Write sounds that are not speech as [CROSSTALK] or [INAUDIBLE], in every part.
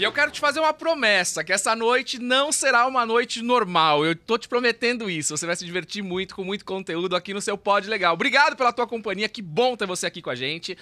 E eu quero te fazer uma promessa, que essa noite não será uma noite normal. Eu tô te prometendo isso. Você vai se divertir muito com muito conteúdo aqui no seu Pod Legal. Obrigado pela tua companhia, que bom ter você aqui com a gente.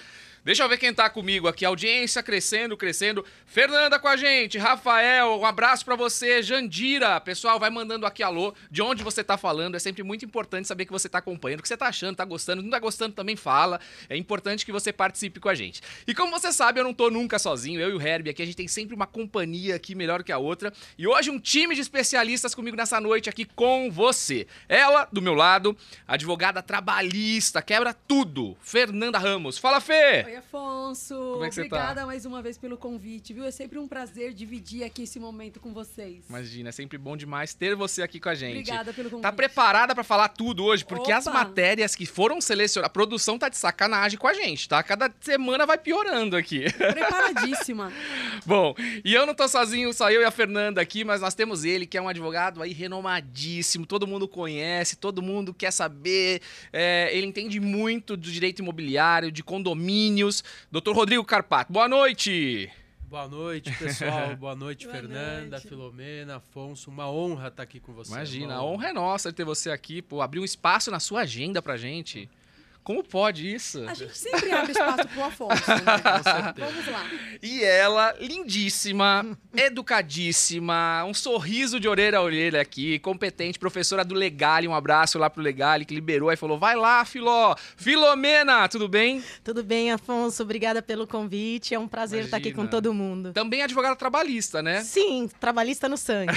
Deixa eu ver quem tá comigo aqui. Audiência crescendo, crescendo. Fernanda com a gente, Rafael, um abraço para você, Jandira. Pessoal, vai mandando aqui alô, de onde você tá falando. É sempre muito importante saber que você tá acompanhando, o que você tá achando, tá gostando. Não tá gostando também fala. É importante que você participe com a gente. E como você sabe, eu não tô nunca sozinho. Eu e o Herbie aqui, a gente tem sempre uma companhia aqui melhor que a outra. E hoje um time de especialistas comigo nessa noite aqui com você. Ela, do meu lado, advogada trabalhista, quebra tudo. Fernanda Ramos. Fala, Fê! Oi, Afonso. Como é que você tá? Obrigada mais uma vez pelo convite, viu? É sempre um prazer dividir aqui esse momento com vocês. Imagina, é sempre bom demais ter você aqui com a gente. Obrigada pelo convite. Tá preparada pra falar tudo hoje? Porque as Opa! matérias que foram selecionadas, a produção tá de sacanagem com a gente, tá? Cada semana vai piorando aqui. Preparadíssima. [LAUGHS] Bom, e eu não tô sozinho, só eu e a Fernanda aqui, mas nós temos ele, que é um advogado aí renomadíssimo, todo mundo conhece, todo mundo quer saber, é, ele entende muito do direito imobiliário, de Doutor Rodrigo Carpato, boa noite! Boa noite, pessoal. [LAUGHS] Boa noite, Boa Fernanda, noite. Filomena, Afonso. Uma honra estar aqui com você. Imagina, a honra é nossa de ter você aqui, pô, abrir um espaço na sua agenda pra gente. Como pode isso? A gente sempre abre espaço pro Afonso, né? [LAUGHS] Com certeza. Vamos lá. E ela, lindíssima, [LAUGHS] educadíssima, um sorriso de orelha a orelha aqui, competente, professora do Legale, um abraço lá pro Legale, que liberou e falou, vai lá, Filó, Filomena, tudo bem? Tudo bem, Afonso? Obrigada pelo convite. É um prazer estar aqui Imagina. com todo mundo. Também advogada trabalhista, né? Sim, trabalhista no sangue.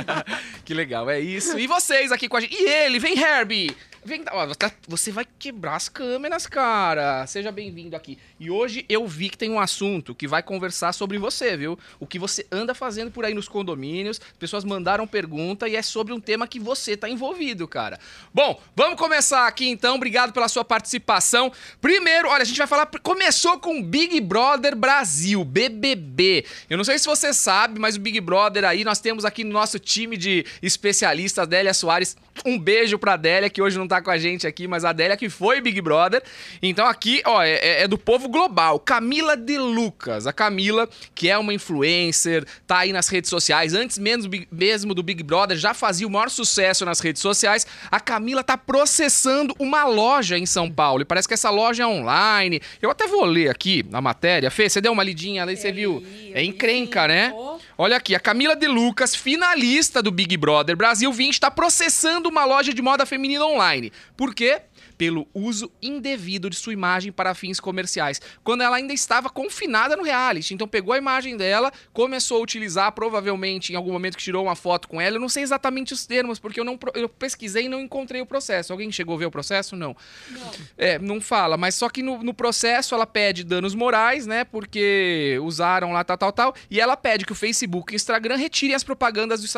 [LAUGHS] que legal, é isso. E vocês aqui com a gente. E ele, vem, Herbie! Vem, ó, você vai quebrar as câmeras, cara. Seja bem-vindo aqui. E hoje eu vi que tem um assunto que vai conversar sobre você, viu? O que você anda fazendo por aí nos condomínios. As pessoas mandaram pergunta e é sobre um tema que você tá envolvido, cara. Bom, vamos começar aqui então. Obrigado pela sua participação. Primeiro, olha, a gente vai falar. Começou com Big Brother Brasil, BBB. Eu não sei se você sabe, mas o Big Brother aí, nós temos aqui no nosso time de especialistas, Adélia Soares. Um beijo pra Adélia, que hoje não tá com a gente aqui, mas a Adélia que foi Big Brother. Então aqui, ó, é, é- é do povo global. Camila de Lucas. A Camila, que é uma influencer, tá aí nas redes sociais. Antes mesmo, mesmo do Big Brother, já fazia o maior sucesso nas redes sociais. A Camila tá processando uma loja em São Paulo. E parece que essa loja é online. Eu até vou ler aqui a matéria. Fê, você deu uma lidinha ali, você viu? É encrenca, né? Olha aqui, a Camila de Lucas, finalista do Big Brother Brasil 20, está processando uma loja de moda feminina online. Por quê? Pelo uso indevido de sua imagem para fins comerciais, quando ela ainda estava confinada no reality. Então pegou a imagem dela, começou a utilizar, provavelmente em algum momento que tirou uma foto com ela. Eu não sei exatamente os termos, porque eu não eu pesquisei e não encontrei o processo. Alguém chegou a ver o processo? Não. Não. É, não fala, mas só que no, no processo ela pede danos morais, né? Porque usaram lá tal, tal, tal. E ela pede que o Facebook e o Instagram retirem as propagandas do,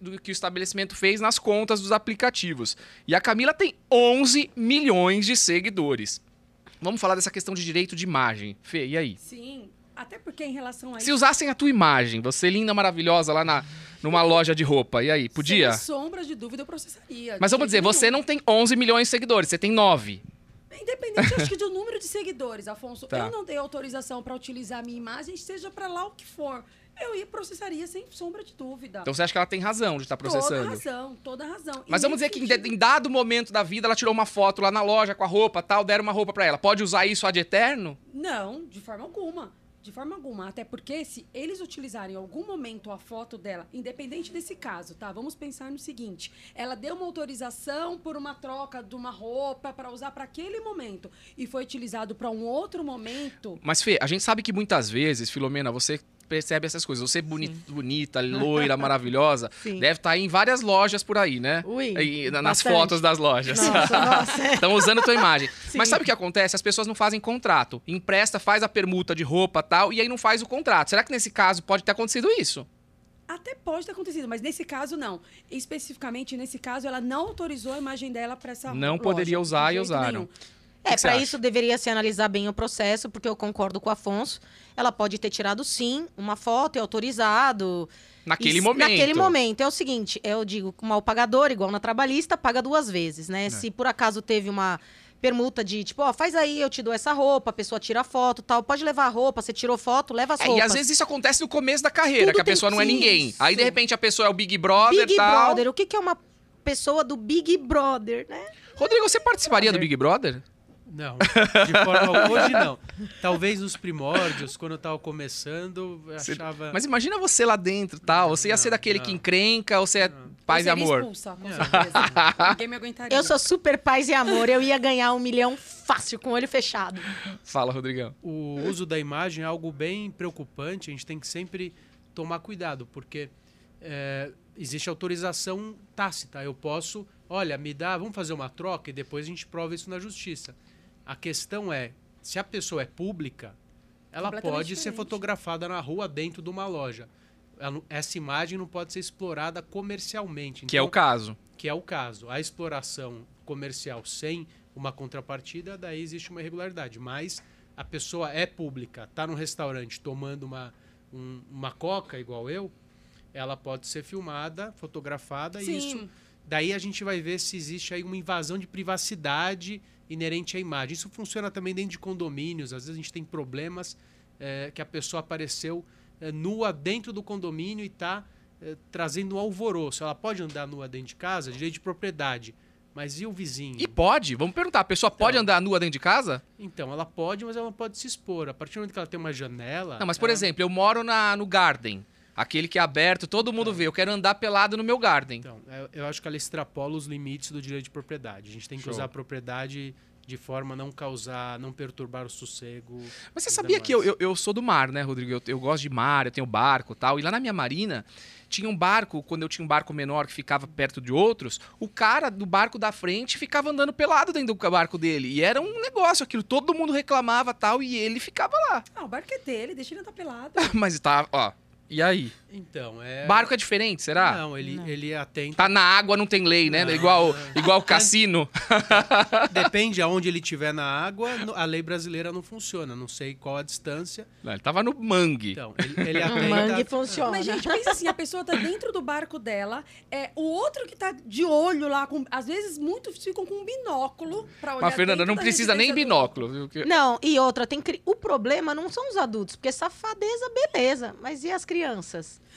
do que o estabelecimento fez nas contas dos aplicativos. E a Camila tem 11 milhões de seguidores. Vamos falar dessa questão de direito de imagem. Fê, e aí? Sim. Até porque em relação a Se isso. usassem a tua imagem, você linda, maravilhosa, lá na, numa loja de roupa, e aí? Podia? Sem sombra de dúvida, eu processaria. Mas vamos dizer, jeito você nenhum. não tem 11 milhões de seguidores, você tem 9. Independente, acho que [LAUGHS] do número de seguidores, Afonso, Tá. eu não dei autorização para utilizar a minha imagem, seja para lá o que for. Eu ia processaria sem sombra de dúvida. Então você acha que ela tem razão de estar processando? Toda razão, toda razão. Mas E vamos dizer que em, dado momento da vida ela tirou uma foto lá na loja com a roupa tal, deram uma roupa pra ela. Pode usar isso ad eterno? Não, de forma alguma. De forma alguma. Até porque se eles utilizarem em algum momento a foto dela, independente desse caso, tá? Vamos pensar no seguinte: ela deu uma autorização por uma troca de uma roupa para usar para aquele momento e foi utilizado para um outro momento. Mas, Fê, a gente sabe que muitas vezes, Filomena, você percebe essas coisas. Você boni- bonita, loira, maravilhosa, [LAUGHS] Sim. deve estar em várias lojas por aí, né? Ui, E na- nas bastante. fotos das lojas. Nossa. [LAUGHS] é. Estão usando tua imagem. [LAUGHS] Sim. Mas sabe o que acontece? As pessoas não fazem contrato. Empresta, faz a permuta de roupa tal, e aí não faz o contrato. Será que nesse caso pode ter acontecido isso? Até pode ter acontecido, mas nesse caso não. Especificamente nesse caso, ela não autorizou a imagem dela para essa Não loja, poderia de usar e usaram. nenhum. É, para isso deveria se analisar bem o processo, porque eu concordo com o Afonso. Ela pode ter tirado sim uma foto e autorizado. Naquele Isso- momento. Naquele momento. É o seguinte, eu digo, o mal pagador, igual na trabalhista, paga duas vezes, É. né? Se por acaso teve uma permuta de, tipo, ó, faz aí, eu te dou essa roupa, a pessoa tira foto tal. Pode levar a roupa, você tirou foto, leva as É, e às vezes isso acontece no começo da carreira, Tudo que a pessoa não é ninguém. Aí, de isso. repente, a pessoa é o Big Brother Big tal. Brother, o que, que é uma pessoa do Big Brother, né? Rodrigo, você participaria do Big Brother? Não, de forma hoje não. Talvez nos primórdios, quando eu tava começando, eu Você- achava. Mas imagina você lá dentro tal. Você ia ser Não, daquele não. que encrenca ou você é paz e Eu seria amor? Expulsa, com Não. certeza. Ninguém me aguentaria. Eu sou super paz e amor, eu ia ganhar um milhão fácil, com o olho fechado. Fala, Rodrigão. o uso da imagem é algo bem preocupante. A gente tem que sempre tomar cuidado, porque é, existe autorização tácita. Eu posso, olha, me dá, vamos fazer uma troca e depois a gente prova isso na justiça. A questão é, se a pessoa é pública, ela pode ser diferente. fotografada na rua dentro de uma loja. Ela essa imagem não pode ser explorada comercialmente. Que é o Então, caso. que é o caso. A exploração comercial sem uma contrapartida, daí existe uma irregularidade. Mas a pessoa é pública, está num restaurante tomando uma, um- uma coca igual eu, ela pode ser filmada, fotografada e Sim. isso. Daí a gente vai ver se existe aí uma invasão de privacidade inerente à imagem. Isso funciona também dentro de condomínios. Às vezes a gente tem problemas eh, que a pessoa apareceu eh, nua dentro do condomínio e está trazendo um alvoroço. Ela pode andar nua dentro de casa, direito de propriedade. Mas e o vizinho? E pode? Vamos perguntar. A pessoa pode Então. andar nua dentro de casa? Então, ela pode, mas ela não pode se expor. A partir do momento que ela tem uma janela. Não, mas por ela- exemplo, eu moro na, no Garden. Aquele que é aberto, todo mundo vê. Eu quero andar pelado no meu Garden. Então, eu- eu acho que ela extrapola os limites do direito de propriedade. A gente tem que Show. usar a propriedade de forma a não causar, não perturbar o sossego. Mas você sabia que eu, eu, eu sou do mar, né, Rodrigo? Eu, eu gosto de mar, eu tenho barco e tal. E lá na minha marina, tinha um barco, quando eu tinha um barco menor que ficava perto de outros, o cara do barco da frente ficava andando pelado dentro do barco dele. E era um negócio aquilo, todo mundo reclamava tal, e ele ficava lá. Ah, o barco é dele, deixa ele andar pelado. [LAUGHS] Mas tá, ó. E aí? Então, é. Barco é diferente, será? Não, ele, ele atenta. Tá na água, não tem lei, né? Não. Igual, igual o [LAUGHS] cassino. [LAUGHS] Depende aonde ele estiver na água, a lei brasileira não funciona. Não sei qual a distância. Não, ele tava no mangue. Então, ele, ele O atenta. mangue funciona. Mas, gente, pensa assim, a pessoa tá dentro do barco dela, é o outro que tá de olho lá, com, às vezes muitos ficam com um binóculo pra olhar Mas, Fernanda, não precisa nem binóculo. viu? Que- Não, e outra, tem cri... o problema não são os adultos, porque safadeza, beleza, mas e as crianças?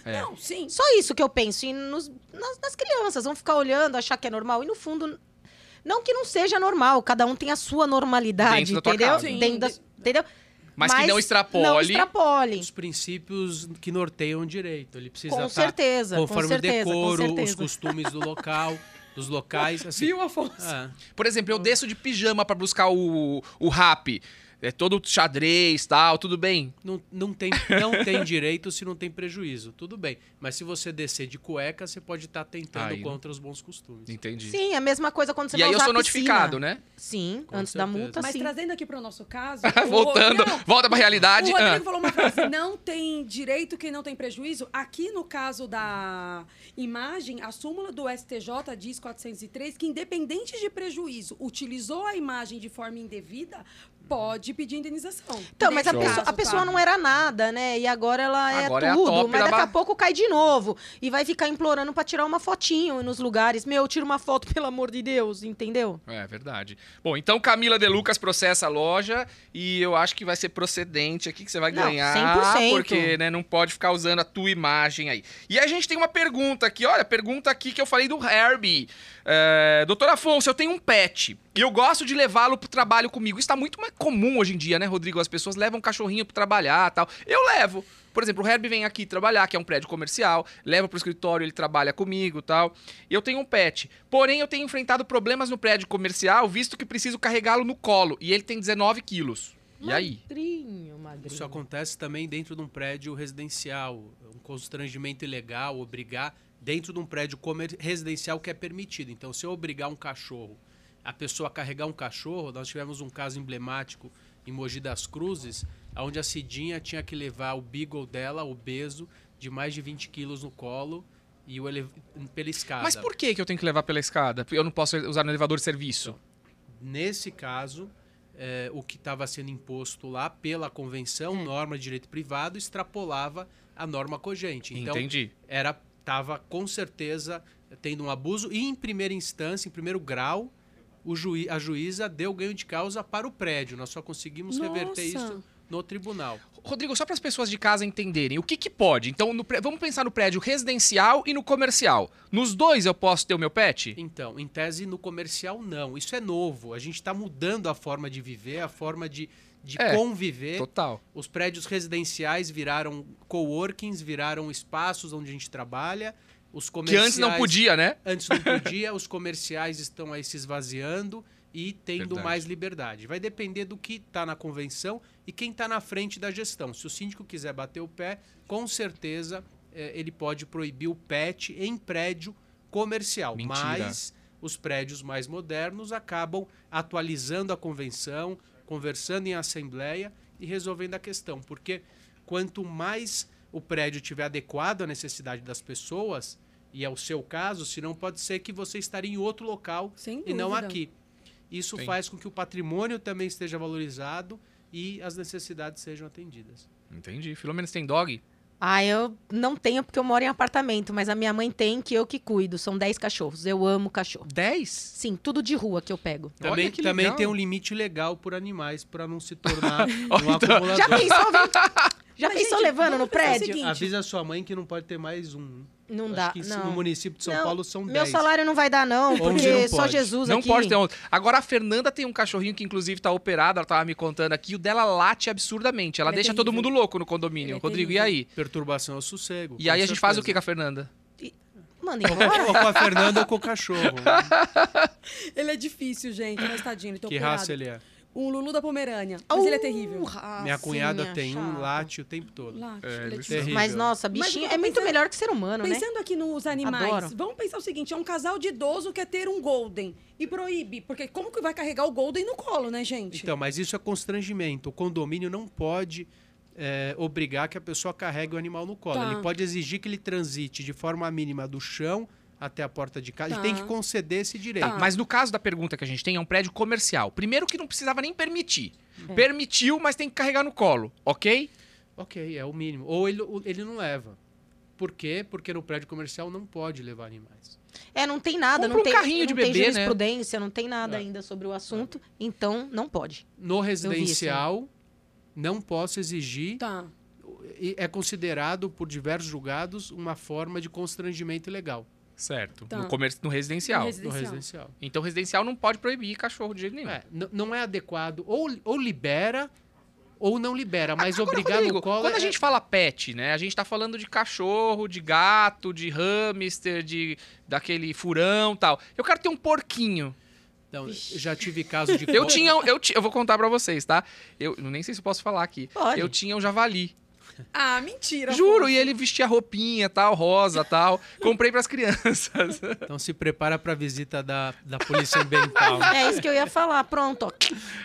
É. Não, sim. Só isso que eu penso, e nos- nas, nas crianças, vão ficar olhando, achar que é normal, e no fundo, não que não seja normal, cada um tem a sua normalidade, Dentro da tua entendeu? casa. Sim, Dentro da- de- entendeu? Mas, que não extrapole. Não extrapole. Os princípios que norteiam o direito. Ele precisa Com estar certeza, com conforme certeza, o com decoro, os certeza. costumes do local, dos locais. Assim, Viu, Afonso? Ah, Por exemplo, eu desço de pijama pra buscar o, o rap. É todo xadrez tal, tudo bem. não, não, tem, não tem direito se não tem prejuízo. Tudo bem. Mas se você descer de cueca, você pode estar tentando Aí, contra os bons costumes. Entendi. Sim, é a mesma coisa quando você e vai aí eu usar sou notificado, né? Sim, Com antes da certeza. multa, Mas sim. trazendo aqui pro nosso caso. [LAUGHS] o- Voltando, não, volta pra realidade. O Rodrigo Ah. falou uma frase: não tem direito quem não tem prejuízo. Aqui no caso da imagem, a súmula do STJ diz 403 que, independente de prejuízo, utilizou a imagem de forma indevida, pode pedir indenização. Então, mas a pessoa, a pessoa tá? não era nada, né? E agora ela é Agora é tudo. top mas da daqui ba- a pouco cai de novo. E vai ficar implorando pra tirar uma fotinho nos lugares. Meu, tira uma foto, [LAUGHS] pelo amor de Deus, entendeu? É verdade. Bom, então Camila De Lucas processa a loja e eu acho que vai ser procedente aqui que você vai Não, ganhar. 100%. Porque né, não pode ficar usando a tua imagem aí. E a gente tem uma pergunta aqui, olha, pergunta aqui que eu falei do Herbie. É, Doutor Afonso, eu tenho um pet e eu gosto de levá-lo pro trabalho comigo. Isso tá muito mais comum hoje em dia, né, Rodrigo? As pessoas levam um cachorrinho pro trabalhar tal. Eu levo. Por exemplo, o Herbie vem aqui trabalhar, que é um prédio comercial, leva pro escritório, ele trabalha comigo tal. E eu tenho um pet. Porém, eu tenho enfrentado problemas no prédio comercial, visto que preciso carregá-lo no colo. E ele tem 19 quilos. E aí? Magrinho, magrinho. Isso acontece também dentro de um prédio residencial. Um constrangimento ilegal, obrigar dentro de um prédio comer- residencial que é permitido. Então, se eu obrigar um cachorro, a pessoa carregar um cachorro, nós tivemos um caso emblemático em Mogi das Cruzes, onde a Cidinha tinha que levar o beagle dela, obeso, de mais de 20 quilos no colo, e o ele... pela escada. Mas por que, que eu tenho que levar pela escada? Eu não posso usar no elevador de serviço? Nesse caso, eh, o que estava sendo imposto lá pela convenção, norma de direito privado, extrapolava a norma cogente. Então, Entendi. era tava com certeza tendo um abuso e em primeira instância, em primeiro grau, juiz, a juíza deu ganho de causa para o prédio. Nós só conseguimos reverter Nossa. isso no tribunal. Rodrigo, só para as pessoas de casa entenderem, o que que pode? Então, no vamos pensar no prédio residencial e no comercial. Nos dois eu posso ter o meu pet? Então, em tese, no comercial, não. Isso é novo. A gente está mudando a forma de viver, a forma de, de É, conviver. Total. Os prédios residenciais viraram coworkings, viraram espaços onde a gente trabalha. Os Que comerciais, antes não podia, né? Antes não podia, os comerciais estão aí se esvaziando e tendo Verdade. mais liberdade. Vai depender do que está na convenção e quem está na frente da gestão. Se o síndico quiser bater o pé, com certeza eh, ele pode proibir o pet em prédio comercial. Mentira. Mas os prédios mais modernos acabam atualizando a convenção, conversando em assembleia e resolvendo a questão. Porque quanto mais o prédio estiver adequado à necessidade das pessoas, e é o seu caso, senão pode ser que você estaria em outro local Sem e não aqui. Isso Sim. faz com que o patrimônio também esteja valorizado e as necessidades sejam atendidas. Entendi. Filomena, você tem dog? Ah, eu não tenho porque eu moro em apartamento, mas a minha mãe tem que eu que cuido. São 10 cachorros. Eu amo cachorro. 10? Sim, tudo de rua que eu pego. Também, que também tem um limite legal por animais para não se tornar [LAUGHS] um então- acumulador. Já pensou, [LAUGHS] já Mas, pensou gente, levando no prédio? seguinte, Avisa a sua mãe que não pode ter mais um. Não Acho dá, que não. no município de São Não, Paulo são 10. Meu salário não vai dar, não, porque não só. Jesus Não aqui. pode ter um. Agora a Fernanda tem um cachorrinho que inclusive tá operado, ela tava me contando aqui, o dela late absurdamente. Ela é deixa todo mundo louco no condomínio. É Rodrigo, e terrível. aí? Perturbação ao sossego. E aí a gente faz o que certeza. com a Fernanda? Manda embora. Ou com a Fernanda ou com o cachorro. [LAUGHS] Ele é difícil, gente, mas tadinho, ele tá que operado. raça ele é? Um Lulu da Pomerânia. Mas ele é terrível. Ah, Minha cunhada tem um late o tempo todo. Lá, É, ele é terrível. Mas, nossa, Mas bichinho tô é muito pensando- melhor que ser humano, né? Pensando aqui nos animais, Adoro. vamos pensar o seguinte: é um casal de idoso que quer ter um Golden e proíbe. Porque como que vai carregar o Golden no colo, né, gente? Então, mas isso é constrangimento. O condomínio não pode é, obrigar que a pessoa carregue o animal no colo. Tá. Ele pode exigir que ele transite de forma mínima do chão até a porta de casa. Tá. Ele tem que conceder esse direito. Tá, mas no caso da pergunta que a gente tem, é um prédio comercial. Primeiro que não precisava nem permitir. É. Permitiu, mas tem que carregar no colo, ok? Ok, é o mínimo. Ou ele, ele não leva. Por quê? Porque no prédio comercial não pode levar animais. É, não tem nada, Compra não um tem, carrinho não de tem bebê, né? jurisprudência, não tem nada É. ainda sobre o assunto, então não pode. No residencial, não posso exigir. Tá. É considerado por diversos julgados uma forma de constrangimento ilegal Certo. Tá. No, comer... no residencial. No no Residencial. residencial. Então residencial não pode proibir cachorro de jeito nenhum. É, não é adequado. Ou, ou libera, ou não libera. Mas Agora, obrigar Rodrigo, no colo. Quando a é- gente fala pet, né? A gente tá falando de cachorro, de gato, de hamster, de daquele furão e tal. Eu quero ter um porquinho. Eu já tive caso de. Eu tinha, eu, eu vou contar pra vocês, tá? Eu nem sei se eu posso falar aqui. Pode. Eu tinha um javali. [LAUGHS] Ah, mentira. Juro, e ele vestia roupinha, tal, rosa, tal. Comprei pras crianças. [LAUGHS] Então se prepara pra visita da, da Polícia Ambiental. É isso que eu ia falar, pronto. ó.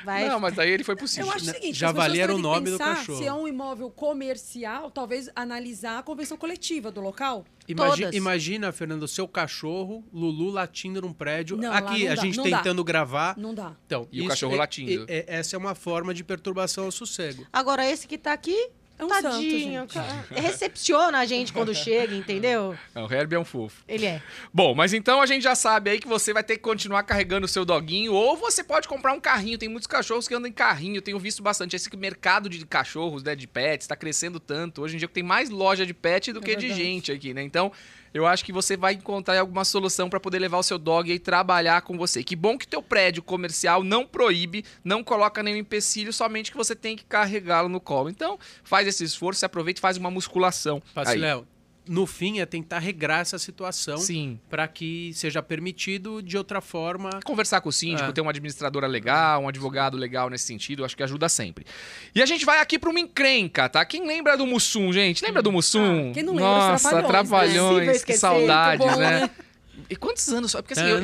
Vai. Não, mas aí ele foi possível. Eu acho o Já- seguinte, javali as pessoas era o nome do pensar cachorro. Se é um imóvel comercial, talvez analisar a convenção coletiva do local. Imagi- Todas. imagina, Fernando, o seu cachorro, Lulu, latindo num prédio. Não, Aqui, não a dá, gente dá. tentando gravar. Não dá. Então, E o cachorro é- latindo. é- é- essa é uma forma de perturbação ao sossego. Agora, esse que tá aqui, É um tadinho. santo, gente. cara. recepciona a gente quando chega, entendeu? [LAUGHS] Não, o Herbie é um fofo. Ele é. Bom, mas então a gente já sabe aí que você vai ter que continuar carregando o seu doguinho, ou você pode comprar um carrinho. Tem muitos cachorros que andam em carrinho, eu tenho visto bastante. Esse mercado de cachorros, né, de pets, tá crescendo tanto. Hoje em dia tem mais loja de pet do É que de verdade. gente aqui, né? Então, eu acho que você vai encontrar alguma solução para poder levar o seu dog e trabalhar com você. Que bom que teu prédio comercial não proíbe, não coloca nenhum empecilho, somente que você tem que carregá-lo no colo. Então, faz esse esforço, se aproveita e faz uma musculação. Aí. Léo, no fim é tentar regrar essa situação Sim. para que seja permitido de outra forma. conversar com o síndico, É. ter uma administradora legal, um advogado legal nesse sentido, acho que ajuda sempre. E a gente vai aqui para uma encrenca, tá? Quem lembra do Mussum, gente? Lembra do Mussum? Ah, quem não lembra, os Nossa, Trapalhões, né? trapalhões, que saudades, bom, né? Né? E quantos anos só? Porque assim, eu-.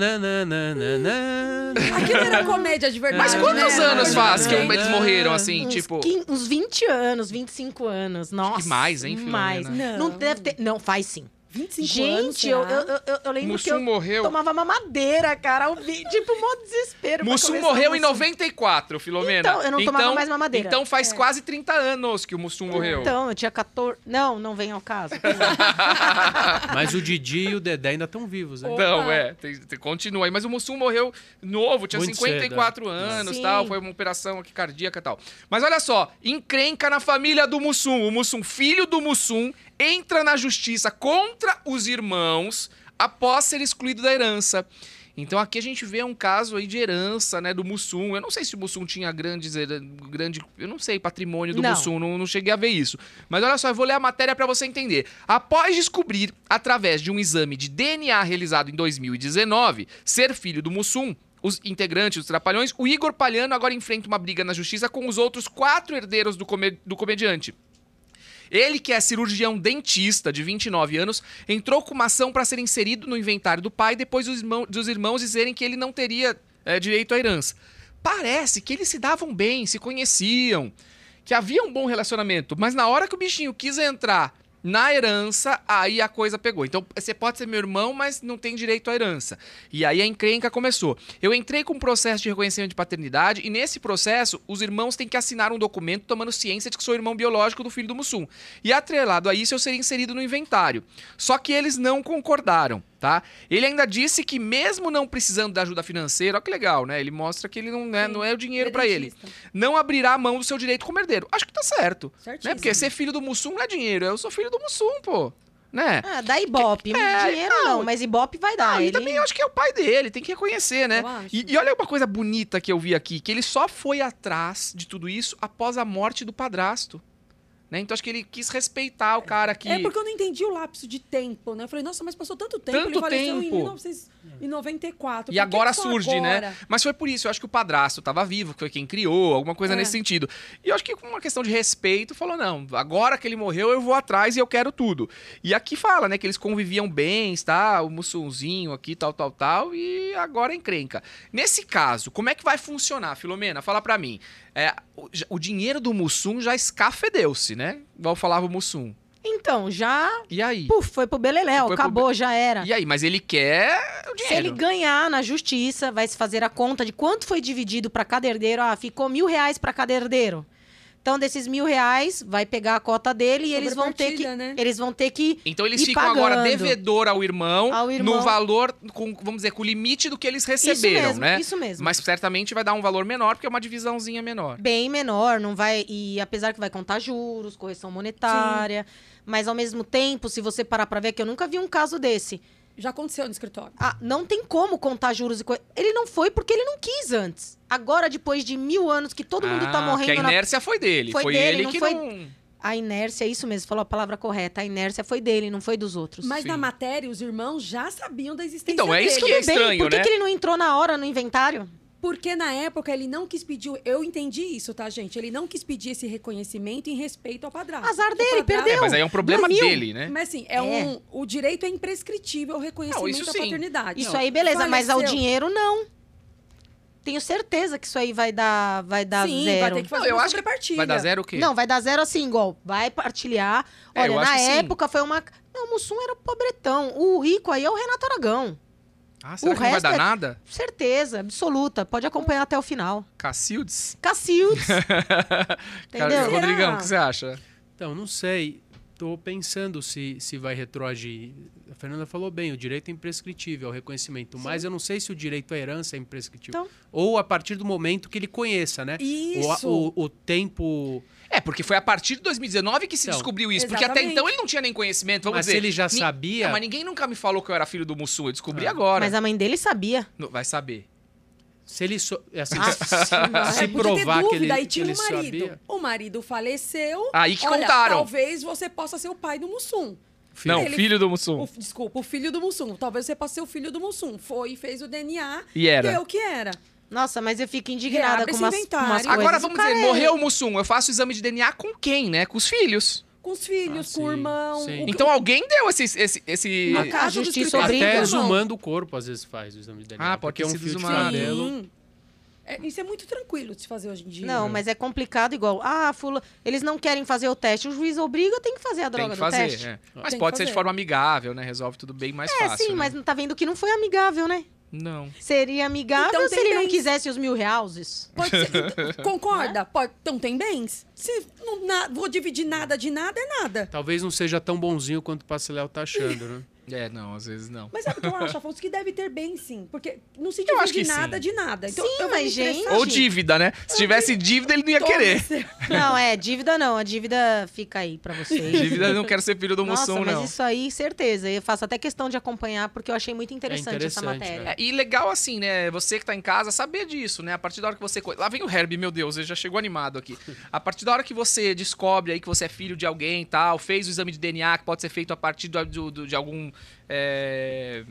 Aquilo era comédia de verdade. mas quantos né? anos faz que eles morreram, assim, uns, tipo... quin- uns 20 anos, 25 anos. Nossa. mais, hein, Filomena? Mais. Não. Não deve ter. Não, faz sim. 25 anos, Gente, eu, eu, eu, eu lembro que Mussum eu morreu... tomava mamadeira, cara. Vi, tipo, mó desespero. Mussum morreu em Mussum. 94, Filomena. Então, eu não tomava mais mamadeira. Então faz É. quase 30 anos que o Mussum morreu. Então, eu tinha 14. Não, não vem ao caso. [LAUGHS] Mas o Didi e o Dedé ainda estão vivos, né? Não, é, tem- tem- continua aí. Mas o Mussum morreu novo, tinha Muito 54 anos Sim. tal. Foi uma operação aqui cardíaca e tal. Mas olha só, encrenca na família do Mussum. O Mussum, filho do Mussum, entra na justiça contra os irmãos após ser excluído da herança. Então aqui a gente vê um caso aí de herança, né, do Mussum. Eu não sei se o Mussum tinha grandes, grande, eu não sei, patrimônio do Não. Mussum, não, não cheguei a ver isso. Mas olha só, eu vou ler a matéria para você entender. Após descobrir, através de um exame de DNA realizado em 2019, ser filho do Mussum, os integrantes dos Trapalhões, o Igor Palhano agora enfrenta uma briga na justiça com os outros quatro herdeiros do, do comediante. Ele, que é cirurgião dentista de 29 anos, entrou com uma ação para ser inserido no inventário do pai depois dos irmãos, dos irmãos dizerem que ele não teria é, direito à herança. Parece que eles se davam bem, se conheciam, que havia um bom relacionamento, mas na hora que o bichinho quis entrar na herança, aí a coisa pegou. Então, você pode ser meu irmão, mas não tem direito à herança. E aí a encrenca começou. Eu entrei com um processo de reconhecimento de paternidade e nesse processo, os irmãos têm que assinar um documento tomando ciência de que sou irmão biológico do filho do Mussum. E atrelado a isso, eu seria inserido no inventário. Só que eles não concordaram, tá? Ele ainda disse que mesmo não precisando da ajuda financeira, ó que legal, né? Ele mostra que ele não, né, Sim, não é o dinheiro pra ele. Não abrirá a mão do seu direito como herdeiro. Acho que tá certo. Certíssimo. Né? Porque ser filho do Mussum não é dinheiro. Eu sou filho do Mussum, pô. Né? Ah, dá Ibope. É, Dinheiro não. não, mas Ibope vai dar. Ah, e ele... também eu acho que é o pai dele, tem que reconhecer, né? E, e olha uma coisa bonita que eu vi aqui, que ele só foi atrás de tudo isso após a morte do padrasto. Né? Então acho que ele quis respeitar o cara que. É porque eu não entendi o lapso de tempo, né? Eu falei, nossa, mas passou tanto tempo. Tanto ele faleceu tempo. em 1994. E agora surge, né? agora? Mas foi por isso, eu acho que o padrasto tava vivo, que foi quem criou, alguma coisa É. nesse sentido. E eu acho que com uma questão de respeito, falou: não, agora que ele morreu, eu vou atrás e eu quero tudo. E aqui fala, né, que eles conviviam bem, tá? O Mussunzinho aqui, tal, tal, tal, e agora é encrenca. Nesse caso, como é que vai funcionar, Filomena? Fala pra mim. É, o, o dinheiro do Mussum já escafedeu-se, né? Igual falava o Mussum. Então, já E aí? puf, foi pro Beleléu, Foi pro acabou, já era. E aí? Mas ele quer o Se dinheiro. ele ganhar na justiça, vai se fazer a conta de quanto foi dividido para cada herdeiro. Ah, ficou mil reais para cada herdeiro. Então, desses mil reais, vai pegar a cota dele e eles vão ter que. Né? Eles vão ter que. Então eles ficam agora pagando. devedor ao irmão, Ao irmão. no valor, com, vamos dizer, com o limite do que eles receberam, isso mesmo, né? isso mesmo. Mas certamente vai dar um valor menor, porque é uma divisãozinha menor. Bem menor, não vai. E apesar que vai contar juros, correção monetária. Mas ao mesmo tempo, se você parar pra ver, que eu nunca vi um caso desse. Já aconteceu no escritório. Ah, não tem como contar juros e coisa. Ele não foi porque ele não quis antes. Agora, depois de mil anos que todo mundo tá Ah, morrendo Que a na inércia foi dele. Foi Foi, dele, ele não que foi- não. A inércia, é isso mesmo, falou a palavra correta. A inércia foi dele, não foi dos outros. Mas Sim. na matéria, os irmãos já sabiam da existência Então, é isso dele. que é Tudo bem, estranho, por que, né? que ele não entrou na hora no inventário? Porque na época ele não quis pedir. Eu entendi isso, tá, gente? Ele não quis pedir esse reconhecimento em respeito ao padrasto. Azar dele, padrasto- perdeu. É, mas aí é um problema dele, né? Mas assim, é, É. um. O direito é imprescritível o reconhecimento isso da paternidade. Isso Não. aí, beleza, mas ao Faleceu. dinheiro, não. Tenho certeza que isso aí vai dar, vai dar Sim, zero. vai ter que fazer Não, eu uma acho que sobrepartilha. Vai dar zero o quê? Não, vai dar zero assim, igual. Vai partilhar. É, Olha, acho na época foi uma. Não, o Mussum era pobretão. O rico aí é o Renato Aragão. Ah, será o que não vai dar é- nada? Certeza, absoluta. Pode acompanhar até o final. Cacildes? Cacildes. [LAUGHS] Cara, Entendeu? Rodrigão, o que você acha? Então, não sei. Tô pensando se, se vai retroagir. A Fernanda falou bem, o direito é imprescritível, é o reconhecimento. Mas eu não sei se o direito à herança é imprescritível. Então. Ou a partir do momento que ele conheça, né? Isso. O, o, o tempo. É, porque foi a partir de 2019 que se Então, descobriu isso. Porque até exatamente. então ele não tinha nem conhecimento, vamos mas dizer. se ele já Ni- sabia. Não, mas ninguém nunca me falou que eu era filho do Mussum. Eu descobri Ah. agora. Mas a mãe dele sabia. Não, Vai saber. Se ele. So, assim, Ah, se É, ter provar que ele, aí tinha ele um marido. sabia. O marido faleceu. Aí que Olha, contaram. Talvez você possa ser o pai do Mussum. Não, Ele- filho do Mussum. O- desculpa, o filho do Mussum. Talvez você possa ser o filho do Mussum. Foi e fez o DNA. E era. Deu o que era. Nossa, mas eu fico indignada Reabre com umas, com inventário. umas coisas. Agora vamos O dizer, é- morreu o Mussum. Eu faço o exame de DNA com quem, né? Com os filhos. Com os filhos, Ah, com o sim, irmão. sim. o- Então alguém deu esse. esse, esse... Na A casa do justiça escritório. obriga. Até Não. exumando o corpo, às vezes, faz o exame de DNA. Ah, pode porque é ter um fio de. É, isso é muito tranquilo de se fazer hoje em dia. Não, mas é complicado igual. Ah, fula, eles não querem fazer o teste. O juiz obriga, tem que fazer a Tem droga que do fazer. teste. é. Mas Tem que pode ser de forma amigável, né? Resolve tudo bem mais É, fácil. sim, né? mas tá vendo que não foi amigável, né? Não. Seria amigável Então se ele não bens. quisesse os mil houses. Pode ser. então, [LAUGHS] Concorda? Pode, então tem bens? Se não na- vou dividir nada de nada, é nada. Talvez não seja tão bonzinho quanto o Paciléu tá achando, né? É, não, às vezes não. Mas sabe o que eu [LAUGHS] acho, Afonso? Que deve ter bem, sim. Porque não se Eu acho divide que nada sim. de nada. Então, Sim, mas, gente- Ou dívida, né? Se tivesse dívida, ele não ia toma querer. seu- [LAUGHS] Não, é, dívida não. A dívida fica aí pra vocês. Dívida, eu não quero ser filho do Nossa, mas não. isso aí, certeza. Eu faço até questão de acompanhar, porque eu achei muito interessante, essa interessante, matéria. é. É, e legal assim, né? Você que tá em casa, saber disso, né? A partir da hora que você. Lá vem o Herbie, meu Deus, ele já chegou animado aqui. A partir da hora que você descobre aí que você é filho de alguém e tal, fez o exame de DNA, que pode ser feito a partir do, do- do- de algum é,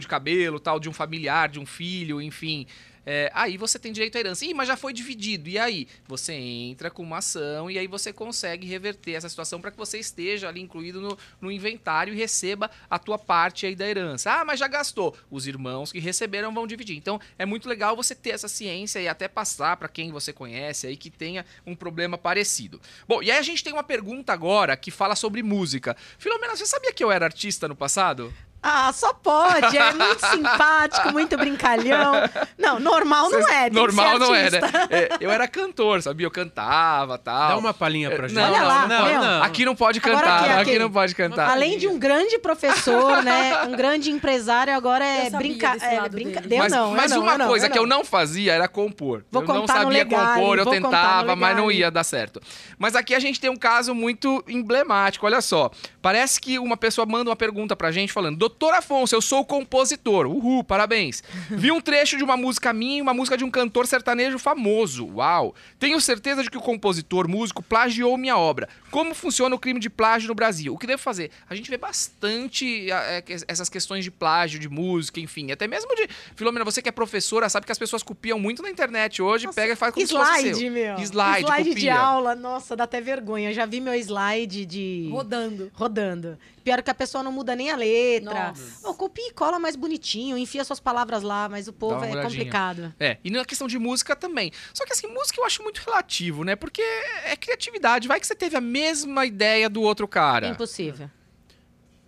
de cabelo, tal, de um familiar, de um filho, enfim. É, aí você tem direito à herança. Ih, mas já foi dividido. E aí? Você entra com uma ação e aí você consegue reverter essa situação para que você esteja ali incluído no, no inventário e receba a tua parte aí da herança. Ah, mas já gastou. Os irmãos que receberam vão dividir. Então é muito legal você ter essa ciência e até passar para quem você conhece aí que tenha um problema parecido. Bom, e aí a gente tem uma pergunta agora que fala sobre música. Filomena, você sabia que eu era artista no passado? Ah, só pode. É muito [LAUGHS] simpático, muito brincalhão. Não, normal não é. Normal não é, né? É, eu era cantor, sabia? Eu cantava tal. Dá uma palhinha pra É, gente. não, Olha lá, não, não. Aqui não pode Agora cantar, aqui, aqui, aqui. não pode cantar. Além de um grande professor, né? Um grande empresário, agora é brincar. É, brinca... dele. Deu mas não, mas não, uma não, coisa eu que eu não fazia era compor. Vou eu não sabia Legale, compor, eu tentava, mas não ia dar certo. Mas aqui a gente tem um caso muito emblemático, olha só. Parece que uma pessoa manda uma pergunta pra gente falando: Doutor Afonso, eu sou compositor. Uhul, parabéns. [LAUGHS] Vi um trecho de uma música minha e uma música de um cantor sertanejo famoso. Uau. Tenho certeza de que o compositor, músico, plagiou minha obra. Como funciona o crime de plágio no Brasil? O que devo fazer? A gente vê bastante é, essas questões de plágio, de música, enfim. Até mesmo de. Filomena, você que é professora, sabe que as pessoas copiam muito na internet hoje, Nossa, pega e faz como se fosse Slide, seu. meu. Slide, de copia. aula, nossa, dá até vergonha. Eu já vi meu slide de. Rodando. rodando. Pior que a pessoa não muda nem a letra. Nossa. Ô, copia e cola mais bonitinho, enfia suas palavras lá, mas o povo é olhadinha. complicado. É, e na questão de música também. Só que assim, música eu acho muito relativo, né? Porque é criatividade. Vai que você teve a mesma ideia do outro cara. Impossível.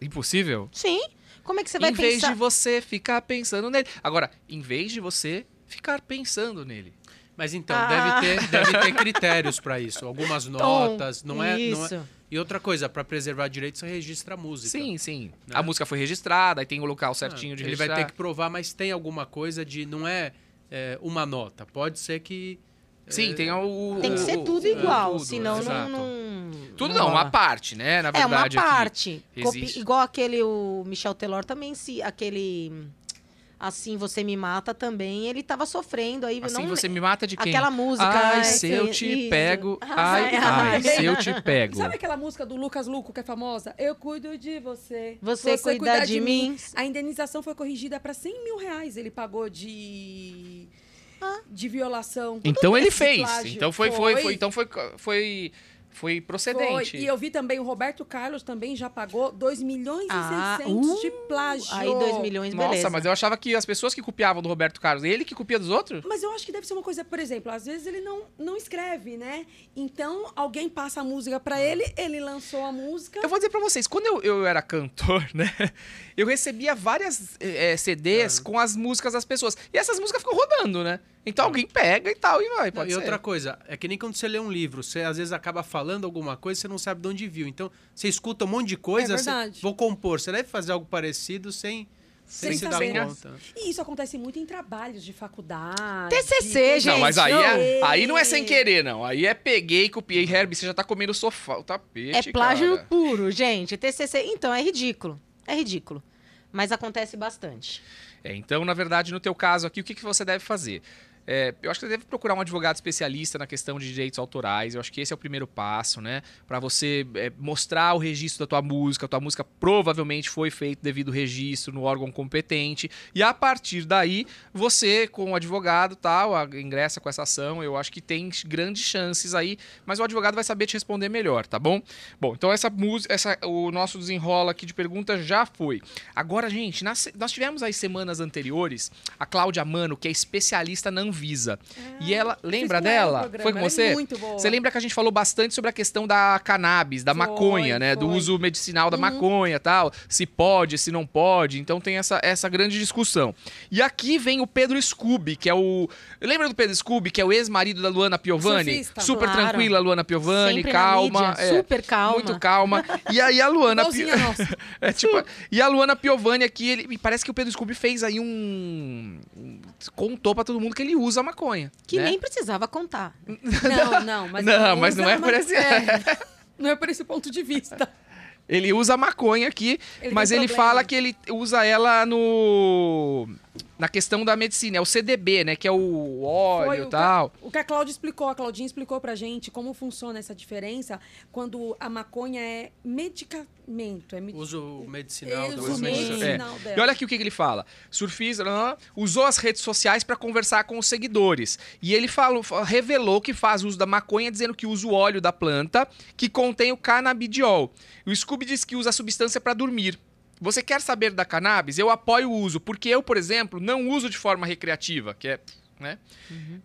Impossível? Sim. Como é que você vai em vez pensar? de você ficar pensando nele. Agora, em vez de você ficar pensando nele. Mas então, Ah. deve, ter, deve ter critérios pra isso. Algumas notas, não é, não é- Isso. E outra coisa, pra preservar direitos, você registra a música. Sim, sim. Né? A música foi registrada, aí tem o local Ah, certinho de Ele registrar. vai ter que provar, mas tem alguma coisa de. Não é, é, uma nota. Pode ser que. Sim, é, tem o. Tem que ser tudo o- igual, tudo, senão não, não. Tudo não, uma parte, né? Na É uma verdade. aqui. parte. Copi-. Igual aquele, o Michel Telor também, se aquele. Assim você me mata também, ele tava sofrendo aí. Assim não, você me mata de quem? Aquela música. Ai, ai, se eu isso. te pego. [LAUGHS] Ai, Ai, ai, ai. se eu te pego. Sabe aquela música do Lucas Luco que é famosa? Eu cuido de você. Você, cuidar de, mim. A indenização foi corrigida para 100 mil reais. Ele pagou de. Ah. de violação. Então ele fez. Então foi, foi, foi, então foi, foi, foi procedente. Foi. E eu vi também o Roberto Carlos também já pagou 2 milhões Ah, e 600 uh, de plágio. Aí 2 milhões, Nossa, beleza. mas eu achava que as pessoas que copiavam do Roberto Carlos, ele que copia dos outros? Mas eu acho que deve ser uma coisa, por exemplo, às vezes ele não, não escreve, né? Então alguém passa a música pra ele, ele lançou a música. Eu vou dizer pra vocês, quando eu, eu era cantor, [LAUGHS] né? Eu recebia várias eh, eh, CDs com as músicas das pessoas. E essas músicas ficam rodando, né? Então alguém pega e tal e vai, Não, e ser. outra coisa, é que nem quando você lê um livro, você às vezes acaba falando alguma coisa, você não sabe de onde viu. Então, você escuta um monte de coisa, É você, verdade. vou compor. Você deve fazer algo parecido sem, sem, Sem se dar conta. E isso acontece muito em trabalhos de faculdade. TCC, gente. Não, mas aí, é, Gente. aí não é sem querer, não. Aí é peguei, copiei, Herbie, você já tá comendo o sofá, o tapete, É plágio cara. puro, gente. TCC, então, é ridículo. É ridículo. Mas acontece bastante. É, então, na verdade, no teu caso aqui, o que, que você deve fazer? É, eu acho que você deve procurar um advogado especialista na questão de direitos autorais. Eu acho que esse é o primeiro passo, né? Para você é, mostrar o registro da tua música. A tua música provavelmente foi feito devido ao registro no órgão competente. E a partir daí, você, com o advogado, tal, ingressa com essa ação. Eu acho que tem grandes chances aí, mas o advogado vai saber te responder melhor, tá bom? Bom, então essa música, essa, o nosso desenrola aqui de perguntas já foi. Agora, gente, nas- nós tivemos aí semanas anteriores a Cláudia Mano, que é especialista na Anvisa. Anvisa. e ela, lembra o dela? Foi com é você? muito boa. Você lembra que a gente falou bastante sobre a questão da cannabis, da Foi, maconha, né? Do foi. uso medicinal da Uhum. maconha tal. Se pode, se não pode. Então tem essa, essa grande discussão. E aqui vem o Pedro Scooby, que é o. Lembra do Pedro Scooby, que é o ex-marido da Luana Piovani? Surfista. Super Claro. tranquila, Luana Piovani, Sempre calma. é, super calma. Muito calma. E aí a Luana. Nossa. [LAUGHS] É, tipo, e a Luana Piovani aqui, ele, parece que o Pedro Scooby fez aí um. um- contou pra todo mundo que ele usa maconha. Que né? nem precisava contar. [LAUGHS] Não, não, mas Não, mas não usa é por esse- é, [LAUGHS] Não é por esse ponto de vista. Ele usa maconha aqui, Ele mas ele problema. fala que ele usa ela no. Na questão da medicina, é o CDB, né? Que é o óleo e tal. O que a Cláudia explicou, a Claudinha explicou pra gente como funciona essa diferença quando a maconha é medicamento. É med... Uso medicinal Uso medicinal. É. dela. E olha aqui o que, que ele fala. Surfista usou as redes sociais para conversar com os seguidores. E ele falou, fa- revelou que faz uso da maconha, dizendo que usa o óleo da planta, que contém o canabidiol. O Scooby diz que usa a substância para dormir. Você quer saber da cannabis? Eu apoio o uso, porque eu, por exemplo, não uso de forma recreativa, que é. Né?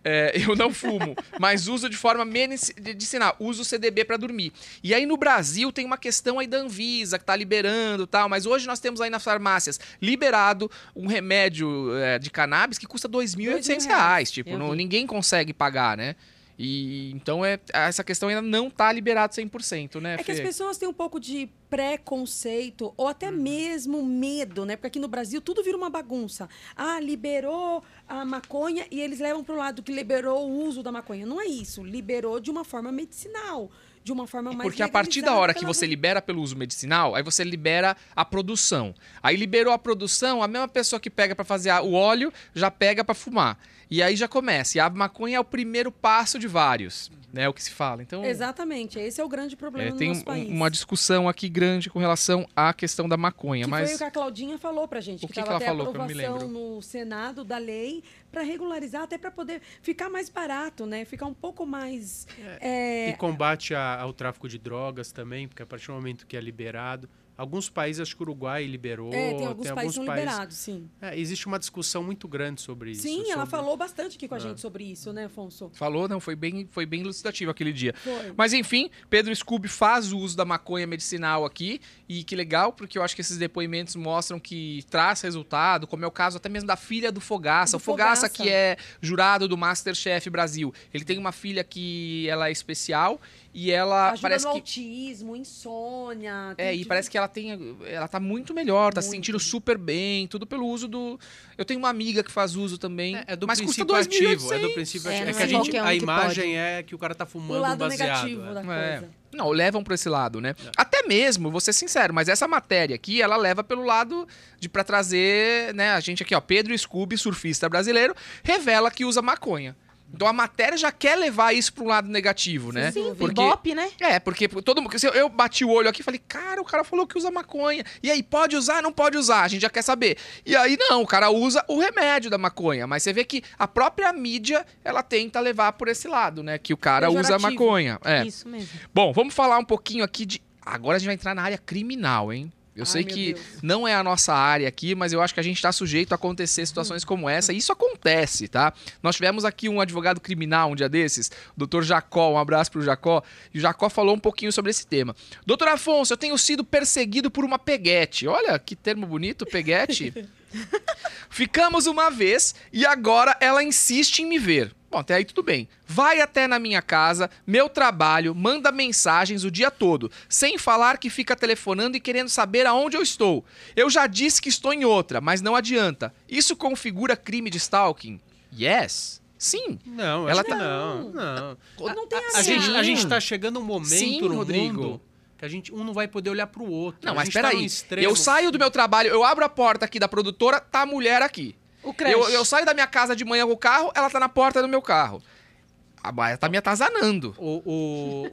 É, [LAUGHS] eu não fumo, mas uso de forma medici- medicinal, uso CDB para dormir. E aí no Brasil tem uma questão aí da Anvisa que tá liberando e tal, mas hoje nós temos aí nas farmácias liberado um remédio é, de cannabis que custa 2.800 reais. Tipo, não- ninguém consegue pagar, né? E então é, essa questão ainda não tá liberado 100%, né, É que as Fê? pessoas têm um pouco de preconceito ou até Uhum. mesmo medo, né? Porque aqui no Brasil tudo vira uma bagunça. Ah, liberou a maconha e eles levam para o lado que liberou o uso da maconha. Não é isso. Liberou de uma forma medicinal, de uma forma mais Porque a partir da hora que você libera pelo uso medicinal, aí você libera a produção. Aí liberou a produção, a mesma pessoa que pega pra fazer o óleo já pega pra fumar. E aí já começa. E a maconha é o primeiro passo de vários, né? É o que se fala. Então, Exatamente. Esse é o grande problema é, no tem nosso um- país. uma discussão aqui grande com relação à questão da maconha, Que mas foi o que a Claudinha falou pra gente, O que que que ela até falou que eu não me aprovação lembro? no Senado da lei para regularizar, até para poder ficar mais barato, né? Ficar um pouco mais. é, E combate a- ao tráfico de drogas também, porque a partir do momento que é liberado. Alguns países, acho que o Uruguai liberou. é, tem alguns países que são liberados, sim. É, existe uma discussão muito grande sobre isso. Sim, ela sobre- falou bastante aqui com a Ah. gente sobre isso, né, Afonso? falou, não, foi bem, foi bem elucidativo aquele dia. Foi. Mas enfim, Pedro Scooby faz o uso da maconha medicinal aqui. E que legal, porque eu acho que esses depoimentos mostram que traz resultado, como é o caso até mesmo da filha do Fogaça. Do o Fogaça, Fogaça. que é jurado do Masterchef Brasil. Ele tem uma filha que ela é especial e ela Ajuda parece no que. autismo, insônia. É, e de- parece que ela tem. Ela tá muito melhor, tá se Muito. sentindo super bem, tudo pelo uso do. Eu tenho uma amiga que faz uso também. É, é do mas custa princípio ativo. É 2.800. do princípio É, ativo. É, que a é gente. um a imagem é que o cara tá o fumando um lado baseado. negativo é. da É. coisa. Não, levam pra esse lado, né? Até mesmo, vou ser sincero, mas essa matéria aqui, ela leva pelo lado de pra trazer, né, a gente aqui, ó, Pedro Scooby, surfista brasileiro, revela que usa maconha. Então a matéria já quer levar isso pra um lado negativo, né? Sim, Porque Ibope, né? é, porque todo mundo. Eu, eu bati o olho aqui e falei, cara, o cara falou que usa maconha. E aí, pode usar, não pode usar? A gente já quer saber. E aí, não, o cara usa o remédio da maconha. Mas você vê que a própria mídia, ela tenta levar por esse lado, né? Que o cara usa Pejorativo. maconha. É. Isso mesmo. Bom, vamos falar um pouquinho aqui de. Agora a gente vai entrar na área criminal, hein? Eu Ai, sei que Deus. não é a nossa área aqui, mas eu acho que a gente está sujeito a acontecer situações como essa. E isso acontece, tá? Nós tivemos aqui um advogado criminal um dia desses, o doutor Jacó, um abraço pro Jacó. E o Jacó falou um pouquinho sobre esse tema. Doutor Afonso, eu tenho sido perseguido por uma peguete. Olha que termo bonito, peguete. [LAUGHS] Ficamos uma vez e agora ela insiste em me ver. Bom, até aí tudo bem. Vai até na minha casa, meu trabalho, manda mensagens o dia todo, sem falar que fica telefonando e querendo saber aonde eu estou. Eu já disse que estou em outra, mas não adianta. Isso configura crime de stalking? Yes. Sim. Não, Ela tá- não. Não. Não tem A gente, a Sim. gente tá chegando um momento Sim, no Rodrigo. mundo que a gente um não vai poder olhar pro outro. Não, A mas tá peraí. extremo. Eu saio do meu trabalho, eu abro a porta aqui da produtora, tá a mulher aqui. O creche. Eu, eu saio da minha casa de manhã com o carro, ela tá na porta do meu carro. A baia tá me atazanando. O,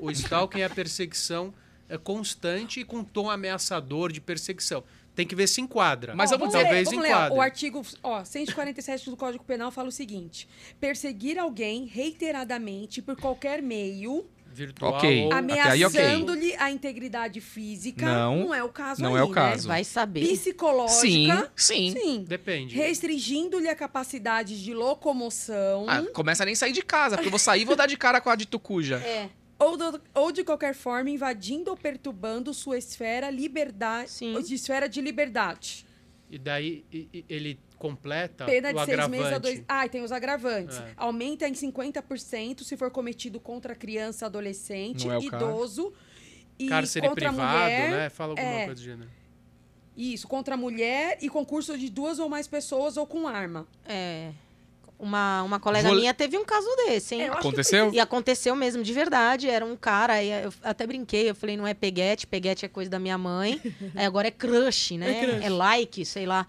o, o stalking é a perseguição é constante e com tom ameaçador de perseguição. Tem que ver se enquadra. Mas Ó, eu vou vamos dizer- ler, talvez vamos ler, enquadre. O artigo ó, 147 do Código Penal fala o seguinte: perseguir alguém reiteradamente por qualquer meio Virtual Ok. ou... Ameaçando-lhe a integridade física. Não, Não, é o caso não aí, é o né? caso. Vai saber. Psicológica. Sim, sim. Sim. Depende. Restringindo-lhe a capacidade de locomoção. Ah, começa a nem sair de casa, porque eu vou sair e vou dar de cara com a de Tucuja. É, Ou, do- ou de qualquer forma invadindo ou perturbando sua esfera liberdade, Sim. de esfera de liberdade. E daí ele completa Pena o de seis agravante. meses a dois. Ah, e tem os agravantes. É. Aumenta em 50% se for cometido contra criança, adolescente, é idoso e Cárcere contra privado, mulher. né? Fala alguma é. coisa do gênero. Isso, contra a mulher e concurso de duas ou mais pessoas ou com arma. é. Uma, uma colega Vou- minha teve um caso desse, hein? É, eu acho que Aconteceu? E aconteceu mesmo, de verdade. Era um cara, aí eu até brinquei, eu falei, não é peguete, peguete é coisa da minha mãe. [LAUGHS] aí agora é crush, né? É, like, sei lá.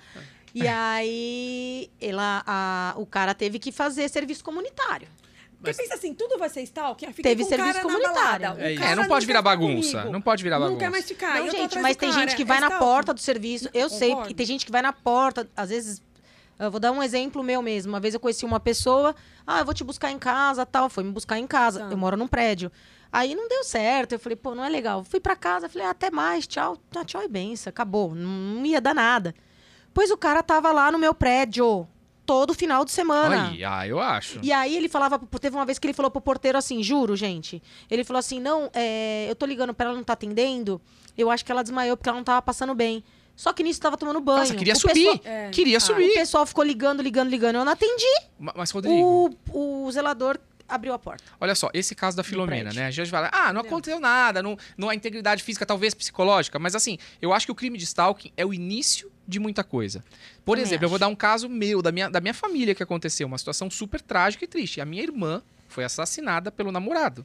E aí ela, a- o cara teve que fazer serviço comunitário. Porque Mas- pensa assim, tudo vai ser? Ah, fiquei Teve com serviço cara na comunitário. É É, não pode virar bagunça. comigo. Não pode virar Não bagunça. quer mais ficar. não, gente, mas tem cara, gente que é vai na stalking. porta do serviço. Eu sei, Concordo. que tem gente que vai na porta, às vezes. Eu vou dar um exemplo meu mesmo. Uma vez eu conheci uma pessoa, ah, eu vou te buscar em casa, tal. Foi me buscar em casa. Tá. Eu moro num prédio. Aí não deu certo. Eu falei, pô, não é legal. Fui pra casa, falei, ah, até mais, tchau, Ah, tchau e benção. Acabou. Não, não ia dar nada. Pois o cara tava lá no meu prédio todo final de semana. Aí, ah, eu acho. E aí ele falava, teve uma vez que ele falou pro porteiro assim, juro, gente. Ele falou assim: não, é, eu tô ligando pra ela, não tá atendendo. Eu acho que ela desmaiou porque ela não tava passando bem. Só que nisso tava tomando banho. Nossa, queria O subir. pessoal- É. Queria O subir. pessoal ficou ligando, ligando, ligando. Eu não atendi. Ma- Mas, Rodrigo, O, o zelador abriu a porta. olha só, esse caso da Filomena, né? A gente fala, ah, não aconteceu nada, não, não há integridade física, talvez psicológica, mas assim, eu acho que o crime de stalking é o início de muita coisa. Por Também exemplo, eu vou acho. dar um caso meu, da minha, da minha família que aconteceu, uma situação super trágica e triste. A minha irmã foi assassinada pelo namorado.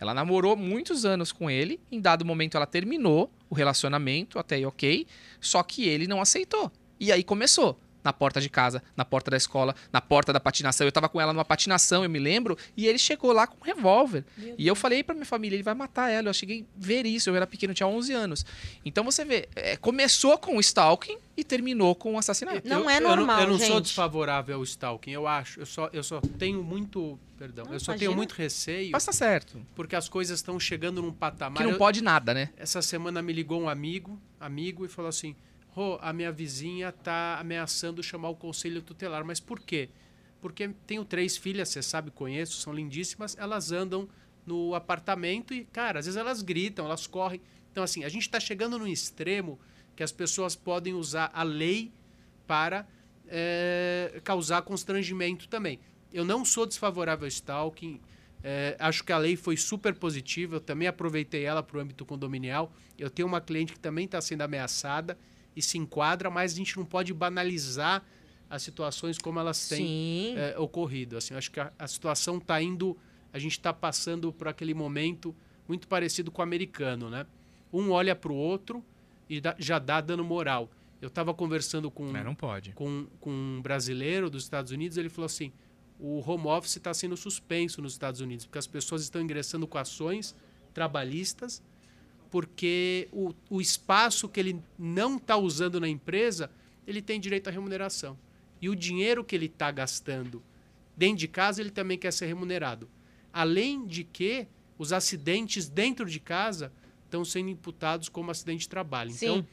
Ela namorou muitos anos com ele, em dado momento ela terminou o relacionamento, até aí ok, só que ele não aceitou. E aí começou. Na porta de casa, na porta da escola, na porta da patinação. Eu tava com ela numa patinação, eu me lembro, e ele chegou lá com um revólver. E eu falei pra minha família, ele vai matar ela. Eu cheguei a ver isso, eu era pequeno, eu tinha 11 anos. Então você vê, é, começou com o stalking e terminou com o assassinato. Não Eu- é eu não- normal, Eu não, sou desfavorável ao stalking, eu acho. Eu só, eu só tenho muito. Perdão. Não, eu só imagina. tenho muito receio Mas tá certo. porque as coisas estão chegando num patamar. Que não Eu- pode nada, né? Essa semana me ligou um amigo, amigo, e falou assim: Rô, a minha vizinha tá ameaçando chamar o conselho tutelar. Mas por quê? Porque tenho três filhas, você sabe, conheço, são lindíssimas, elas andam no apartamento e, cara, às vezes elas gritam, elas correm. Então, assim, a gente está chegando num extremo que as pessoas podem usar a lei para eh, causar constrangimento também. Eu não sou desfavorável ao stalking. eh, acho que a lei foi super positiva. Eu também aproveitei ela para o âmbito condominial. Eu tenho uma cliente que também está sendo ameaçada e se enquadra, mas a gente não pode banalizar as situações como elas têm é, ocorrido. Assim, acho que a, a situação está indo, a gente está passando por aquele momento muito parecido com o americano, né? Um olha para o outro e dá- já dá dano moral. Eu estava conversando com, não pode. com, com um brasileiro dos Estados Unidos, ele falou assim: o home office está sendo suspenso nos Estados Unidos, porque as pessoas estão ingressando com ações trabalhistas, porque o, o espaço que ele não está usando na empresa, ele tem direito à remuneração. E o dinheiro que ele está gastando dentro de casa, ele também quer ser remunerado. Além de que os acidentes dentro de casa estão sendo imputados como acidente de trabalho. Sim. Então,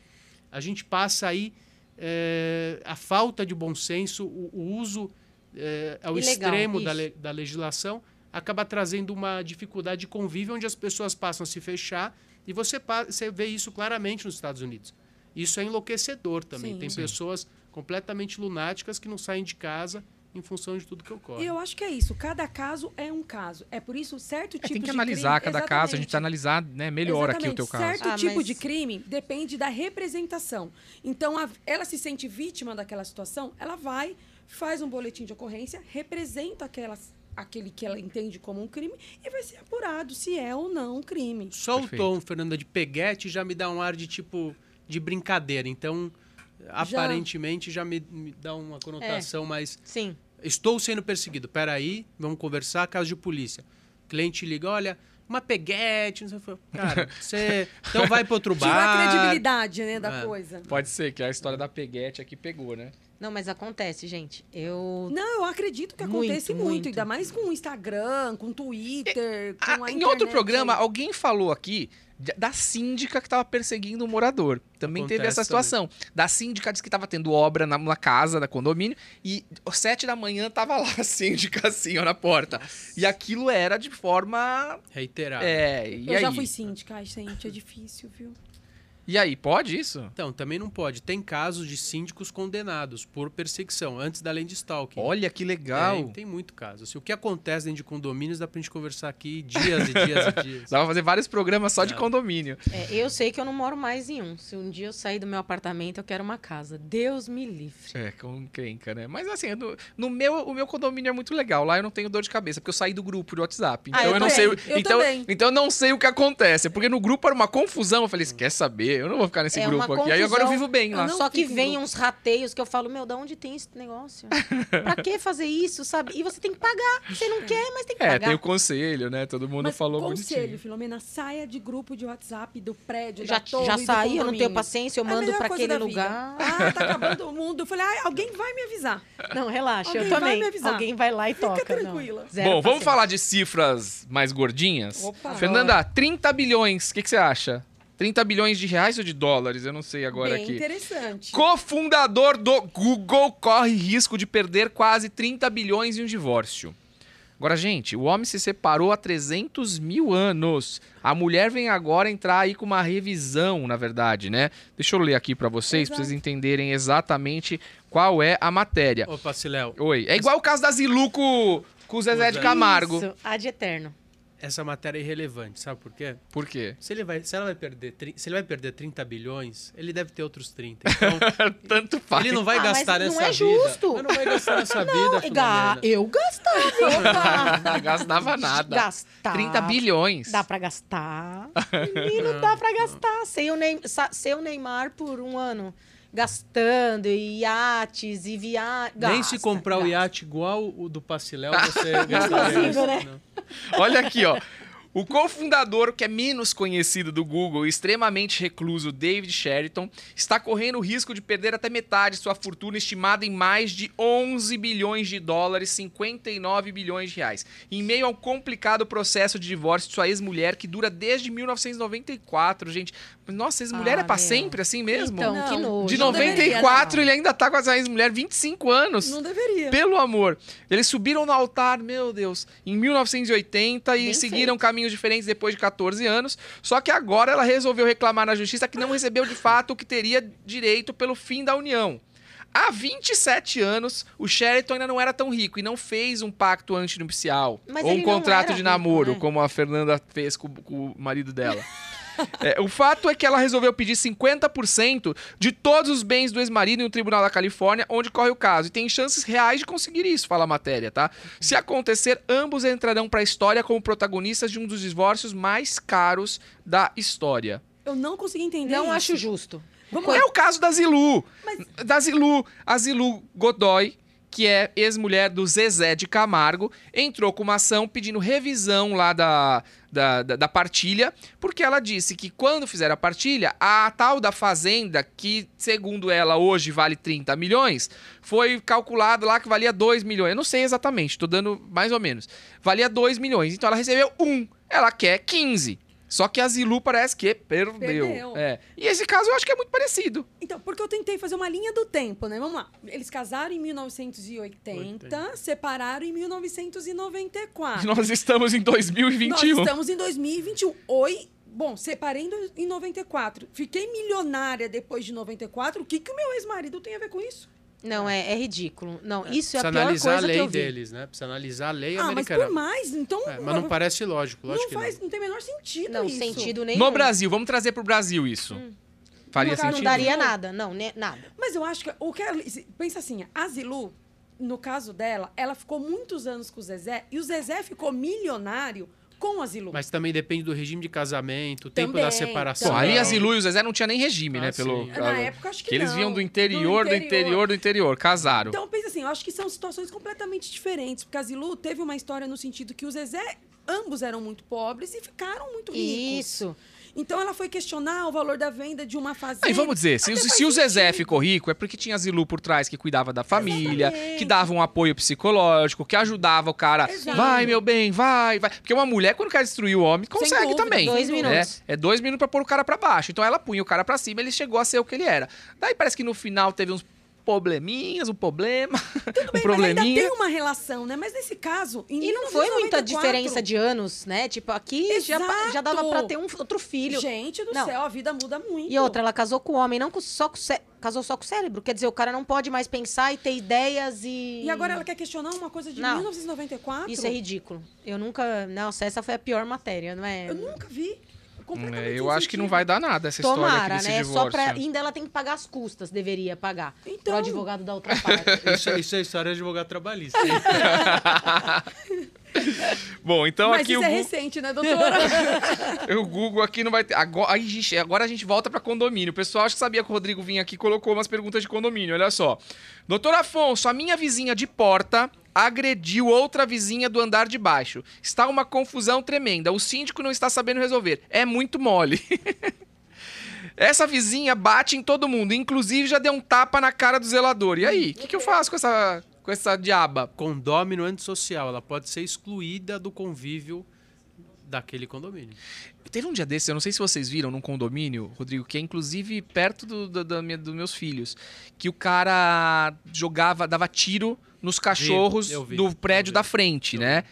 a gente passa aí eh, a falta de bom senso, o, o uso eh, ao Ilegal, extremo da, le- da legislação, acaba trazendo uma dificuldade de convívio onde as pessoas passam a se fechar e você, você vê isso claramente nos Estados Unidos. Isso é enlouquecedor também. Sim. Tem Sim. pessoas completamente lunáticas que não saem de casa em função de tudo que ocorre. E eu acho que é isso. Cada caso é um caso. É por isso certo É, tipo tem que de analisar crime- cada caso, a gente Exatamente. precisa analisar né, melhor aqui o Exatamente. teu caso. Certo Ah, tipo mas- de crime depende da representação. Então, a- ela se sente vítima daquela situação, ela vai, faz um boletim de ocorrência, representa aquelas, aquele que ela entende como um crime e vai ser apurado se é ou não um crime. Só o tom, Fernanda, de peguete já me dá um ar de tipo de brincadeira. Então, aparentemente já me, me dá uma conotação mais. Sim. Estou sendo perseguido. Peraí, vamos conversar. Caso de polícia. Cliente liga: olha, uma peguete, não sei o que. Cara, [LAUGHS] você. Então vai pro outro bar. a credibilidade, né, da É. coisa. Pode ser que a história da peguete aqui pegou, né? Não, mas acontece, gente. Eu. Não, eu acredito que Muito, acontece muito, muito. ainda mais com o Instagram, com o Twitter, com Ah, a em internet outro programa, alguém falou aqui da síndica que tava perseguindo um morador. Também teve Acontece essa situação. Da síndica disse que tava tendo obra na, na casa, na condomínio, e às sete da manhã tava lá a síndica assim, ó, na porta. E aquilo era de forma. Reiterado. É, e Eu aí? já fui síndica, ai, gente, é difícil, viu? E aí, pode isso? Então, também não pode. Tem casos de síndicos condenados por perseguição, antes da lei de stalking. Olha que legal. Tem, tem muito caso. Assim, o que acontece dentro de condomínios dá pra gente conversar aqui dias e dias e [LAUGHS] dias. Dá pra fazer vários programas só de É. condomínio. É, eu sei que eu não moro mais em um. Se um dia eu sair do meu apartamento, eu quero uma casa. Deus me livre. É, com crenca, né? Mas assim, no, no meu, o meu condomínio é muito legal. Lá eu não tenho dor de cabeça, porque eu saí do grupo de WhatsApp. Então Ah, eu, eu não sei. eu então, também. então eu não sei o que acontece. Porque no grupo era uma confusão. Eu falei, você quer saber? Eu não vou ficar nesse É grupo uma aqui. Aí agora eu vivo bem lá. Só que vem grupo. uns rateios que eu falo, meu, da onde tem esse negócio? [LAUGHS] pra que fazer isso, sabe? E você tem que pagar. Você não quer, mas tem que É, pagar. tem o conselho, né? Todo mundo Mas falou conselho, bonitinho. Filomena, saia de grupo de WhatsApp do prédio, Já, da torre, já saí, eu não tenho paciência, eu É mando pra aquele lugar. Ah, tá [LAUGHS] acabando o mundo. Eu falei, ah, alguém vai me avisar. Não, relaxa, Alguém eu vai também. me avisar. Alguém vai lá e Fica toca. não. tranquila. Zero Bom, vamos paciência. falar de cifras mais gordinhas? Opa. Fernanda, 30 bilhões. O que, que você acha? 30 bilhões de reais ou de dólares? Eu não sei agora Bem aqui. interessante. Cofundador do Google corre risco de perder quase 30 bilhões em um divórcio. Agora, gente, o homem se separou há 300 mil anos. A mulher vem agora entrar aí com uma revisão, na verdade, né? Deixa eu ler aqui pra vocês, pra Exato. vocês entenderem exatamente qual é a matéria. Opa, Siléo, Oi. É igual o caso da Zilu com, com o Zezé de. Camargo. Isso, ad eterno. Essa matéria é irrelevante, sabe por quê? Por quê? Se ele vai, se ela vai perder, se ele vai perder 30 bilhões, ele deve ter outros 30. Então, [LAUGHS] Tanto faz. ele não vai Ah, mas gastar não nessa é vida. justo. Mas não vai gastar nessa vida, Não, ga- Filomena. eu gastava. [LAUGHS] Não gastava nada. Gastar. 30 bilhões. Dá pra gastar. Menino, dá pra gastar. [LAUGHS] Sem o, Neym- sa- sem o Neymar por um ano. Gastando, e iates e viagens. Nem se comprar o iate igual o do Paciléu, você gastaria consigo, isso. né? Não. Olha aqui, ó. O cofundador, que é menos conhecido do Google extremamente recluso, David Sheraton, está correndo o risco de perder até metade de sua fortuna, estimada em mais de 11 bilhões de dólares, 59 bilhões de reais, em meio a um complicado processo de divórcio de sua ex-mulher, que dura desde 1994, gente. Nossa, ex-mulher Ah, é pra meu. sempre assim mesmo? Então, Não, que nojo. de não deveria, 94 não. ele ainda tá com essa ex-mulher 25 anos. Não deveria. Pelo amor. Eles subiram no altar, meu Deus, em 1980 e Bem seguiram feito. caminhos diferentes depois de 14 anos. Só que agora ela resolveu reclamar na justiça que não recebeu de fato o que teria direito pelo fim da união. Há 27 anos, o Sheraton ainda não era tão rico e não fez um pacto antinupcial Mas ou um contrato de rico, namoro, né? como a Fernanda fez com, com o marido dela. [LAUGHS] É, o fato é que ela resolveu pedir 50% de todos os bens do ex-marido em um tribunal da Califórnia, onde corre o caso. E tem chances reais de conseguir isso, fala a matéria, tá? Se acontecer, ambos entrarão pra história como protagonistas de um dos divórcios mais caros da história. Eu não consegui entender Não isso. acho justo. Vamos É o caso da Zilu. Mas- Da Zilu. A Zilu Godoy, que é ex-mulher do Zezé de Camargo, entrou com uma ação pedindo revisão lá da, da, da, da partilha, porque ela disse que quando fizeram a partilha, a tal da fazenda, que segundo ela hoje vale 30 milhões, foi calculado lá que valia 2 milhões. Eu não sei exatamente, tô dando mais ou menos. Valia 2 milhões. Então ela recebeu um. Ela quer 15. Só que a Zilu parece que perdeu. Perdeu. É. E esse caso eu acho que é muito parecido. Então, porque eu tentei fazer uma linha do tempo, né? Vamos lá. Eles casaram em 1980, separaram em 1994. Nós estamos em 2021. Nós estamos em 2021. Oi. Bom, separei em 94. Fiquei milionária depois de 94. O que, que o meu ex-marido tem a ver com isso? Não, é, é ridículo. Não, isso é a Precisa pior analisar a coisa que lei eu vi. deles, né? Precisa analisar a lei ah, mas americana. por mais, então. É, mas não parece lógico, lógico não que faz, não. não tem o menor sentido Não, isso. sentido nenhum. No Brasil, vamos trazer pro Brasil isso. Faria No caso, Não sentido? daria Não. nada. Não, né, nada. Mas eu acho que o que ela, pensa assim, a Zilu, no caso dela, ela ficou muitos anos com o Zezé e o Zezé ficou milionário com a Zilu. Mas também depende do regime de casamento, o tempo da separação. Pô, ali a Zilu e o Zezé não tinha nem regime, Ah, né? Pelo, sim. Na época, acho que que eles vinham do interior, do interior, do interior. Casaram. Então, pensa assim, eu acho que são situações completamente diferentes. Porque a Zilu teve uma história no sentido que o Zezé ambos eram muito pobres e ficaram muito ricos. Isso. Então ela foi questionar o valor da venda de uma fazenda. Aí vamos dizer, se, se o Zezé ficou rico, é porque tinha Zilu por trás que cuidava da família, Exatamente. que dava um apoio psicológico, que ajudava o cara. Exato. Vai, meu bem, vai, vai. Porque uma mulher, quando quer destruir o homem, consegue dúvida, também. Dois né? minutos. É dois minutos pra pôr o cara pra baixo. Então ela punha o cara pra cima, ele chegou a ser o que ele era. Daí parece que no final teve uns probleminhas, um problema, um Tudo bem, [LAUGHS] mas ainda probleminha. tem uma relação, né? Mas nesse caso, em E não foi muita 1994, diferença de anos, né? Tipo, aqui já, já dava pra ter um outro filho. Gente do Não. céu, a vida muda muito. E outra, ela casou com o homem, não com- só com o cé- casou só com o cérebro. Quer dizer, o cara não pode mais pensar e ter ideias e. E agora ela quer questionar uma coisa de Não. 1994? Isso é ridículo. Eu nunca. Nossa, essa foi a pior matéria, não é? Eu nunca vi. Completamente É, eu acho que não vai dar nada essa história aqui Tomara, desse né? divórcio. Só pra. Ainda ela tem que pagar as custas, deveria pagar. Então. Pro advogado da outra parte. [LAUGHS] Isso, isso é história de advogado trabalhista. [LAUGHS] Bom, então Mas aqui isso o é recente, né, doutora? [LAUGHS] O Google aqui não vai ter. Agora, aí, gente, agora a gente volta pra condomínio. O pessoal acho que sabia que o Rodrigo vinha aqui e colocou umas perguntas de condomínio. Olha só. Doutor Afonso, a minha vizinha de porta agrediu outra vizinha do andar de baixo. Está uma confusão tremenda. O síndico não está sabendo resolver. É muito mole. [LAUGHS] Essa vizinha bate em todo mundo, inclusive já deu um tapa na cara do zelador. E aí, o que, que eu faço com essa, com essa diaba? Condômino antissocial, ela pode ser excluída do convívio daquele condomínio. Teve um dia desse, eu não sei se vocês viram, num condomínio, Rodrigo, que é inclusive perto do, do- minha- dos meus filhos, que o cara jogava, dava tiro nos cachorros eu vi, do prédio vi. da frente, né?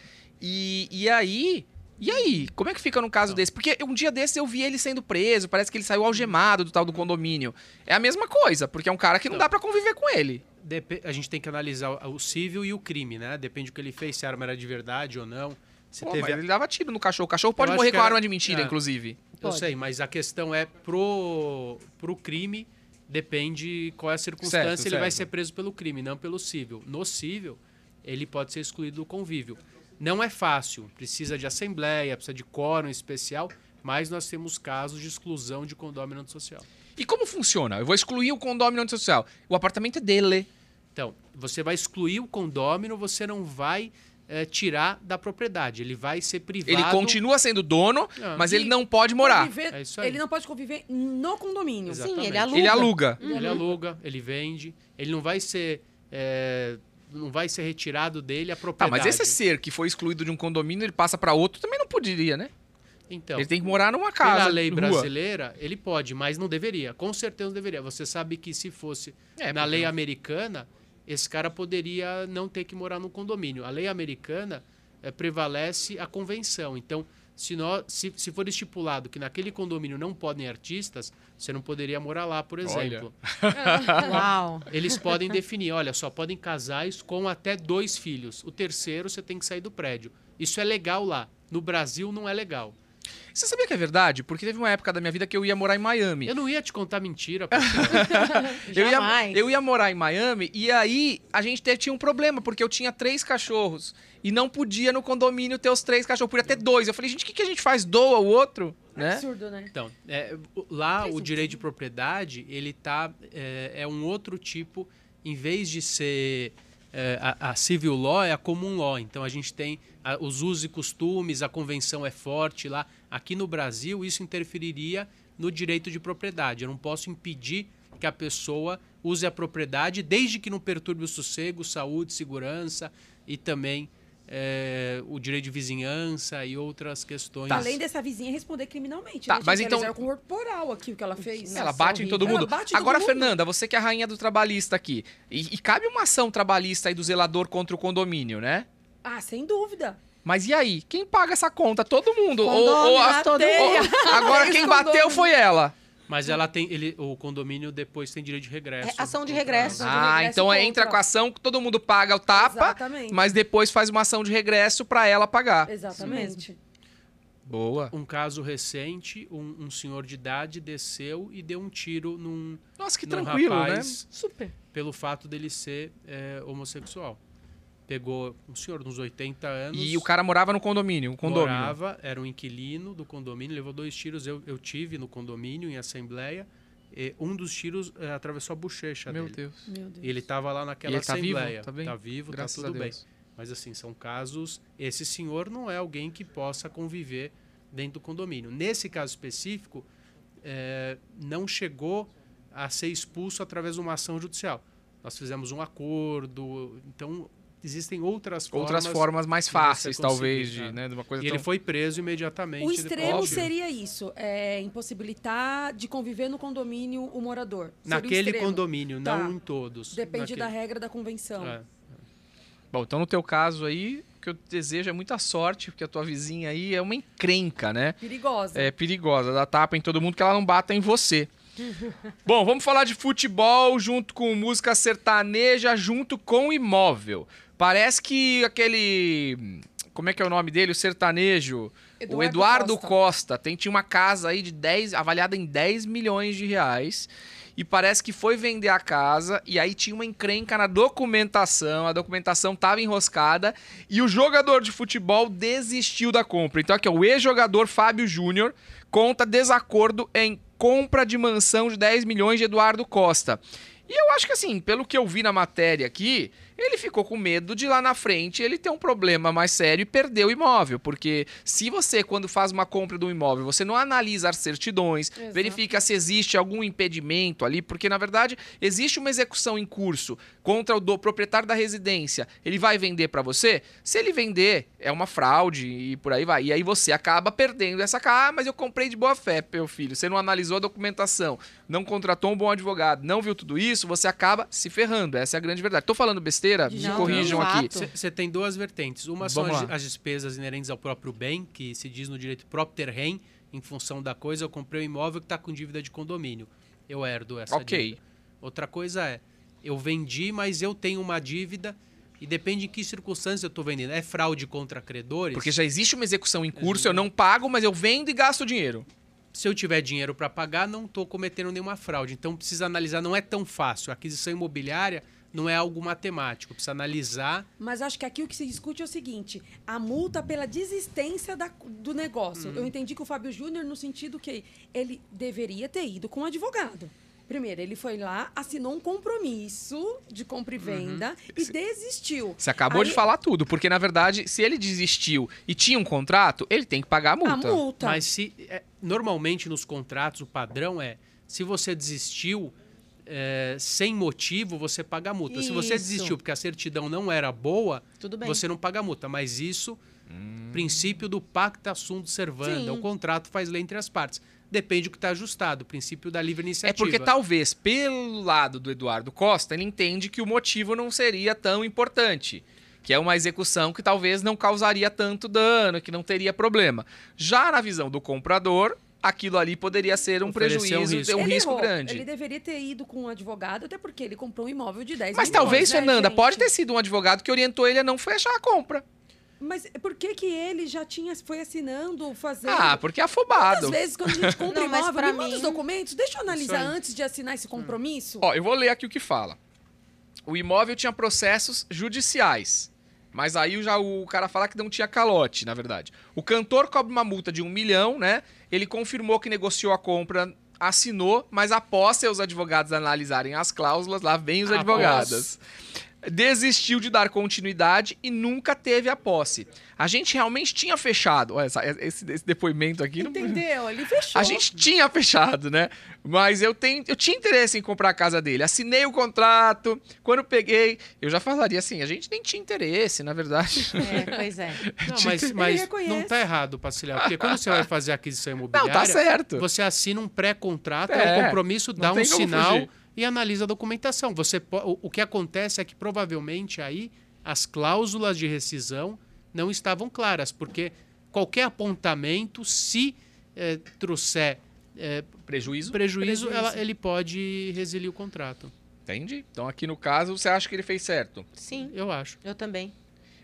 E, e aí. E aí? Como é que fica num caso Então. desse? Porque um dia desse eu vi ele sendo preso, parece que ele saiu algemado do tal do condomínio. É a mesma coisa, porque é um cara que não Então. dá pra conviver com ele. Depe- a gente tem que analisar o o civil e o crime, né? Depende do que ele fez, se a arma era de verdade ou não. Se Pô, teve ele dava tiro no cachorro. O cachorro pode morrer com era- arma de mentira, é. inclusive. Eu Pode. sei, mas a questão é pro, pro crime, depende qual é a circunstância, Certo, ele vai certo. ser preso pelo crime, não pelo civil. No civil, ele pode ser excluído do convívio. Não é fácil, precisa de assembleia, precisa de quórum especial, mas nós temos casos de exclusão de condômino antissocial. E como funciona? Eu vou excluir o condomínio antissocial. O apartamento é dele. Então, você vai excluir o condômino, você não vai eh, tirar da propriedade, ele vai ser privado. Ele continua sendo dono, Ah, mas e ele não pode morar. Conviver- É isso aí. Ele não pode conviver no condomínio. Exato. Sim, ele Exatamente. aluga. Ele aluga. Ele aluga, ele vende, ele não vai ser eh, não vai ser retirado dele a Tá, propriedade. mas esse ser que foi excluído de um condomínio, ele passa pra outro, também não poderia, né? Então, ele tem que morar numa casa. pela lei rua. brasileira, ele pode, mas não deveria. Com certeza não deveria. Você sabe que se fosse É, na lei não- americana, esse cara poderia não ter que morar no condomínio. A lei americana eh, prevalece a convenção. Então, se, nós, se, se for estipulado que naquele condomínio não podem artistas, você não poderia morar lá, por exemplo. [LAUGHS] Uau. Eles podem definir, olha, só podem casais com até dois filhos. O terceiro você tem que sair do prédio. Isso é legal lá. No Brasil não é legal. Você sabia que é verdade? Porque teve uma época da minha vida que eu ia morar em Miami. Eu não ia te contar mentira. [LAUGHS] Eu ia, eu ia morar em Miami e aí a gente te- tinha um problema, porque eu tinha três cachorros e não podia no condomínio ter os três cachorros, podia ter dois. Eu falei, gente, o que, que a gente faz? Doa o outro? Né? Absurdo, né? Então, é, lá o direito de propriedade, ele tá, é, é um outro tipo, em vez de ser é, a, a civil law, é a common law. Então a gente tem a- os usos e costumes, a convenção é forte lá. Aqui no Brasil, isso interferiria no direito de propriedade. Eu não posso impedir que a pessoa use a propriedade, desde que não perturbe o sossego, saúde, segurança e também é, o direito de vizinhança e outras questões. Além dessa vizinha responder criminalmente. Tá, né? mas então- com corporal aqui o que ela fez. Ela Nossa, bate em todo mundo. Agora, mundo. Fernanda, você que é a rainha do trabalhista aqui. E, e cabe uma ação trabalhista aí do zelador contra o condomínio, né? Ah, sem dúvida. Mas e aí? Quem paga essa conta? Todo mundo. Ou, Condômino, ou a- todo mundo. [LAUGHS] agora quem bateu foi ela. Mas ela tem. Ele, o condomínio depois tem direito de regresso. É, ação de regresso. Ação de Ah, regresso então contra. entra com a ação, todo mundo paga o tapa, Exatamente. mas depois faz uma ação de regresso pra ela pagar. Exatamente. Boa. Um caso recente, um, um senhor de idade desceu e deu um tiro num, Nossa, que num tranquilo, rapaz Super. pelo fato dele ser é, homossexual. Pegou um senhor de uns 80 né? anos. E o cara morava no condomínio, um condomínio. morava, era um inquilino do condomínio, levou dois tiros. Eu, eu tive no condomínio, em assembleia. E um dos tiros é, atravessou a bochecha Meu dele. Deus. Meu Deus. E ele estava lá naquela ele tá vivo? assembleia. Tá bem? vivo, Graças tá tudo a bem. Deus. Mas assim, são casos. Esse senhor não é alguém que possa conviver dentro do condomínio. Nesse caso específico, é, não chegou a ser expulso através de uma ação judicial. Nós fizemos um acordo, então existem outras formas. Outras formas mais fáceis, talvez, de, tá? né, de uma coisa E ele tão... foi preso imediatamente. O depois extremo de- seria isso, é, impossibilitar de conviver no condomínio o morador. O Naquele extremo. condomínio, Tá. não em todos. Depende Naquele- da regra da convenção. É. Bom, então no teu caso aí, o que eu desejo é muita sorte, porque a tua vizinha aí é uma encrenca, né? Perigosa. É perigosa, dá tapa em todo mundo que ela não bata em você. [LAUGHS] Bom, vamos falar de futebol junto com música sertaneja, junto com imóvel. Parece que aquele. Como é que é o nome dele? O sertanejo. o Eduardo Eduardo Costa. Costa. tem, tinha uma casa aí de 10, avaliada em 10 milhões de reais. E parece que foi vender a casa e aí tinha uma encrenca na documentação, a documentação tava enroscada e o jogador de futebol desistiu da compra. Então aqui, ó, o ex-jogador Fábio Júnior conta desacordo em compra de mansão de 10 milhões de Eduardo Costa. E eu acho que assim, pelo que eu vi na matéria aqui, ele ficou com medo de lá na frente ele ter um problema mais sério e perder o imóvel. Porque se você, quando faz uma compra de um imóvel, você não analisa as certidões, Exato. verifica se existe algum impedimento ali, porque na verdade existe uma execução em curso contra o do proprietário da residência. Ele vai vender para você? Se ele vender, é uma fraude e por aí vai. E aí você acaba perdendo essa casa. Ah, mas eu comprei de boa fé, meu filho. Você não analisou a documentação, não contratou um bom advogado, não viu tudo isso, você acaba se ferrando. Essa é a grande verdade. Tô falando besteira? Me Não, corrijam não. aqui. Você tem duas vertentes. Uma são Vamos as, lá. as despesas inerentes ao próprio bem, que se diz no direito próprio rem, em função da coisa, eu comprei um imóvel que está com dívida de condomínio. Eu herdo essa Ok. dívida. Outra coisa é, eu vendi, mas eu tenho uma dívida e depende em que circunstâncias eu estou vendendo. É fraude contra credores? Porque já existe uma execução em curso, eu não pago, mas eu vendo e gasto dinheiro. se eu tiver dinheiro para pagar, não estou cometendo nenhuma fraude. Então precisa analisar, não é tão fácil. A aquisição imobiliária não é algo matemático, precisa analisar. Mas acho que aqui o que se discute é o seguinte: a multa pela desistência da- do negócio. Uhum. Eu entendi que o Fábio Júnior, no sentido que ele deveria ter ido com um advogado. Primeiro, ele foi lá, assinou um compromisso de compra e Uhum. venda e desistiu. Você acabou de Aí- falar tudo, porque na verdade, se ele desistiu e tinha um contrato, ele tem que pagar a multa. A multa. Mas se é, normalmente nos contratos o padrão é se você desistiu é, sem motivo, você paga a multa. Se você Isso. desistiu porque a certidão não era boa, Tudo bem. você não paga a multa. Mas isso, princípio do pacta sunt servanda, Sim. o contrato faz lei entre as partes. Depende do que está ajustado, o princípio da livre É iniciativa. porque talvez, pelo lado do Eduardo Costa, ele entende que o motivo não seria tão importante. Que é uma execução que talvez não causaria tanto dano, que não teria problema. Já na visão do comprador, aquilo ali poderia ser um Oferecer um prejuízo, risco. ter um Ele risco errou. grande. Ele deveria ter ido com um advogado, até porque ele comprou um imóvel de 10 Mas milhões, talvez, né, Fernanda, gente? pode ter sido um advogado que orientou ele a não fechar a compra. Mas por que que ele já tinha, foi assinando, fazendo... Ah, porque é afobado. vezes quando a gente [LAUGHS] compra Não, imóvel, manda mim- os documentos, deixa eu analisar antes de assinar esse compromisso. Ó, eu vou ler aqui o que fala. O imóvel tinha processos judiciais. Mas aí já o cara fala que não tinha calote, na verdade. O cantor cobra uma multa de um milhão, né? Ele confirmou que negociou a compra, assinou, mas após seus advogados analisarem as cláusulas, lá vem os Após. advogados. Desistiu de dar continuidade e nunca teve a posse. A gente realmente tinha fechado. Olha, essa- esse, esse depoimento aqui não, Entendeu? Ele fechou. a gente tinha fechado, né? Mas eu, tenho, eu tinha interesse em comprar a casa dele. Assinei o contrato. Quando peguei, eu já falaria assim: a gente nem tinha interesse, na verdade. É, pois é. [LAUGHS] Não, mas, mas não está errado, Pacilhar. Porque quando você vai fazer aquisição Não, imobiliária, tá certo. você assina um pré-contrato, É, é um compromisso, não dá um sinal fugir. E analisa a documentação. Você o, o que acontece é que provavelmente aí as cláusulas de rescisão não estavam claras, porque qualquer apontamento, se eh, trouxer eh, Prejuízo? prejuízo, Prejuízo. ela- ele pode resilir o contrato. Entendi. Então aqui no caso, você acha que ele fez certo? Sim, Eu acho. eu também.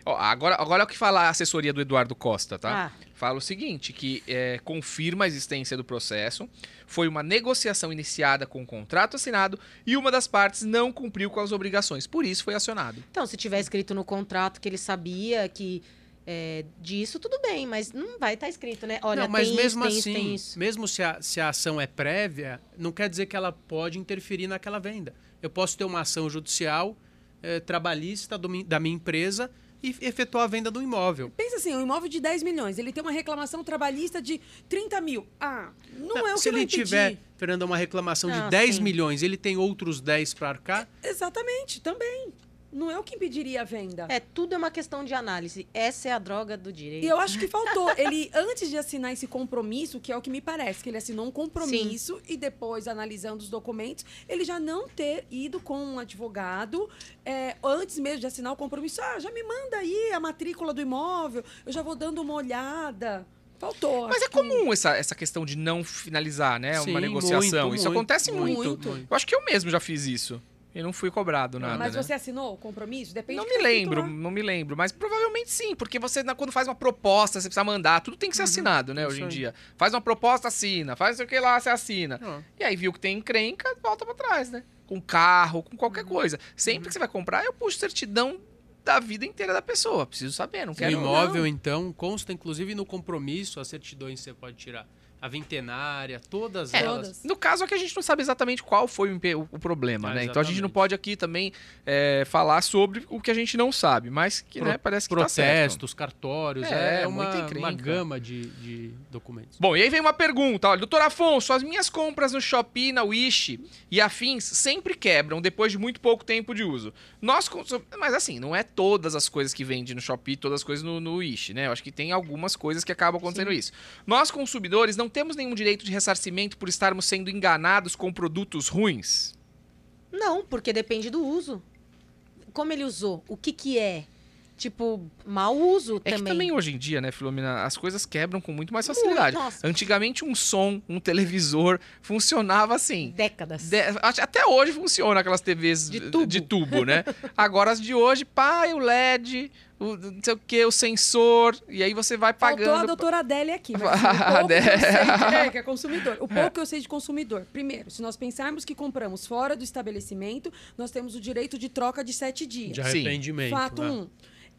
Ó, agora, agora é o que fala a assessoria do Eduardo Costa, tá? Ah, Fala o seguinte, que é, confirma a existência do processo, foi uma negociação iniciada com o contrato assinado e uma das partes não cumpriu com as obrigações, por isso foi acionado. então, se tiver escrito no contrato que ele sabia que é, disso, tudo bem, mas não vai estar escrito, né? Olha, não, mas tem mesmo isso, tem assim, isso, tem isso. mesmo se a, se a ação é prévia, não quer dizer que ela pode interferir naquela venda. Eu posso ter uma ação judicial eh, trabalhista do da minha empresa e efetuar a venda do imóvel. Pensa assim, um imóvel de 10 milhões, ele tem uma reclamação trabalhista de 30 mil. Ah, não, é o Se que ele vai tiver. Fernanda, uma reclamação Ah, de 10 sim. milhões, ele tem outros 10 para arcar? Exatamente, também. Não é o que impediria a venda. É, tudo é uma questão de análise. Essa é a droga do direito. E eu acho que faltou. Ele, antes de assinar esse compromisso, que é o que me parece, que ele assinou um compromisso e depois, analisando os documentos, ele já não ter ido com um advogado é, antes mesmo de assinar o compromisso. Ah, já me manda aí a matrícula do imóvel, eu já vou dando uma olhada. Faltou. Mas é que- comum essa, essa questão de não finalizar, né? Sim, uma negociação. muito, isso muito, acontece muito. muito. Eu acho que eu mesmo já fiz isso. E não fui cobrado nada, Mas né? você assinou o compromisso? Depende Não do me lembro, lá. não me lembro, mas provavelmente sim, porque você, na- quando faz uma proposta, você precisa mandar, tudo tem que ser assinado, né, isso hoje em aí. dia. Faz uma proposta, assina, faz o que lá, você assina. Ah. E aí viu que tem encrenca, volta pra trás, né? Com carro, com qualquer Uhum. coisa. Sempre que você vai comprar, eu puxo certidão da vida inteira da pessoa. Preciso saber, não O quero... imóvel, não. então, consta inclusive no compromisso, as certidões você pode tirar. A vintenária, todas É, elas. Todas. No caso aqui a gente não sabe exatamente qual foi o, o- problema, Ah, né? Então a gente não exatamente. pode aqui também é, falar sobre o que a gente não sabe, mas que Pro- né, parece que tá. Protestos, cartórios, É, é, uma, uma gama de, de documentos. Bom, e aí vem uma pergunta, olha, doutor Afonso, as minhas compras no Shopee, na Wish e afins sempre quebram depois de muito pouco tempo de uso. Nós. Mas assim, não é todas as coisas que vende no Shopee, todas as coisas no, no Wish, né? Eu acho que tem algumas coisas que acabam acontecendo isso. Nós, consumidores, não temos nenhum direito de ressarcimento por estarmos sendo enganados com produtos ruins? Não, porque depende do uso. Como ele usou? O que que é? Tipo, mau uso É que também. também hoje em dia, né, Filomena, as coisas quebram com muito mais facilidade. Nossa, Antigamente um som, um televisor funcionava assim. décadas. De- até hoje funciona aquelas TVs De tubo. de tubo, né? Agora as de hoje, pá, o LED, o não sei o que, o sensor, e aí você vai Faltou a pagando. doutora Adélia aqui. Mas, [LAUGHS] A assim, o pouco que sei, é, que é consumidor. O [LAUGHS] pouco que eu sei de consumidor. Primeiro, se nós pensarmos que compramos fora do estabelecimento, nós temos o direito de troca de sete dias. De Sim. arrependimento. Fato né? um.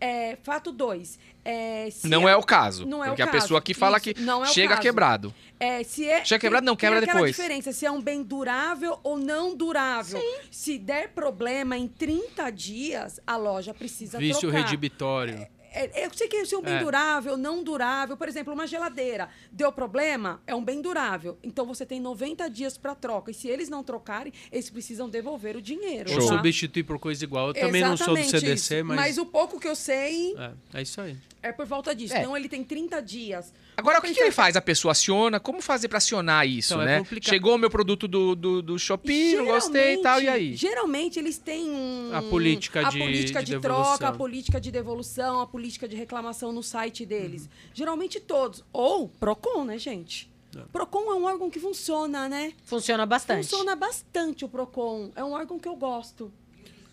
É, fato dois. É, se Não é o caso. Não é o porque a caso. pessoa aqui fala Isso, que não é o chega caso. quebrado. É, se é, Chega quebrado, não, quebra depois. diferença, se é um bem durável ou não durável. Se der problema em 30 dias, a loja precisa Vício trocar. redibitório. É, eu sei que se é um bem É. durável, não durável. Por exemplo, uma geladeira deu problema, é um bem durável. Então você tem 90 dias para troca. E se eles não trocarem, eles precisam devolver o dinheiro. Ou Show. tá? substituir por coisa igual. Eu também não sou do Exatamente CDC, isso. mas. o pouco que eu sei É, é isso aí. É por volta disso. É. Então ele tem 30 dias. Agora, o que, que ele faz? A pessoa aciona? Como fazer pra acionar isso, Então, é né? complicado. Chegou o meu produto do, do, do Shopee, não gostei e tal, e aí? Geralmente eles têm um, A política a de- política de de, troca, a política de devolução, a política de reclamação no site deles. Uhum. Geralmente todos. Ou Procon, né, gente? É. Procon é um órgão que funciona, né? Funciona bastante. Funciona bastante o Procon. É um órgão que eu gosto.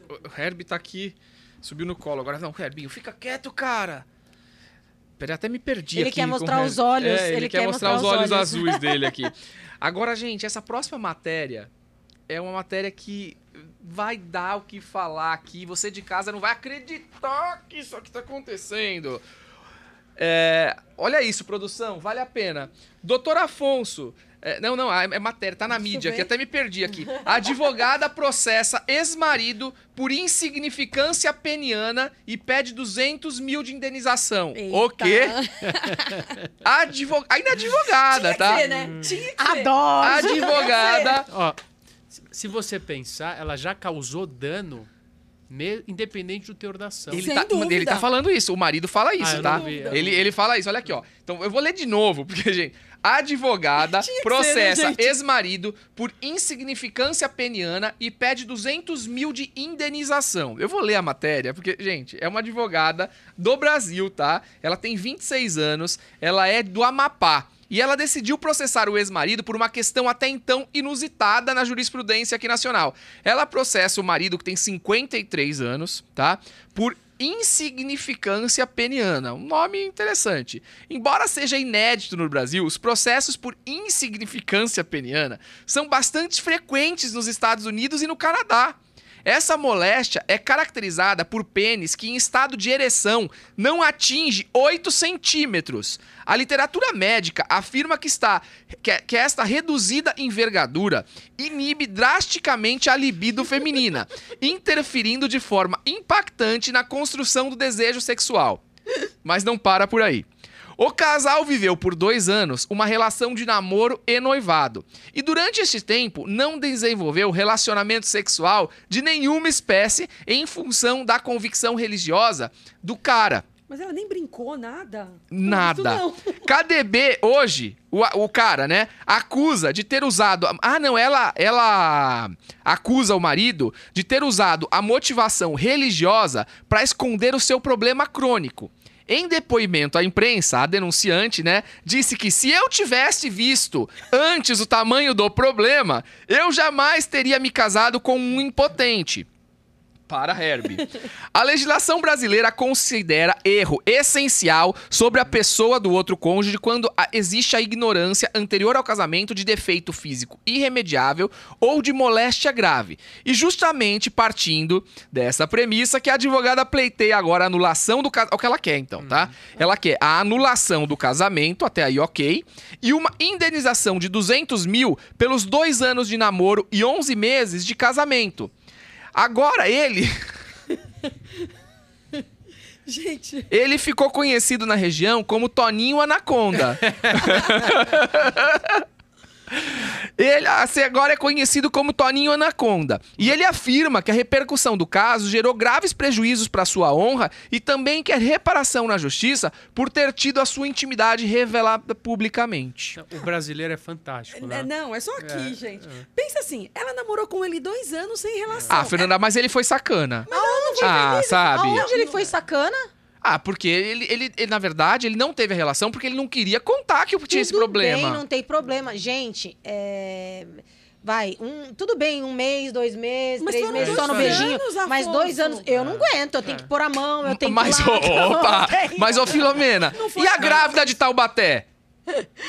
O Herbie tá aqui, subiu no colo. Agora, não, Herbinho, fica quieto, cara. Até me perdi Ele aqui. quer mostrar Herbie. os olhos, É, ele, ele quer, quer mostrar, mostrar os os olhos, olhos. azuis dele aqui. [LAUGHS] Agora, gente, essa próxima matéria é uma matéria que vai dar o que falar aqui. Você de casa não vai acreditar que isso aqui tá acontecendo. É, olha isso, produção, vale a pena. Doutor Afonso. É, não, não, é, é matéria, tá na Deixa mídia aqui, ver. até me perdi aqui. A advogada processa ex-marido por insignificância peniana e pede 200 mil de indenização. O Eita. quê? Advo... Ainda é advogada, Tinha que tá? ser, né? Tinha que. Adoro! Advogada. Ó, se- você pensar, ela já causou dano, independente do teor da ação. Ele Sem tá, dúvida. ele tá falando isso, o marido fala isso, Ah, tá? vi, ele, ele fala isso, olha aqui, ó. Então eu vou ler de novo, porque, gente, advogada que processa né, ex-marido por insignificância peniana e pede 200 mil de indenização. Eu vou ler a matéria, porque, gente, é uma advogada do Brasil, tá? Ela tem 26 anos, ela é do Amapá. E ela decidiu processar o ex-marido por uma questão até então inusitada na jurisprudência aqui nacional. Ela processa o marido, que tem 53 anos, tá? Por insignificância peniana. Um nome interessante. Embora seja inédito no Brasil, os processos por insignificância peniana são bastante frequentes nos Estados Unidos e no Canadá. Essa moléstia é caracterizada por pênis que, em estado de ereção, não atinge 8 centímetros. A literatura médica afirma que, está, que, que esta reduzida envergadura inibe drasticamente a libido feminina, [LAUGHS] interferindo de forma impactante na construção do desejo sexual. Mas não para por aí. O casal viveu por dois anos uma relação de namoro e noivado. E durante este tempo não desenvolveu relacionamento sexual de nenhuma espécie em função da convicção religiosa do cara. Mas ela nem brincou, nada. Nada. Não, [LAUGHS] KDB hoje, o, o cara, né, acusa de ter usado. Ah, não, ela, ela acusa o marido de ter usado a motivação religiosa para esconder o seu problema crônico. Em depoimento à imprensa, a denunciante, né, disse que se eu tivesse visto antes o tamanho do problema, eu jamais teria me casado com um impotente. Para Herbie. A legislação brasileira considera erro essencial sobre a pessoa do outro cônjuge quando a- existe a ignorância anterior ao casamento de defeito físico irremediável ou de moléstia grave. E justamente partindo dessa premissa que a advogada pleiteia agora a anulação do casamento. É o que ela quer, então, tá? Ela quer a anulação do casamento, até aí ok, e uma indenização de 200 mil pelos dois anos de namoro e 11 meses de casamento. Agora ele. [LAUGHS] Gente, Ele ficou conhecido na região como Toninho Anaconda. [LAUGHS] Ele assim, agora é conhecido como Toninho Anaconda. E ele afirma que a repercussão do caso gerou graves prejuízos para sua honra e também quer reparação na justiça por ter tido a sua intimidade revelada publicamente. O brasileiro é fantástico, né? é, não, é só aqui, É, gente. Pensa assim, ela namorou com ele dois anos sem relação. Ah, Fernanda, mas ele foi sacana. Mas Ah, sabe? Aonde ele foi sacana? Ah, porque ele, ele, ele, na verdade, ele não teve a relação porque ele não queria contar que tinha esse Tudo problema. Bem, não tem problema. Gente, é... vai, um, tudo bem, um mês, dois meses, Mas três meses só no dois beijinho. anos, mas dois anos, eu não aguento. Eu tenho que pôr a mão, eu tenho mas, que. ir lá, [LAUGHS] opa, mas, ô Filomena, e a grávida de Taubaté?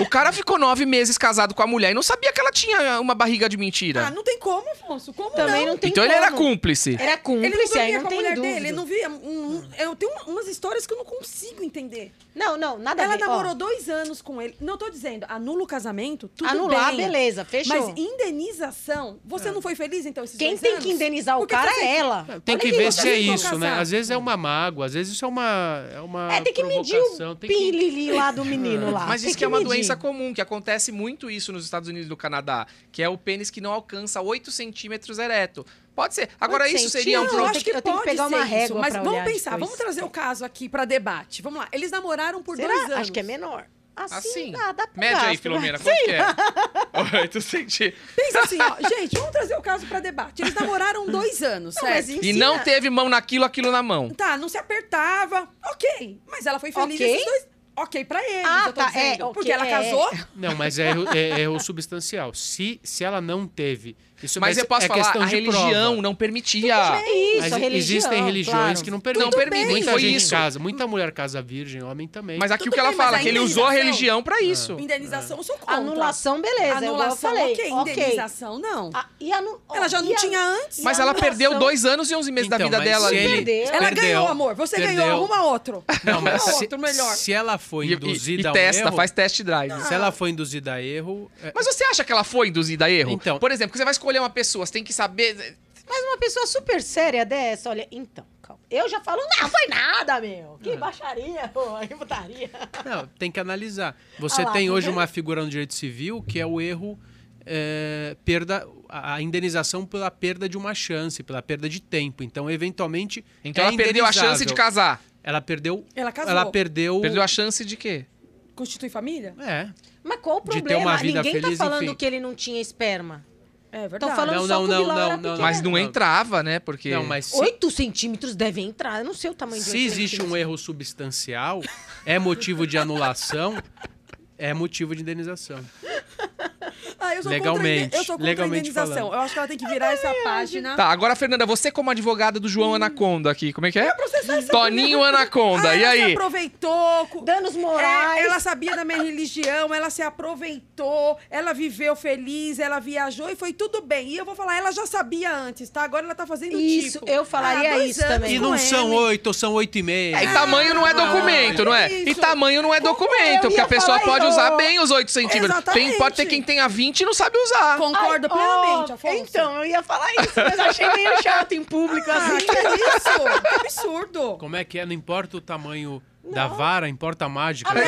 O cara ficou nove meses casado com a mulher e não sabia que ela tinha uma barriga de mentira. Ah, não tem como, Afonso. Como Também não? não tem então ele como. era cúmplice. Era Ele não cúmplice, aí dormia não com a tem mulher dúvida. dele, ele não via. um- um- eu tenho uma- umas histórias que eu não consigo entender. Não, não, nada Ela a ver. ó. namorou dois anos com ele. Não tô dizendo, anula o casamento, tudo Anular, bem. beleza, fechou. Mas indenização, você não foi feliz então esses Quem dois tem anos? que indenizar o Porque cara você- é ela. Tem Olha que aí, ver se é isso, né? Às vezes é uma mágoa, às vezes isso é uma é uma É, tem que medir o provocação, tem que- pilili lá do menino lá. Mas isso que é uma medir. doença comum, que acontece muito isso nos Estados Unidos e no Canadá, que é o pênis que não alcança 8 centímetros ereto. Pode ser. Agora, isso seria um centímetros? eu problema. acho que Eu tenho que pode pegar ser uma isso, régua mas pra vamos olhar pensar, depois. vamos trazer o caso aqui pra debate. Vamos lá, eles namoraram por Será? dois anos. Acho que é menor. Assim, Assim. dá, dá pro Mede aí, Filomena, vai. quanto que é? 8 [LAUGHS] centímetros. Pensa assim, ó, gente, vamos trazer o caso pra debate. Eles namoraram dois anos, Não, mas certo? E não teve mão naquilo, aquilo na mão. Tá, não se apertava, ok. Mas ela foi feliz Ok? esses dois. Ok pra eles, Ah, eu tô tá, dizendo. é, porque ela é. casou, Não, mas é erro, é erro substancial. Se, se ela não teve. Isso Mas vai- eu posso é falar, a religião prova. não permitia. É isso, Mas a religião, existem religiões claro. que não permitem. Não permitem, Muita foi gente isso. casa, muita mulher casa virgem, homem também. Mas aqui Tudo o que ela bem, mas fala, a que ele usou a religião pra isso. indenização eu sou contra. Anulação, beleza. igual eu Anulação, falei. ok. Indenização, não. Ah, e anu... ela já não a- tinha antes. Mas ela anulação- perdeu dois anos e 11 meses da Então, vida mas dela ali. ele- Perdeu. Ela perdeu, ganhou, amor. Você perdeu. ganhou, arruma outro. Não, mas Arruma outro melhor. se ela foi induzida e a um testa, erro, faz test drive. se ela foi induzida a erro, é- Mas você acha que ela foi induzida a erro? Então- Por exemplo, que você vai escolher uma pessoa, você tem que saber. Mas uma pessoa super séria dessa, olha, então, calma. Eu já falo, não, foi nada, meu. Que baixaria, pô, que putaria. [LAUGHS] Não, tem que analisar. Você Ah lá, tem tá hoje uma figura no direito civil que é o erro, é, perda, a indenização pela perda de uma chance, pela perda de tempo. Então, eventualmente, Então é ela perdeu a chance de casar. Ela perdeu. Ela casou. Ela perdeu. Perdeu a chance de quê? Constitui família? É. Mas qual o De ter problema? uma vida Ninguém feliz, tá falando enfim. que ele não tinha esperma. É verdade. Estão falando Não, só não, não, não, não, pequeno. Mas não Não. entrava, né? Porque. Não, mas se, 8 centímetros deve entrar. Eu não sei o tamanho de se existe um erro substancial, é motivo de anulação, é motivo de indenização. Ah, eu sou Legalmente, Contra, eu sou contra legalmente a indenização. falando. Eu acho que ela tem que virar essa página. Tá, agora, Fernanda, você como advogada do João Anaconda aqui, como é que é? Toninho Anaconda, Ah, e ela se aí? aproveitou. Danos morais. É, ela sabia da minha religião, ela se aproveitou, ela viveu feliz, ela viajou e foi tudo bem. E eu vou falar, ela já sabia antes, tá? Agora ela tá fazendo Isso, tipo. eu falaria ah, isso também. E não são oito, são oito e meia. É, e tamanho não é documento, não é? E isso. tamanho não é documento, porque a pessoa pode isso. usar bem os 8 centímetros. Tem, pode ter quem tenha 20 e não sabe usar. Concordo Ai, plenamente, ó, Afonso. Então, eu ia falar isso, mas achei meio chato em público [LAUGHS] Ah, assim. que isso? Que absurdo. Como é que é? Não importa o tamanho da vara, importa a mágica. [LAUGHS]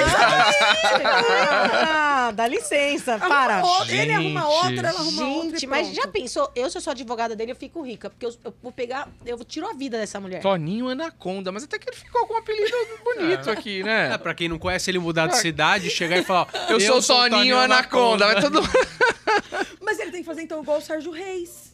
Ah, dá licença, para. Arruma outra, Ele arruma Gente. outra, ela arruma outra. Gente, mas já pensou? Eu, se eu sou advogada dele, eu fico rica. Porque eu, eu vou pegar, eu tiro a vida dessa mulher. Toninho Anaconda, mas até que ele ficou com um apelido [LAUGHS] bonito aqui, É, né? pra quem não conhece, ele mudar de cidade, chegar e falar: ó, Eu, sou o Toninho Anaconda, mas todo [LAUGHS] Mas ele tem que fazer então igual o Sérgio Reis.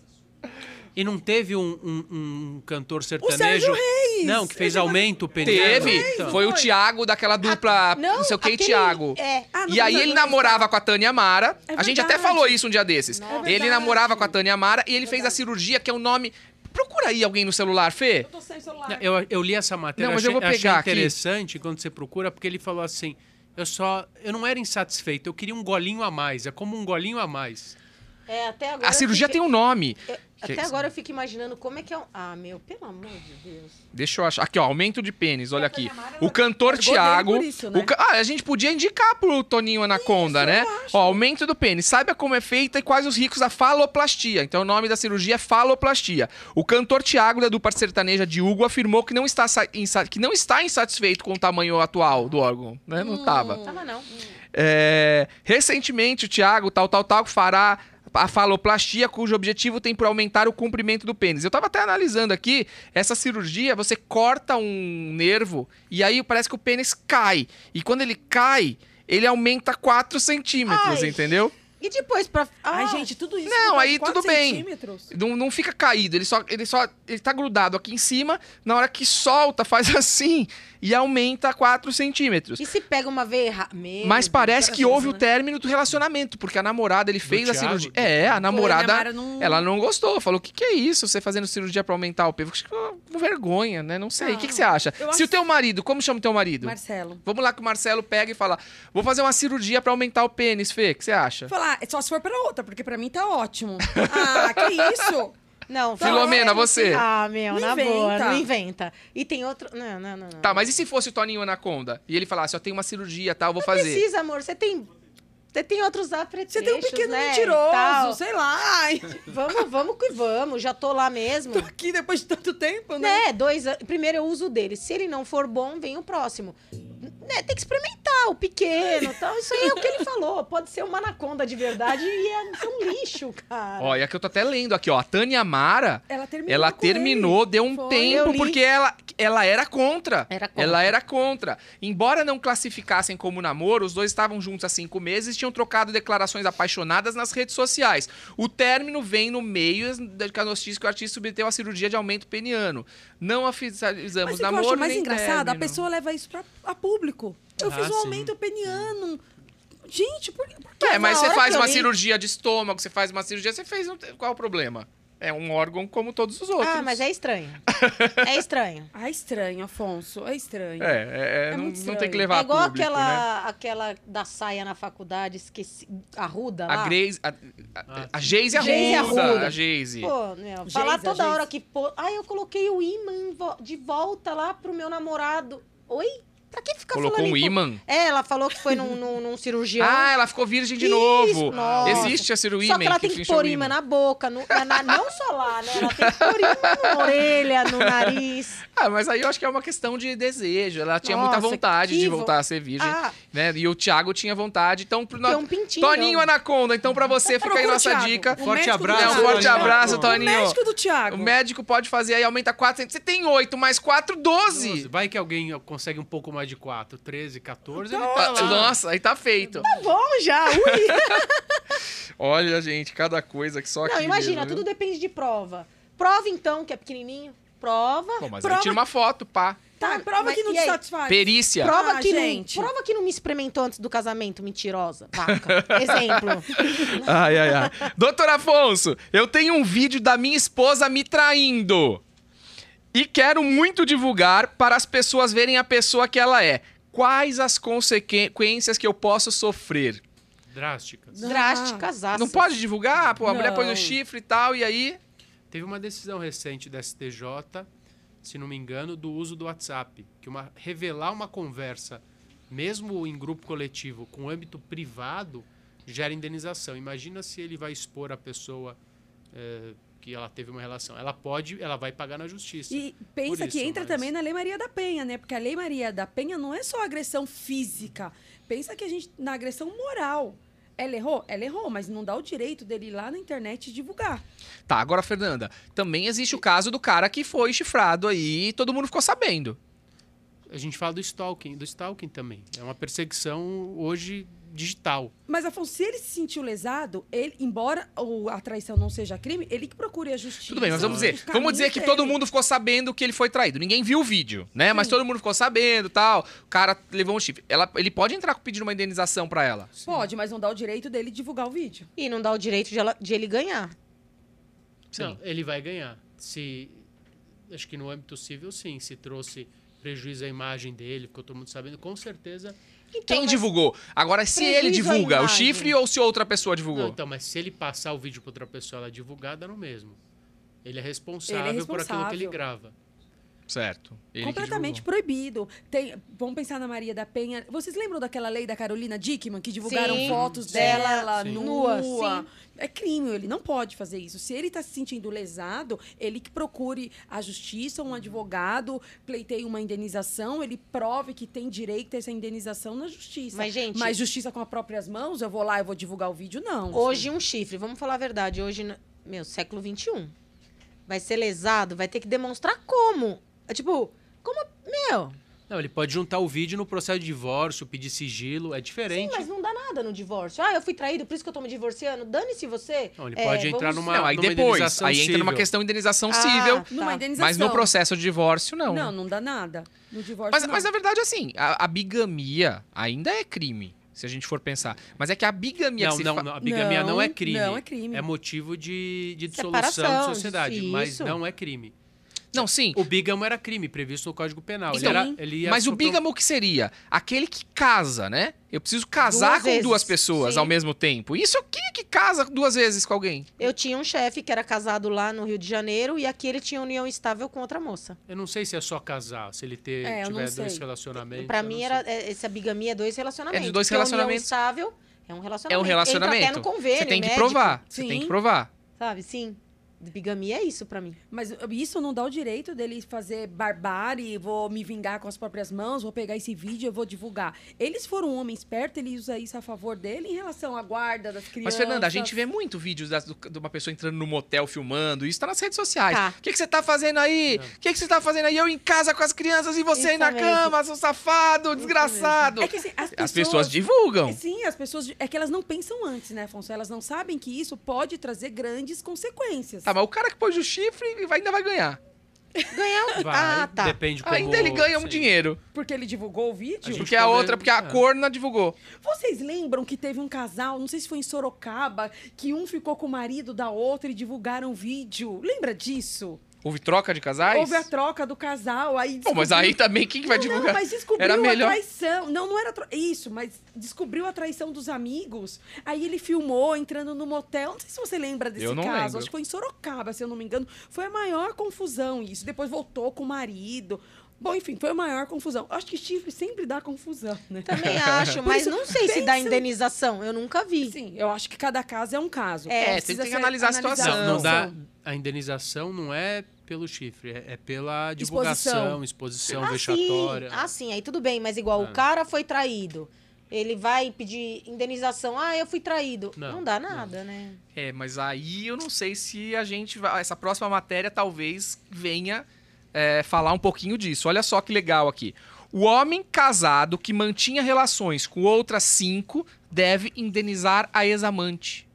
E não teve um, um- um cantor sertanejo. Sérgio Reis! Não, que fez Ele aumento peniano. Teve, Então. foi o Thiago daquela dupla, não, sei o que, aquele- Thiago. É. Ah, não, E aí ele não é namorava com a Tânia Mara. É a gente até falou isso um dia desses. É ele namorava com a Tânia Mara e ele fez a cirurgia, que é o nome. Procura aí alguém no celular, Fê. Eu tô sem celular. Eu, eu li essa matéria, Não, mas achei, eu vou achei pegar aqui. interessante quando você procura, porque ele falou assim: eu só. Eu não era insatisfeito, eu queria um golinho a mais. É como um golinho a mais. É, até agora. A cirurgia tem um nome. eu, Que- Até agora eu fico imaginando como é que é um. Ah, meu, pelo amor de Deus. Deixa eu achar. Aqui, ó, aumento de pênis, olha aqui. O cantor Thiago. por isso, né? o Ah, a gente podia indicar pro Toninho Anaconda, né? Ó, aumento do pênis. Saiba como é feita e quais os ricos da faloplastia. Então o nome da cirurgia é faloplastia. O cantor Thiago, da dupla sertaneja de Hugo, afirmou que não está, sa- insa- que não está insatisfeito com o tamanho atual do órgão. Né? Não tava. Tava não. É, recentemente, o Thiago, tal, tal, tal, fará a faloplastia, cujo objetivo tem por aumentar o comprimento do pênis. Eu tava até analisando aqui, essa cirurgia, você corta um nervo e aí parece que o pênis cai. E quando ele cai, ele aumenta 4 centímetros, Ai. entendeu? E depois pra. Ai, Ah, gente, tudo isso. Não, aí tudo bem. Não, não fica caído, ele só, ele só. Ele tá grudado aqui em cima, na hora que solta, [LAUGHS] faz assim e aumenta 4 centímetros. E se pega uma veia errada? Mas parece que houve o né? término do relacionamento, porque a namorada, ele fez a Thiago? cirurgia. É, a namorada, Mara não- ela não gostou. Falou: o que, que é isso? Você fazendo cirurgia pra aumentar o peso? Vergonha, né? Não sei. O que, que você acha? Se acho- o teu marido, como chama o teu marido? Marcelo. Vamos lá que o Marcelo pega e fala: vou fazer uma cirurgia pra aumentar o pênis, Fê. O que você acha? Falar, é só se for pra outra, porque pra mim tá ótimo. [LAUGHS] Ah, que isso? Não, Filomena, fala- você. Ah, meu, Não na inventa. boa, não inventa. E tem outro. Não, não, não. não. Tá, mas e se fosse o Toninho Anaconda? E ele falasse: eu tenho uma cirurgia, tal, vou Não fazer. precisa, amor. Você tem. Você tem outros apetrechos, Você tem um pequeno né, mentiroso, tal. sei lá. Ai, Vamos, vamos que vamos. Já tô lá mesmo. tô aqui depois de tanto tempo, né? Né, dois anos. Primeiro eu uso o dele. Se ele não for bom, vem o próximo. Né, tem que experimentar o pequeno [LAUGHS] tal. Isso aí é o que ele falou. Pode ser uma anaconda de verdade e é ser um lixo, cara. Ó, e aqui eu tô até lendo aqui, ó. A Tânia Mara, Ela terminou. ela com terminou, ele. deu um Foi. Tempo, porque ela, ela era contra. Era contra. Ela era contra. Embora não classificassem como namoro, os dois estavam juntos há cinco meses tinham trocado declarações apaixonadas nas redes sociais. O término vem no meio da notícia que o artista submeteu à cirurgia de aumento peniano. Não oficializamos Mas o que eu namoro acho mais nem engraçado, a término. pessoa leva isso pra, a público. Eu Ah, fiz um sim. aumento peniano. Gente, por, por que? É, mas você faz uma li- cirurgia de estômago, você faz uma cirurgia, você fez. Qual é o problema? É um órgão como todos os outros. Ah, mas é estranho. [LAUGHS] É estranho. Ah, estranho, Afonso. É estranho. É, é, é, É não, muito não tem que levar é a igual público, né? aquela, aquela da saia na faculdade, esqueci. A Ruda lá. A Grace. A, a, Ah, a Geise Geise Arruda. Arruda. A Geise. Pô, meu, Geise, falar a toda Geise. hora que. Pô, ai, eu coloquei o imã de volta lá pro meu namorado. Oi? Pra que ficar Colocou falando um imã. É, ela falou que foi num, [LAUGHS] num, num cirurgião. Ah, ela ficou virgem de Isso, novo. nossa. Existe a cirurgia Só que ela tem que pôr o imã na boca, no- na- na- não só lá, né? Ela tem que pôr imã na [LAUGHS] orelha, no nariz. Ah, mas aí eu acho que é uma questão de desejo. Ela tinha Nossa, muita vontade que de vo- voltar a ser virgem. Ah, Né? E o Thiago tinha vontade. Então, pro no... um pintinho. Toninho Anaconda, então pra você fica aí o nossa Thiago. dica. O Forte abraço, É, um forte Toninho. abraço, O Toninho. médico do Thiago. O médico pode fazer aí, aumenta 4 centímetros. Você tem 8 mais 4, 12. Vai que alguém consegue um pouco mais de 4, 13, 14, ele Ah, tá lá. Nossa, aí tá feito. Tá bom já, ui. [LAUGHS] Olha, gente, cada coisa que só aqui Não, imagina, mesmo, tudo viu? depende de prova. Prova então, que é pequenininho. prova. Pô, mas Prova- aí tira uma foto, pá. Tá, prova mas que não te satisfaz. Perícia. Prova, Ah, que gente. não, prova que não me experimentou antes do casamento, mentirosa. Vaca. [LAUGHS] Exemplo. Ai, ai, ai. Doutor Afonso, eu tenho um vídeo da minha esposa me traindo. E quero muito divulgar para as pessoas verem a pessoa que ela é. Quais as consequências que eu posso sofrer? Drásticas. Drásticas, Não pode divulgar? Pô, a mulher põe Não. no chifre e tal, e aí. Teve uma decisão recente da STJ, se não me engano, do uso do WhatsApp, que uma, revelar uma conversa, mesmo em grupo coletivo, com âmbito privado, gera indenização. Imagina se ele vai expor a pessoa eh, que ela teve uma relação. Ela pode, ela vai pagar na justiça. E pensa Por que isso, entra mas- também na Lei Maria da Penha, né? Porque a Lei Maria da Penha não é só agressão física. Pensa que a gente na agressão moral. Ela errou? Ela errou, mas não dá o direito dele ir lá na internet e divulgar. Tá, agora, Fernanda, também existe o caso do cara que foi chifrado aí e todo mundo ficou sabendo. A gente fala do stalking, do stalking também. É uma perseguição hoje digital. Mas, Afonso, se ele se sentiu lesado, ele, embora a traição não seja crime, ele que procure a justiça. Tudo bem, mas vamos os dizer, vamos dizer que dele. todo mundo ficou sabendo que ele foi traído. Ninguém viu o vídeo, né? Mas Sim. todo mundo ficou sabendo, tal. O cara levou um chifre. Ela, ele pode entrar pedindo uma indenização pra ela. Pode, mas não dá o direito dele divulgar o vídeo. E não dá o direito de, ela- de ele ganhar. Sim. Não, ele vai ganhar. Se acho que no âmbito civil sim, se trouxe prejuízo à imagem dele, ficou todo mundo sabendo, com certeza. Então, Quem mas- divulgou? Agora, se Prejuízo ele divulga o chifre ou se outra pessoa Não, divulgou? então, mas se ele passar o vídeo para outra pessoa, ela divulgar, dá no mesmo. Ele é responsável, Ele é por aquilo que ele responsável. grava. Certo. Ele Completamente proibido. Tem, vamos pensar na Maria da Penha. Vocês lembram daquela lei da Carolina Dickman que divulgaram Sim, fotos sim. dela Sim. nua? Sim. É crime, ele não pode fazer isso. Se ele está se sentindo lesado, ele que procure a justiça, um advogado, pleiteie uma indenização, ele prove que tem direito a essa indenização na justiça. Mas, gente- Mas justiça com as próprias mãos, eu vou lá e vou divulgar o vídeo, não. Hoje um chifre, vamos falar a verdade, hoje, no- meu, século XXI. Vai ser lesado, vai ter que demonstrar como. É tipo, como, meu, Não, ele pode juntar o vídeo no processo de divórcio, pedir sigilo, é sim, diferente. mas não dá nada no divórcio. Ah, eu fui traído, por isso que eu tô me divorciando. Dane-se você. Não, ele É, pode entrar vamos- numa- Não, aí numa depois. indenização Aí entra numa civil. questão de indenização Ah, civil. tá. Numa indenização. Mas no processo de divórcio, não. Não, não dá nada. No divórcio, Mas, não. mas na verdade, assim, a, a bigamia ainda é crime, se a gente for pensar. Mas é que a bigamia Não, não, fa- não, a bigamia não, Não, é crime. não é crime. motivo de, de dissolução Separação, de sociedade, mas isso. não é crime. Não, sim. O bígamo era crime, previsto no Código Penal. Então, ele era, ele ia Mas o bígamo o que seria? Aquele que casa, né? Eu preciso casar Duas com vezes, duas pessoas sim. ao mesmo tempo. Isso quem é que casa duas vezes com alguém? Eu tinha um chefe que era casado lá no Rio de Janeiro e aqui ele tinha união estável com outra moça. Eu não sei se é só casar, se ele ter, É, tiver dois relacionamentos. Pra eu mim, era, é, essa bigamia é dois relacionamentos. É de dois porque a união relacionamentos. estável é um relacionamento. É um relacionamento. Entra até no convênio Você tem que médico, provar. Você Sim. tem que provar. Sabe, sim. Bigamia é isso pra mim. Mas isso não dá o direito dele fazer barbárie, vou me vingar com as próprias mãos, vou pegar esse vídeo e eu vou divulgar. Eles foram um homem esperto, ele usa isso a favor dele em relação à guarda das crianças. Mas, Fernanda, a gente vê muito vídeos das- do- de uma pessoa entrando no motel filmando. Isso tá nas redes sociais. Tá. O que, que você tá fazendo aí? O que, que você tá fazendo aí? Eu em casa com as crianças e você aí Isso na mesmo. cama, seu safado, desgraçado. É que assim, as, As pessoas divulgam. Sim, as pessoas. É que elas não pensam antes, né, Afonso? Elas não sabem que isso pode trazer grandes consequências. Tá, mas o cara que pôs o chifre ainda vai ganhar. Ganhar. Vai, ah, tá. depende como... Ainda ele ganha um sim. dinheiro. Porque ele divulgou o vídeo. A Porque a outra, porque a é. corna divulgou. Vocês lembram que teve um casal, não sei se foi em Sorocaba, que um ficou com o marido da outra e divulgaram o vídeo? Lembra disso? Houve troca de casais? Houve a troca do casal, aí Pô, mas descobriu- aí também quem que vai não, divulgar? Não, mas descobriu Era a melhor. traição. Não, não era tra- isso, mas descobriu a traição dos amigos. Aí ele filmou entrando no motel. Não sei se você lembra desse Eu não caso. lembro. Acho que foi em Sorocaba, se eu não me engano. Foi a maior confusão isso. Depois voltou com o marido. Bom, enfim, foi a maior confusão. Acho que chifre sempre dá confusão, né? Também [LAUGHS] acho, mas isso, não sei se dá pensa- indenização. Eu nunca vi. Sim, eu acho que cada caso é um caso. É, tem- precisa tem que analisar a situação. Não, não dá. situação. A indenização não é pelo chifre, é, é pela divulgação, exposição, Ah, vexatória. sim. Ah, sim, aí tudo bem, mas igual É. o cara foi traído. Ele vai pedir indenização. Ah, eu fui traído. Não, Não, dá nada, né? É, mas aí eu não sei se a gente vai. Essa próxima matéria talvez venha é, falar um pouquinho disso. Olha só que legal aqui. O homem casado que mantinha relações com outras cinco deve indenizar a ex-amante.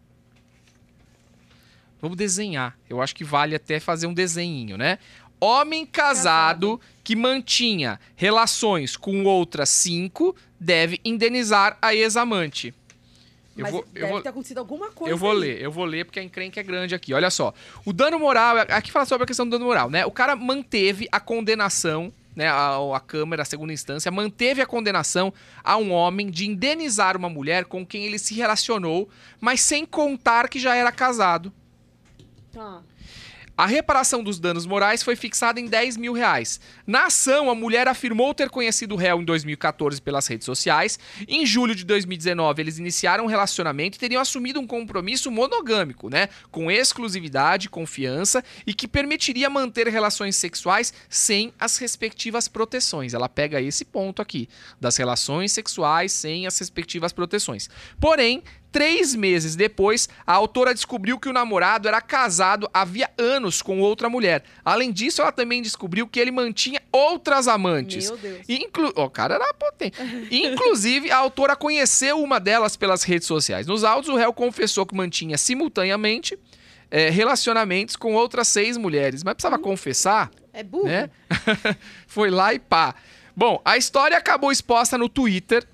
Vamos desenhar. Eu acho que vale até fazer um desenhinho, né? Homem casado, que mantinha relações com outras cinco deve indenizar a ex-amante. Eu Mas vou, eu deve vou- ter acontecido alguma coisa. eu vou aí. ler, eu vou ler porque a encrenca é grande aqui. Olha só. O dano moral, aqui fala sobre a questão do dano moral, né? O cara manteve a condenação, né? A, a Câmara, a segunda instância, manteve a condenação a um homem de indenizar uma mulher com quem ele se relacionou, mas sem contar que já era casado. Tá. A reparação dos danos morais foi fixada em 10 mil reais. Na ação, a mulher afirmou ter conhecido o réu em 2014 pelas redes sociais. Em julho de 2019, eles iniciaram um relacionamento e teriam assumido um compromisso monogâmico, né? Com exclusividade, confiança e que permitiria manter relações sexuais sem as respectivas proteções. Ela pega esse ponto aqui, das relações sexuais sem as respectivas proteções. Porém, Três meses depois, a autora descobriu que o namorado era casado havia anos com outra mulher. Além disso, ela também descobriu que ele mantinha outras amantes. Meu Deus. Inclu... O cara era potente. [LAUGHS] Inclusive, a autora conheceu uma delas pelas redes sociais. Nos autos, o réu confessou que mantinha simultaneamente eh, relacionamentos com outras seis mulheres. Mas precisava confessar, É burro. né? [LAUGHS] Foi lá e pá. Bom, a história acabou exposta no Twitter.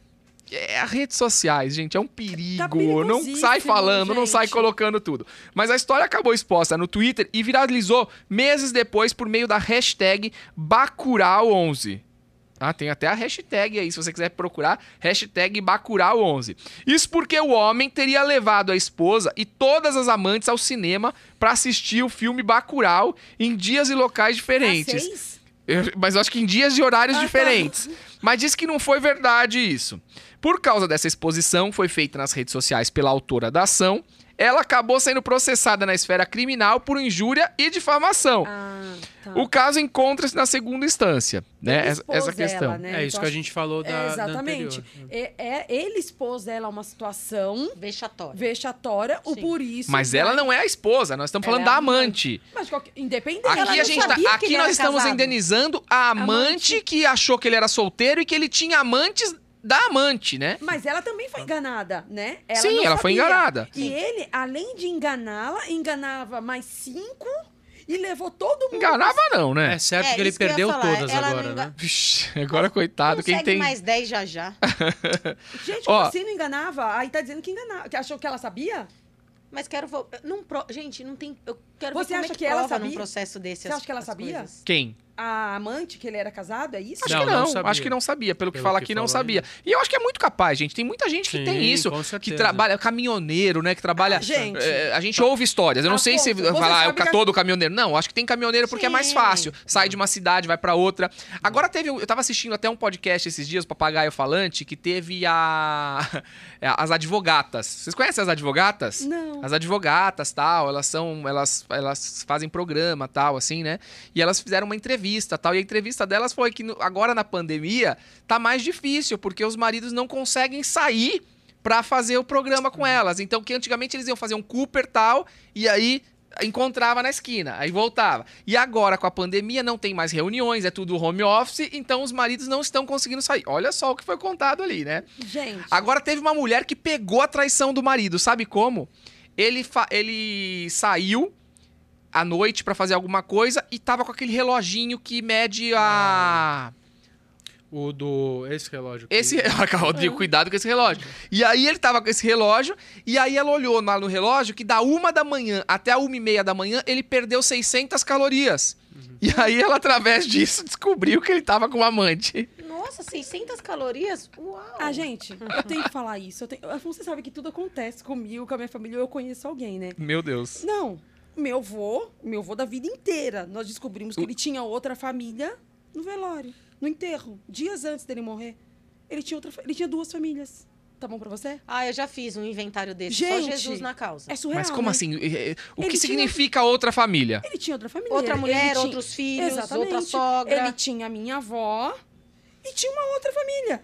É, as redes sociais, gente, é um perigo. Tá não sai falando, não sai gente. colocando tudo. Mas a história acabou exposta no Twitter e viralizou meses depois por meio da hashtag Bacurau11. Ah, tem até a hashtag aí, se você quiser procurar, hashtag Bacurau11. Isso porque o homem teria levado a esposa e todas as amantes ao cinema para assistir o filme Bacurau em dias e locais diferentes. Ah? Eu- mas eu acho que em dias e horários Ah, tá. diferentes. Mas disse que não foi verdade isso. Por causa dessa exposição, foi feita nas redes sociais pela autora da ação, ela acabou sendo processada na esfera criminal por injúria e difamação. Ah, tá. O caso encontra-se na segunda instância, né? Ele Essa, expôs essa questão. ela, né? É isso Então, que a gente falou da, É, da exatamente. anterior. É, é- ele expôs ela a uma situação Vexatório. vexatória, o por isso. Mas ela não é a esposa, nós estamos Ela falando é da a amante. Mas qualquer- independente. Aqui, ela a não gente tá- aqui ele nós era estamos casado. indenizando a amante, Amante. que achou que ele era solteiro e que ele tinha amantes da amante, né? Mas ela também foi enganada, né? Ela Sim, ela foi sabia. enganada. E ele, além de enganá-la, enganava mais cinco e levou todo mundo. Enganava não, né? É certo É, que ele que perdeu todas ela agora, não enga- né? Vixe, agora coitado, quem tem... mais 10 já já. [LAUGHS] Gente, [LAUGHS] Ó. assim não enganava? Aí tá dizendo que enganava. Que achou que ela sabia? Mas quero. vo- Não pro... Gente, não tem. Eu quero Você ver como acha é que, que ela prova num sabia? processo desse. Você as- acha que ela sabia? coisas. Quem? A amante, que ele era casado, é isso? Acho Não, que não, não acho que não sabia. Pelo que Pelo fala que aqui, não sabia. E eu acho que é muito capaz, gente. Tem muita gente que Sim, tem isso. Que trabalha, caminhoneiro, né? Que trabalha. Ah, gente. É, a gente ouve histórias. Eu não sei se falar, ah, sabe o que todo caminhoneiro. Não, acho que tem caminhoneiro porque é mais Sim. fácil. Sai de uma cidade, vai pra outra. Agora teve. Eu tava assistindo até um podcast esses dias, Papagaio Falante, que teve a. [LAUGHS] as advogatas. Vocês conhecem as advogatas? Não. As advogatas, tal, elas são, elas, elas fazem programa, tal, assim, né? E elas fizeram uma entrevista, tal, e a entrevista delas foi que agora na pandemia tá mais difícil, porque os maridos não conseguem sair pra fazer o programa com elas. Então, que antigamente eles iam fazer um Cooper, tal, e aí encontrava na esquina, aí voltava. E agora com a pandemia não tem mais reuniões, é tudo home office, então os maridos não estão conseguindo sair. Olha só o que foi contado ali, né? Gente. Agora teve uma mulher que pegou a traição do marido, sabe como? Ele, ele saiu à noite pra fazer alguma coisa e tava com aquele reloginho que mede a. O do. Esse relógio. aqui. Esse. [LAUGHS] Rodrigo, cuidado com esse relógio. E aí ele tava com esse relógio, e aí ela olhou lá no relógio que da uma da manhã até a uma e meia da manhã ele perdeu 600 calorias. E aí ela, através disso, [LAUGHS] descobriu que ele tava com um amante. Nossa, 600 calorias? Uau! Ah, gente, eu tenho que falar isso. Eu tenho... Você sabe que tudo acontece comigo, com a minha família, eu conheço alguém, né? Meu Deus. Não, meu avô, meu avô da vida inteira, nós descobrimos que ele tinha outra família no velório, no enterro, dias antes dele morrer. Ele tinha, outra, ele tinha duas famílias. Tá bom pra você? Ah, eu já fiz um inventário desse. Gente, Só Jesus na causa. É surreal, Mas como né? assim? O Ele que tinha- significa outra família? Ele tinha outra família. Outra mulher, ele tinha- outros filhos, Exatamente. outra sogra. Ele tinha a minha avó e tinha uma outra família.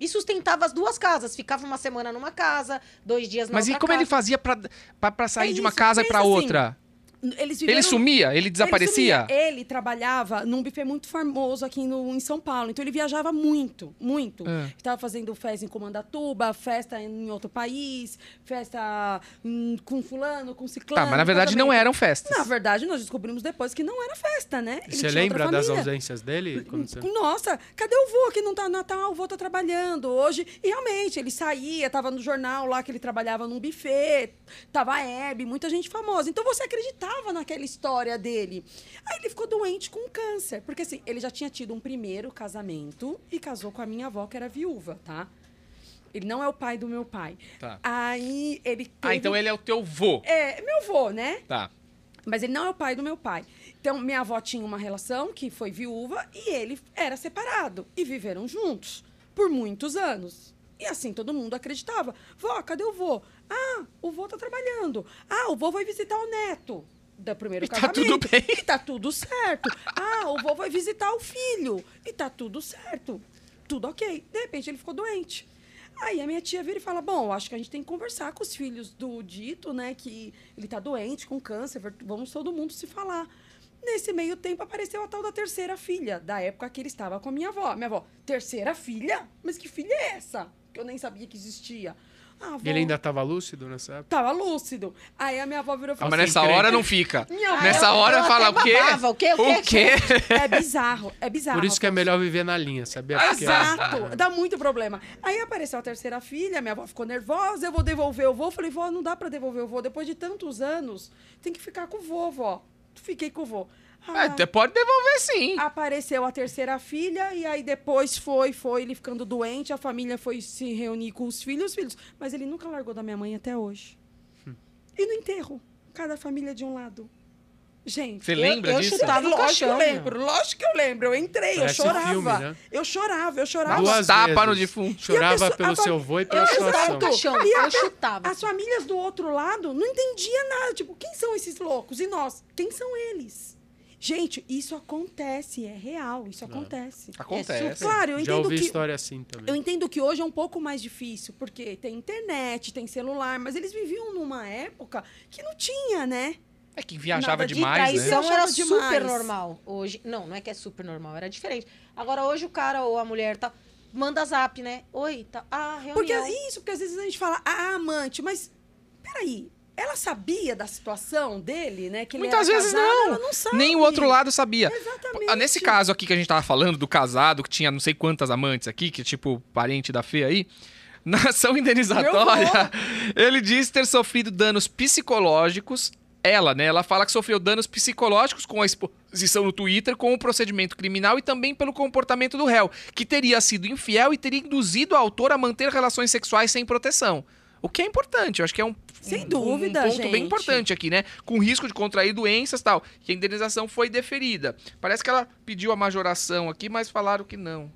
E sustentava as duas casas. Ficava uma semana numa casa, dois dias na Mas e outra como ele casa. fazia pra, pra, pra sair É de uma isso, casa e pra pensa assim. outra? Eles viveram... Ele sumia? Ele desaparecia? Ele, sumia. ele trabalhava num buffet muito famoso aqui no, em São Paulo. Então ele viajava muito, muito. É. Estava fazendo festa em Comandatuba, festa em outro país, festa hum, com fulano, com ciclano. Tá, mas na verdade não eram festas. Na verdade, nós descobrimos depois que não era festa, né? Ele Você tinha outra lembra das ausências dele? Você... Nossa, cadê o vô que não tá no Natal? O vô tá trabalhando hoje. E realmente, ele saía, tava no jornal lá que ele trabalhava num buffet, tava a Hebe, muita gente famosa. Então você acreditava naquela história dele. Aí ele ficou doente com câncer. Porque assim, ele já tinha tido um primeiro casamento e casou com a minha avó, que era viúva, tá? Ele não é o pai do meu pai. Tá. Aí ele. Teve... Ah, então ele é o teu vô. É, meu vô, né? Tá. Mas ele não é o pai do meu pai. Então, minha avó tinha uma relação que foi viúva e ele era separado. E viveram juntos por muitos anos. E assim todo mundo acreditava. Vó, cadê o vô? Ah, o vô tá trabalhando. Ah, o vô vai visitar o neto. Do primeiro E tá casamento. tudo bem. E tá tudo certo. Ah, o vô vai visitar o filho. E tá tudo certo. Tudo ok. De repente ele ficou doente. Aí a minha tia vira e fala: Bom, acho que a gente tem que conversar com os filhos do dito, né? Que ele tá doente, com câncer, vamos todo mundo se falar. Nesse meio tempo apareceu a tal da terceira filha, da época que ele estava com a minha avó. Minha avó, terceira filha? Mas que filha é essa? Que eu nem sabia que existia. Ah, avó, ele ainda estava lúcido nessa época? Tava lúcido. Aí a minha avó virou e Ah, falou mas assim: nessa encrenca. hora não fica. Minha Nessa hora eu fala o quê? babava, o quê? O O quê? quê? É bizarro, é bizarro. Por isso que é melhor viver na linha, sabia? Exato, dá muito problema. Aí apareceu a terceira filha, minha avó ficou nervosa, eu vou devolver o vô. Falei, vó, não dá pra devolver o vô. Depois de tantos anos, tem que ficar com o vô, vó. Fiquei com o vô. Ah, até pode devolver sim. Apareceu a terceira filha, e aí depois foi, foi, ele ficando doente, a família foi se reunir com os filhos, os filhos. Mas ele nunca largou da minha mãe até hoje. E no enterro, cada família de um lado. Gente, Você lembra eu disso? chutava lógico caixão, que eu lembro, lógico que eu lembro. Eu entrei, Parece eu chorava. filme, né? Eu chorava, eu chorava. Duas tapa no defunto. Chorava pessoa- pelo seu vô e pela Exato. situação. Caixão, E eu chutava. As famílias do outro lado não entendiam nada. Tipo, quem são esses loucos? E nós? Quem são eles? Gente, isso acontece, é real, isso acontece. Acontece. Claro, eu Já entendo ouvi que história assim também. eu entendo que hoje é um pouco mais difícil, porque tem internet, tem celular, mas eles viviam numa época que não tinha, né? É que viajava Nada de demais, né? Traição Eu era demais. super normal. Hoje, não, não é que é super normal, era diferente. Agora hoje o cara ou a mulher tá manda zap, né? Oi, tá. Ah, reunião. Porque isso, porque às vezes a gente fala, ah, amante, mas peraí, ela sabia da situação dele, né? Que ele Muitas vezes casado, não. Não. Nem o outro lado sabia. Exatamente. Ah, Nesse caso aqui que a gente tava falando, do casado, que tinha não sei quantas amantes aqui, que é tipo parente da Fê aí, [LAUGHS] na ação indenizatória, ele diz ter sofrido danos psicológicos. Ela, né? Ela fala que sofreu danos psicológicos com a exposição no Twitter, com o procedimento criminal e também pelo comportamento do réu, que teria sido infiel e teria induzido a autor a manter relações sexuais sem proteção. O que é importante, eu acho que é um, Sem um- dúvida, um ponto bem gente. importante aqui, né? Com risco de contrair doenças e tal. Que a indenização foi deferida. Parece que ela pediu a majoração aqui, mas falaram que não.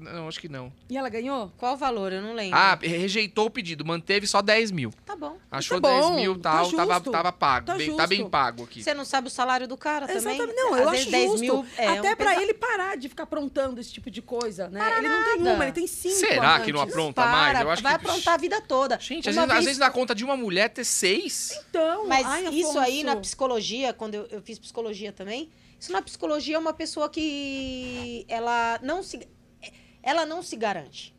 Não, acho que não. E ela ganhou? Qual o valor? Eu não lembro. Ah, rejeitou o pedido, manteve só 10 mil. tá bom. Achou Tá 10 bom, mil tá tal, tava, justo, tava pago. tá bem- tá bem pago aqui. Você não sabe o salário do cara também? Exatamente. Não, Às eu acho 10 justo. mil é Até um pra pesa- ele parar de ficar aprontando esse tipo de coisa, né? Para ele não tem nada. uma, ele tem cinco Será que não amantes. apronta mais? Para, Eu acho vai que. aprontar a vida toda. Gente, às vezes, às vez- vezes dá conta de uma mulher ter seis. Então, Mas ai, isso aí na psicologia, quando eu, eu fiz psicologia também, isso na psicologia é uma pessoa que ela não se ela não se garante.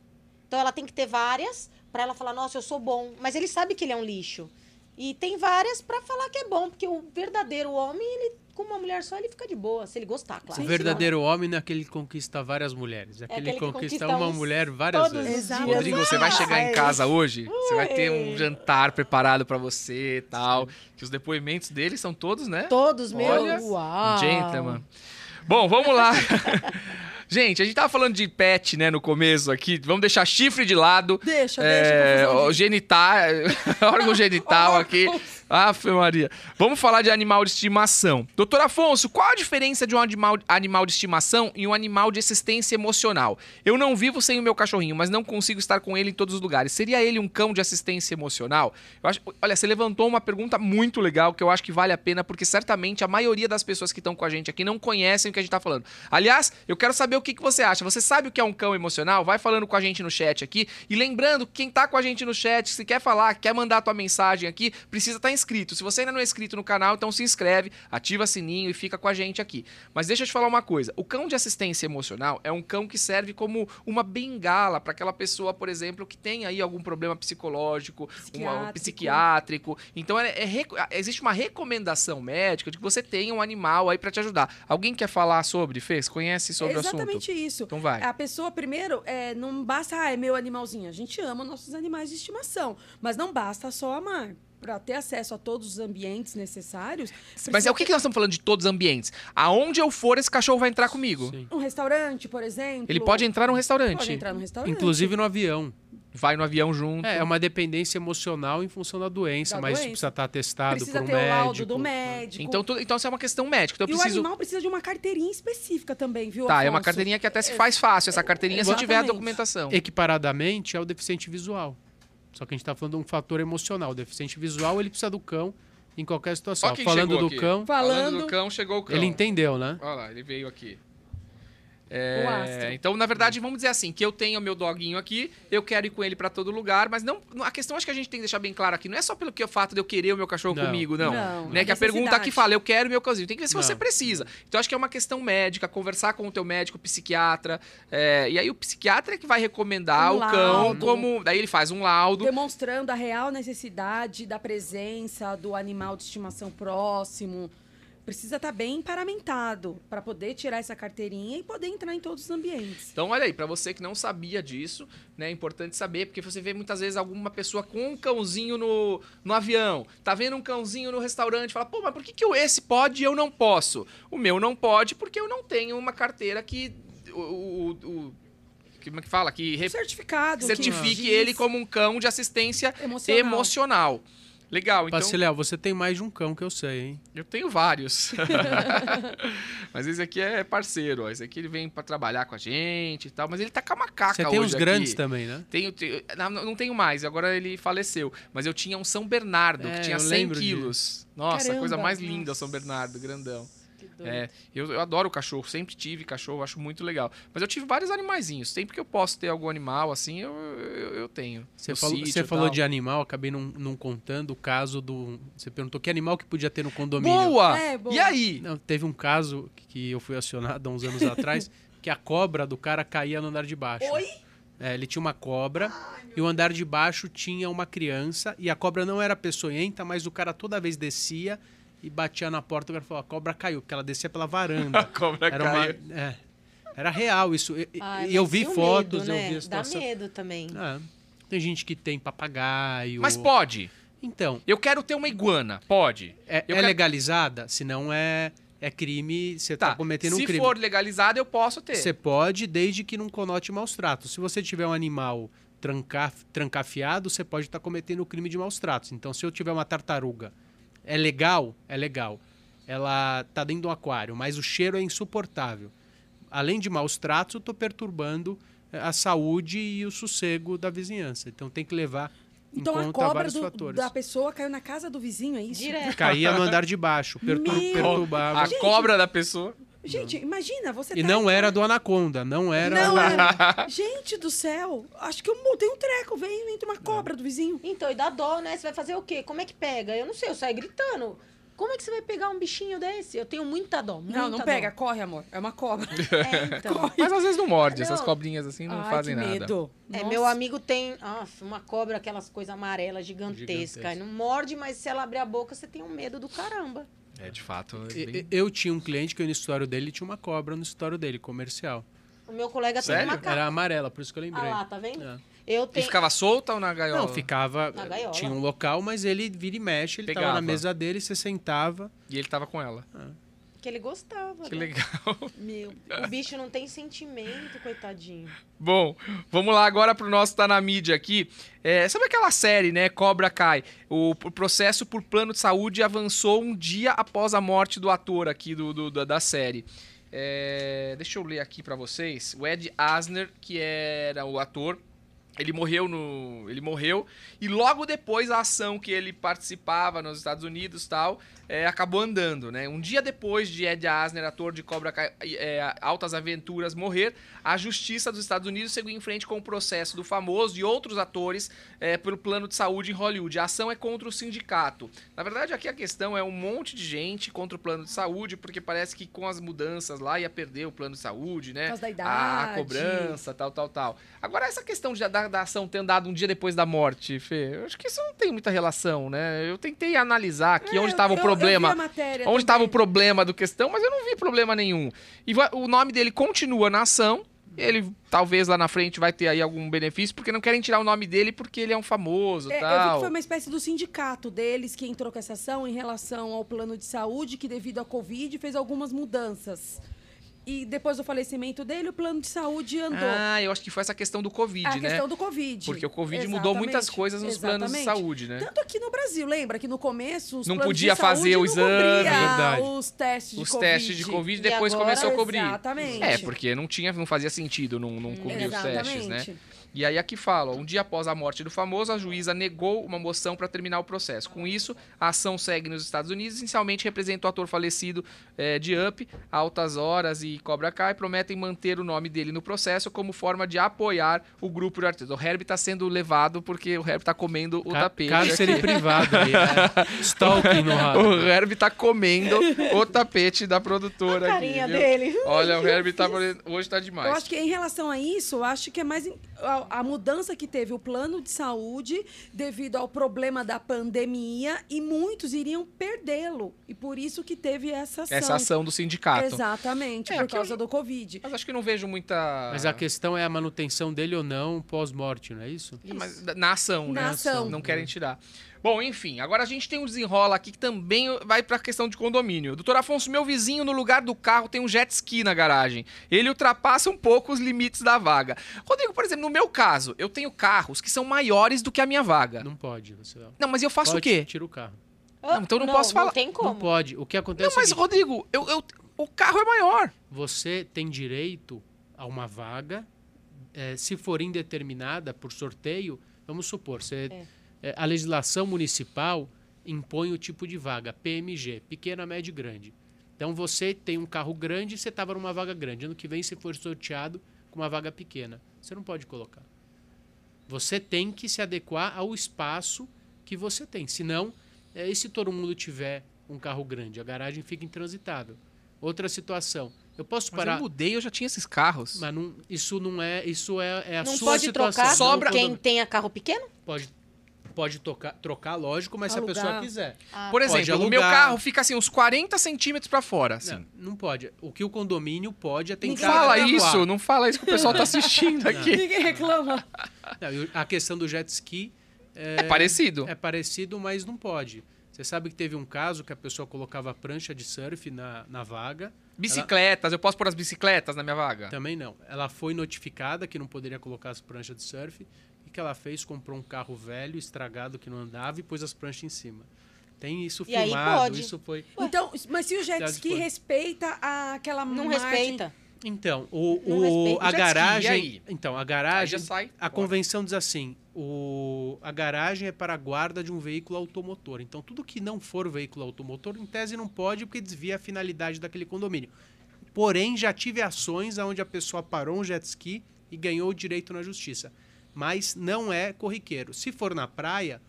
Então ela tem que ter várias pra ela falar, nossa, eu sou bom, mas ele sabe que ele é um lixo. E tem várias pra falar que é bom, porque o verdadeiro homem, ele com uma mulher só ele fica de boa, se ele gostar, claro. O verdadeiro homem não é aquele que conquista várias mulheres. É aquele, aquele que conquista conquista uma mulher várias vezes. Exato. Rodrigo, você vai chegar em Ai. casa hoje, você vai ter um jantar preparado pra você e tal. Que os depoimentos dele são todos, né? Todos meus. Olha, Uau. Gentleman. Bom, vamos lá. [LAUGHS] Gente, a gente tava falando de pet, né, no começo aqui. Vamos deixar chifre de lado. Deixa, É, deixa. o genital, [LAUGHS] órgão genital aqui. Afe Maria. Vamos falar de animal de estimação. Doutor Afonso, qual a diferença de um animal, animal de estimação e um animal de assistência emocional? Eu não vivo sem o meu cachorrinho, mas não consigo estar com ele em todos os lugares. Seria ele um cão de assistência emocional? Eu acho, olha, você levantou uma pergunta muito legal que eu acho que vale a pena, porque certamente a maioria das pessoas que estão com a gente aqui não conhecem o que a gente tá falando. Aliás, eu quero saber o que, que você acha. Você sabe o que é um cão emocional? Vai falando com a gente no chat aqui. E lembrando, quem tá com a gente no chat, se quer falar, quer mandar a tua mensagem aqui, precisa estar inscrito. Se você ainda não é inscrito no canal, então se inscreve, ativa sininho e fica com a gente aqui. Mas deixa eu te falar uma coisa: o cão de assistência emocional é um cão que serve como uma bengala para aquela pessoa, por exemplo, que tem aí algum problema psicológico, uma- um Psiquiátrico. psiquiátrico. Então é- é reco- existe uma recomendação médica de que você tenha um animal aí para te ajudar. Alguém quer falar sobre, Fez? Conhece sobre é o assunto? exatamente isso. Então vai. A pessoa, primeiro, é, não basta, ah, é meu animalzinho. A gente ama nossos animais de estimação. Mas não basta só amar. Para ter acesso a todos os ambientes necessários. Mas é o que, que nós estamos falando de todos os ambientes? Aonde eu for, esse cachorro vai entrar comigo. Sim. Um restaurante, por exemplo. Ele pode entrar num restaurante. Pode entrar no restaurante. Inclusive no avião. Vai no avião junto. É, é uma dependência emocional em função da doença, Da mas doença. precisa estar testado Precisa por um ter o laudo do médico. Então, tudo, então isso é uma questão médica. Então eu e o preciso. animal precisa de uma carteirinha específica também, viu, Tá, é uma Afonso? carteirinha que até se faz fácil, essa carteirinha, se tiver a documentação. Equiparadamente é o deficiente visual. Só que a gente está falando de um fator emocional. O deficiente visual, ele precisa do cão em qualquer situação. Falando do aqui. cão, Falando- do cão, chegou o cão. ele entendeu, né? Olha lá, ele veio aqui. É, então, na verdade, vamos dizer assim, que eu tenho o meu doguinho aqui, eu quero ir com ele pra todo lugar, mas não, a questão acho que a gente tem que deixar bem claro aqui, não é só pelo que o fato de eu querer o meu cachorro Não. comigo, não. Não, né? a Que a pergunta aqui fala, eu quero meu cãozinho. Tem que ver se você Não. precisa. Então, acho que é uma questão médica, conversar com o teu médico psiquiatra, é, e aí o psiquiatra é que vai recomendar Um o cão laudo. como... Daí ele faz um laudo. Demonstrando a real necessidade da presença do animal de estimação próximo. Precisa estar bem paramentado para poder tirar essa carteirinha e poder entrar em todos os ambientes. Então, olha aí, pra você que não sabia disso, né, é importante saber, porque você vê muitas vezes alguma pessoa com um cãozinho no, no avião, tá vendo um cãozinho no restaurante, fala, pô, mas por que, que o esse pode e eu não posso? O meu não pode porque eu não tenho uma carteira que. O, o, o- como é que fala? Que re- Certificado. que certifique diz ele como um cão de assistência emocional. emocional. Legal, então. Paciléu, você tem mais de um cão que eu sei, hein? Eu tenho vários. [LAUGHS] [LAUGHS] mas esse aqui é parceiro, ó. Esse aqui ele vem pra trabalhar com a gente e tal, mas ele tá com a macaca Você tem hoje uns aqui. grandes também, né? Tenho, tenho- não, não tenho mais, agora ele faleceu. Mas eu tinha um São Bernardo, É, que tinha eu 100 lembro quilos. Nossa, a Caramba, coisa mais linda, o nossa. São Bernardo, grandão. Doido. É, eu, eu adoro cachorro, sempre tive cachorro, acho muito legal. Mas eu tive vários animaizinhos. Sempre que eu posso ter algum animal assim, eu, eu, eu tenho. Você falou, sítio você falou de animal, acabei não, não contando o caso do. Você perguntou que animal que podia ter no condomínio. Boa! É, boa. E aí? Não, teve um caso que eu fui acionado há uns anos atrás, [LAUGHS] que a cobra do cara caía no andar de baixo. Oi? É, ele tinha uma cobra e o andar de baixo tinha uma criança e a cobra não era peçonhenta, mas o cara toda vez descia e batia na porta. O cara falou: a cobra caiu, porque ela descia pela [LAUGHS] A varanda. cobra Era, uma, caiu. é, era real isso. E, Ai, e eu vi fotos, medo, eu né? vi a situação. Dá medo também. É, tem gente que tem papagaio. Mas pode. Então, Eu quero ter uma iguana. Pode. é, Eu é quero- legalizada? Se não é, é crime, você tá, Tá. cometendo Se um crime. for legalizado, eu posso ter. Você pode, desde que não conote maus tratos. Se você tiver um animal tranca, trancafiado, você pode estar cometendo o crime de maus tratos. Então, se eu tiver uma tartaruga, é legal? É legal. Ela tá dentro do aquário, mas o cheiro é insuportável. Além de maus tratos, eu tô perturbando eh, a saúde e o sossego da vizinhança. Então, tem que levar Então em a conta cobra vários do- fatores. da pessoa caiu na casa do vizinho, é isso? Direto. Caía no [LAUGHS] andar de baixo, pertur Meu- perturbava. A Gente, cobra da pessoa. Gente, imagina, você E tá não era do anaconda, não era. Não era. [LAUGHS] Gente do céu, acho que eu mudei um treco, veio entre uma cobra do vizinho. Então, e dá dó, né? Você vai fazer o quê? Como é que pega? Eu não sei, eu saio gritando. Como é que você vai pegar um bichinho desse? Eu tenho muita dó. Muita Não, não dó. pega, corre, amor. É uma cobra. [LAUGHS] É, então. [LAUGHS] Mas às vezes não morde. Essas Não. cobrinhas assim não Ai, fazem que nada. medo. É, Nossa. meu amigo tem uma cobra, aquelas coisas amarelas gigantescas. Gigantesca. Não morde, mas se ela abrir a boca, você tem um medo do caramba. É, de fato. é E- bem- Eu tinha um cliente que no escritório dele tinha uma cobra no escritório dele, comercial. O meu colega Sério? tem uma ca- Era amarela, por isso que eu Ah lembrei. lá, tá vendo? É. Eu E tenho. ficava solta ou na gaiola? Não, ficava. Na gaiola. Tinha um local, mas ele vira e mexe, ele tava Pegava. na mesa dele, você sentava. E ele tava com ela. Que ele gostava. Que né? legal. [LAUGHS] Meu. O bicho não tem sentimento, coitadinho. Bom, vamos lá agora pro nosso Tá na Mídia aqui. É, sabe aquela série, né? Cobra Kai. O, o processo por plano de saúde avançou um dia após a morte do ator aqui do, do- da, da série. É, deixa eu ler aqui pra vocês. O Ed Asner, que era o ator, Ele morreu no. Ele morreu. E logo depois a ação que ele participava nos Estados Unidos tal, é, acabou andando, né? Um dia depois de Ed Asner, ator de Cobra é, Altas Aventuras, morrer, a Justiça dos Estados Unidos seguiu em frente com o processo do famoso e outros atores é, pelo plano de saúde em Hollywood. A ação é contra o sindicato. Na verdade, aqui a questão é um monte de gente contra o plano de saúde, porque parece que com as mudanças lá ia perder o plano de saúde, né? Por causa da A idade. cobrança, tal, tal, tal. Agora, essa questão de, da, da ação ter andado um dia depois da morte, Fê, eu acho que isso não tem muita relação, né? Eu tentei analisar aqui É, onde estava o vi problema. Onde estava o problema do questão, mas eu não vi problema nenhum. E o nome dele continua na ação. Ele talvez lá na frente vai ter aí algum benefício, porque não querem tirar o nome dele porque ele é um famoso É, eu vi tal. que foi uma espécie do sindicato deles que entrou com essa ação em relação ao plano de saúde, que devido à Covid fez algumas mudanças. E depois do falecimento dele, o plano de saúde andou. Ah, eu acho que foi essa questão do Covid, a né? questão do Covid. Porque o Covid mudou muitas Exatamente, coisas nos planos de exatamente. saúde, né? Tanto aqui no Brasil, lembra que no começo os Não planos podia de saúde fazer o exame. cobria Verdade. os testes de Os Covid. testes de Covid E depois agora- começou a cobrir. Exatamente. É, porque não tinha, não fazia sentido não, não cobrir os testes, né? E aí aqui fala, ó, um dia após a morte do famoso, a juíza negou uma moção para terminar o processo. Com isso, a ação segue nos Estados Unidos, inicialmente representa o ator falecido eh, de Up, Altas Horas e Cobra Kai, prometem manter o nome dele no processo como forma de apoiar o grupo de artistas. O Herbie tá sendo levado porque o Herbie tá comendo o Cá- tapete. Cárcere aqui. privado ali. É. [LAUGHS] Stalking no rato. O Herbie tá comendo o tapete da produtora A aqui, carinha viu? dele. Olha, o [LAUGHS] Herbie tá hoje tá demais. Eu acho que em relação a isso, eu acho que é mais a, a mudança que teve o plano de saúde devido ao problema da pandemia e muitos iriam perdê-lo. E por isso que teve essa ação. Essa ação do sindicato. Exatamente, É, por causa eu- do Covid. Mas acho que não vejo muita. Mas a questão é a manutenção dele ou não pós-morte, não é isso? É, mas na ação, né? Na ação. Não querem tirar. Bom, enfim, agora a gente tem um desenrola aqui que também vai pra questão de condomínio. Doutor Afonso, meu vizinho, no lugar do carro, tem um jet ski na garagem. Ele ultrapassa um pouco os limites da vaga. Rodrigo, por exemplo, no meu caso, eu tenho carros que são maiores do que a minha vaga. Não, Não pode. Você mas eu faço pode, o quê? Tira o carro. Não, então eu não posso falar. Não tem como. Não pode. O que acontece Não, é mas, seguinte, Rodrigo, eu, eu- o carro é maior. você tem direito a uma vaga, eh, se for indeterminada por sorteio, vamos supor, você, eh, a legislação municipal impõe o tipo de vaga, PMG, pequena, média e grande. Então você tem um carro grande e você estava numa vaga grande. Ano que vem você for sorteado com uma vaga pequena. Você não pode colocar. Você tem que se adequar ao espaço que você tem. Senão, eh, e se todo mundo tiver um carro grande? A garagem fica intransitável. Outra situação. Eu posso Mas parar. eu mudei, eu já tinha esses carros. Mas não, isso não é. Isso é, é a Não sua pode situação. trocar Sobra- quem tenha carro pequeno? Pode, pode tocar, trocar, lógico, mas se a Alugar. pessoa quiser. Por Pode exemplo, o meu alugar. carro fica assim, uns 40 centímetros pra fora. Assim. Não, não pode. O que o condomínio pode é Não tentar. fala adequar. isso, não fala isso que o pessoal tá assistindo [LAUGHS] aqui. Ninguém reclama. Não, a questão do jet ski É parecido. é parecido, mas não pode. Você sabe que teve um caso que a pessoa colocava prancha de surf na, na vaga. Bicicletas, eu posso pôr as bicicletas na minha vaga? Também não. Ela foi notificada que não poderia colocar as pranchas de surf. E o que ela fez? Comprou um carro velho, estragado, que não andava e pôs as pranchas em cima. Tem isso E aí filmado, pode. isso foi. Então, mas se o jet ski foi. respeita a- aquela Não margem- respeita. Então, o, o- o a e garagem. Então, a garagem. sai. A convenção diz assim: o, a garagem é para a guarda de um veículo automotor. Então, tudo que não for veículo automotor, em tese, não pode, porque desvia a finalidade daquele condomínio. Porém, já tive ações onde a pessoa parou um jet ski e ganhou o direito na justiça. Mas não é corriqueiro. Se for na praia,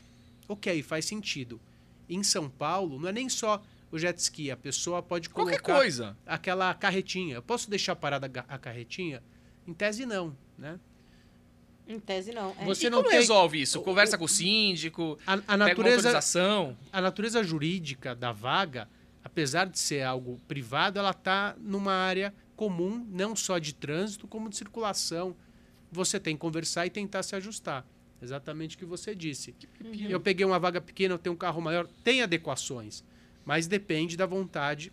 ok, faz sentido. Em São Paulo, não é nem só o jet ski, a pessoa pode colocar Qualquer coisa. aquela carretinha. Eu posso deixar parada a carretinha? Em tese, não, né? Em tese, não. É. Você e não como tem- resolve isso? Conversa com o síndico, A, a pega uma natureza, autorização. a natureza jurídica da vaga, apesar de ser algo privado, ela está numa área comum, não só de trânsito, como de circulação. Você tem que conversar e tentar se ajustar. Exatamente o que você disse. Eu peguei uma vaga pequena, eu tenho um carro maior, tem adequações, mas depende da vontade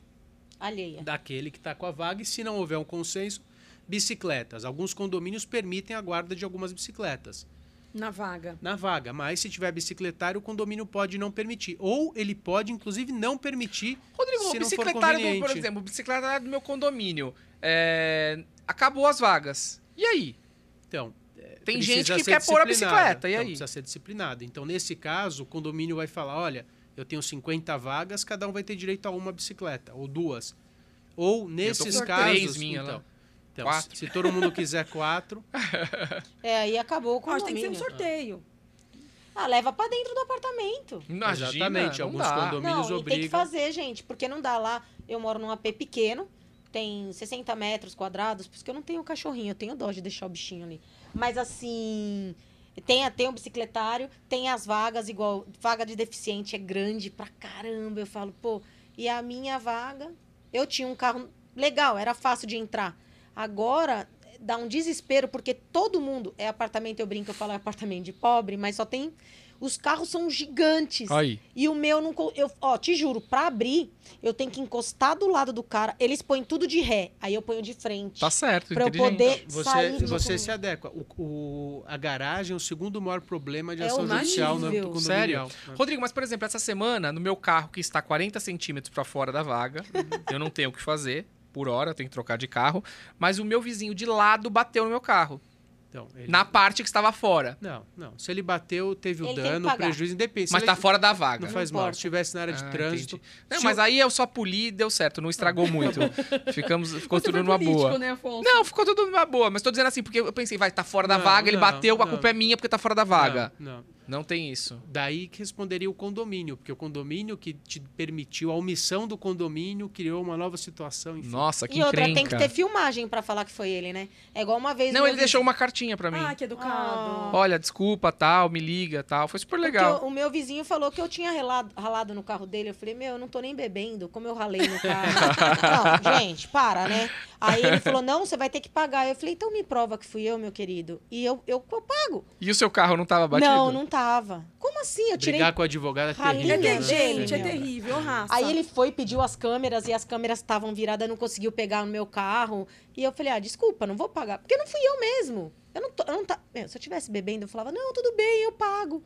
Alheia. daquele que está com a vaga e se não houver um consenso, bicicletas. Alguns condomínios permitem a guarda de algumas bicicletas na vaga. na vaga, mas se tiver bicicletário, o condomínio pode não permitir. Ou ele pode, inclusive, não permitir Rodrigo, se o não for bicicletário, do, por exemplo, o bicicletário do meu condomínio. é, acabou as vagas. E aí? Então, Tem precisa gente que quer pôr a bicicleta, e Então, aí? precisa ser disciplinado. Então, nesse caso, o condomínio vai falar: olha, eu tenho 50 vagas, cada um vai ter direito a uma bicicleta, ou duas. Ou, nesses casos. três minha então, então, Quatro. se todo mundo quiser quatro, [LAUGHS] É, aí acabou o Acho que tem que ser um condomínio. sorteio. Ah, leva pra dentro do apartamento. Imagina, Exatamente, alguns dá. condomínios- Não, e tem que obrigam. fazer, gente, porque não dá lá. Eu moro num AP pequeno, tem 60 metros quadrados, por isso que eu não tenho cachorrinho, eu tenho dó de deixar o bichinho ali. Mas assim, tem, tem o bicicletário, tem as vagas, igual, vaga de deficiente é grande pra caramba. Eu falo, pô, e a minha vaga, eu tinha um carro legal, era fácil de entrar. Agora dá um desespero, porque todo mundo é apartamento, eu brinco, eu falo é apartamento de pobre, mas só tem. Os carros são gigantes. Aí. E o meu não. Eu, ó, te juro, pra abrir, eu tenho que encostar do lado do cara. Eles põem tudo de ré. Aí eu ponho de frente. Tá certo, Pra eu poder você, sair você se adequa. O, o- a garagem é o segundo maior problema de É ação judicial no âmbito Sério? condominial. né? Rodrigo, mas por exemplo, essa semana, no meu carro que está 40 centímetros pra fora da vaga, eu não tenho o que fazer. Por hora, eu tenho que trocar de carro. Mas o meu vizinho de lado bateu no meu carro. Então, ele- Na parte que estava fora. Não, não. Se ele bateu, teve o Ele dano, o prejuízo, independe. Se Mas ele- tá fora da vaga. Não faz Não mal. importa. Se estivesse na área de Ah, trânsito. entendi. Não, se mas o- aí eu só poli e deu certo, não estragou muito. [LAUGHS] Ficamos, ficou Você tudo numa político, boa. né, Afonso? Não, ficou tudo numa boa. Mas tô dizendo assim, porque eu pensei, vai, tá fora da Não, vaga, ele não, bateu, a culpa é minha porque tá fora da vaga. Não, não. Tem isso. Daí que responderia o condomínio, porque o condomínio que te permitiu, a omissão do condomínio criou uma nova situação. Enfim. Nossa, que E outra, tem que ter filmagem pra falar que foi ele, né? É igual uma vez. Não, ele deixou vizinho- uma cartinha pra mim. Ah, que educado. Olha, desculpa, tal, me liga, tal. Foi super legal. o, o meu vizinho falou que eu tinha ralado, ralado no carro dele. Eu falei, meu, eu não tô nem bebendo, como eu ralei no carro. [LAUGHS] não, gente, para, né? Aí ele falou, não, você vai ter que pagar. Eu falei, então me prova que fui eu, meu querido. E eu, eu, eu pago. E o seu carro não tava batido? Não, não tava. Como assim? Eu tirei Brigar com o advogado é Ralinho É terrível. ter, né? gente, é terrível, raça. Aí ele foi, pediu as câmeras e as câmeras estavam viradas, não conseguiu pegar no meu carro. E eu falei, ah, desculpa, não vou pagar. Porque não fui eu mesmo. Eu não tô. Eu não tá... Meu, se eu tivesse bebendo, eu falava, não, tudo bem, eu pago.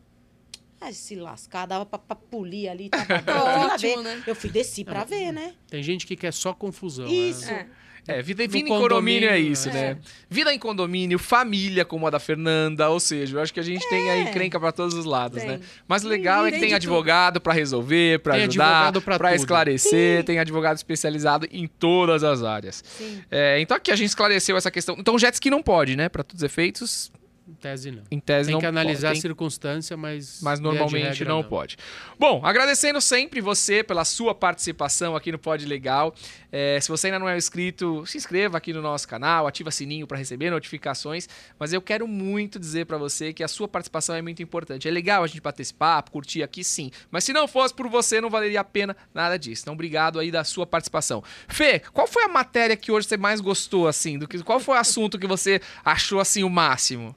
Ai, se lascar, dava pra, pra polir ali. Tava bom. Eu fui lá Ótimo, ver. né? Eu fui desci pra ver, né? Tem gente que quer só confusão. Isso. Né? É. É, vida, vida em condomínio é isso, é. né? Vida em condomínio, família como a da Fernanda, ou seja, eu acho que a gente tem aí É. crenca pra todos os lados, Tem. né? Mas o legal é que Tem tem advogado pra resolver, pra Tem ajudar, tudo. esclarecer, Sim. tem advogado especializado em todas as áreas. É, então aqui a gente esclareceu essa questão. Então jet ski não pode, né? Pra todos os efeitos, Em tese não. em tese Tem não que analisar pode. a circunstância, mas. Mas de normalmente regra, não, pode. Bom, agradecendo sempre você pela sua participação aqui no Pod Legal. É, se você ainda não é inscrito, se inscreva aqui no nosso canal, ativa sininho para receber notificações. Mas eu quero muito dizer para você que a sua participação é muito importante. É legal a gente bater esse papo, curtir aqui sim. Mas se não fosse por você, não valeria a pena nada disso. Então, obrigado aí da sua participação. Fê, qual foi a matéria que hoje você mais gostou, assim? Do que, qual foi o assunto que você achou, assim, o máximo?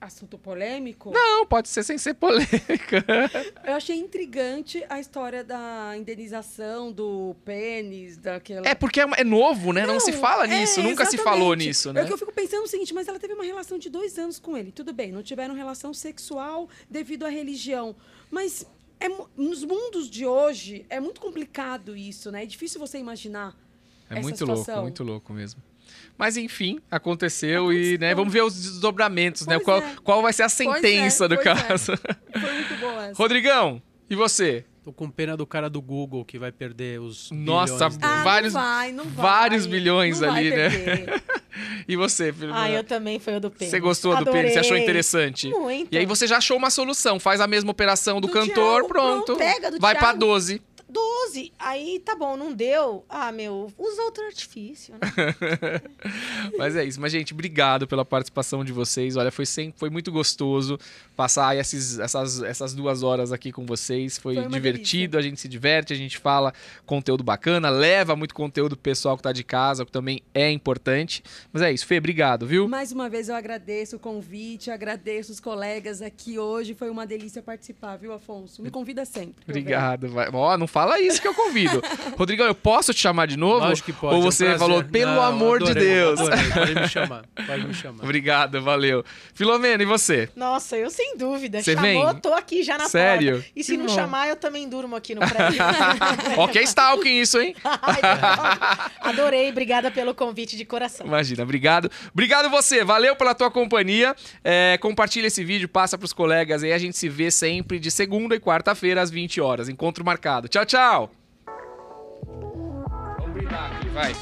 Assunto polêmico. Não, pode ser sem ser polêmica. Eu achei intrigante a história da indenização do pênis, daquela. É porque é é novo, né? Não, se fala é, nisso, nunca se exatamente. falou nisso, É né? que eu fico pensando o seguinte, mas ela teve uma relação de dois anos com ele. Tudo bem, não tiveram relação sexual devido à religião. Mas é nos mundos de hoje é muito complicado isso, né? É difícil você imaginar. É muito louco, situação. muito louco mesmo. Mas enfim, aconteceu, e Aconteceu. né, vamos ver os desdobramentos, né? Pois Qual, é. qual vai ser a é, sentença do pois é. caso. Foi muito boa essa. Rodrigão, e você? Tô com pena do cara do Google que vai perder os. Nossa. Ah, vários- não vai, não vai. vários bilhões Não vai ali, né? [LAUGHS] E você, filho? Ah, eu também foi o do pênis. Você gostou do pênis? Você achou Adorei. interessante? Muito. E aí você já achou uma solução, faz a mesma operação do, Do cantor, Thiago, pronto. pronto. Pega do vai pra Thiago. 12. 12. Aí tá bom, não deu. Ah, meu, usa outro artifício, né? [LAUGHS] Mas é isso. Mas, gente, obrigado pela participação de vocês. Olha, foi, sempre, foi muito gostoso passar esses, essas, essas duas horas aqui com vocês. Foi, Foi divertido, a gente se diverte, a gente fala conteúdo bacana, leva muito conteúdo pro pessoal que tá de casa, o que também é importante. Mas é isso, Fê, obrigado, viu? Mais uma vez eu agradeço o convite, agradeço os colegas aqui hoje. Foi uma delícia participar, viu, Afonso? Me convida sempre. Obrigado. Vai. Ó, não fala isso que eu convido. [LAUGHS] Rodrigão, eu posso te chamar de novo? Lógico que pode. Ou é um você falou, pelo Não, amor de adorei, Deus. adorei. Pode me [LAUGHS] chamar. Pode me chamar. Obrigado, valeu. Filomena, e você? Nossa, eu sem dúvida. Você Chamou, vem? tô aqui já na Sério? porta. E se Que não bom. chamar, eu também durmo aqui no prédio. [LAUGHS] ok, stalking isso, hein? Ai, Adorei, obrigada pelo convite de coração. Imagina, obrigado. Obrigado você, valeu pela tua companhia. É, compartilha esse vídeo, passa pros colegas aí. A gente se vê sempre de segunda e quarta-feira às 20 horas. Encontro marcado. Tchau, tchau. Vamos brindar aqui, vai.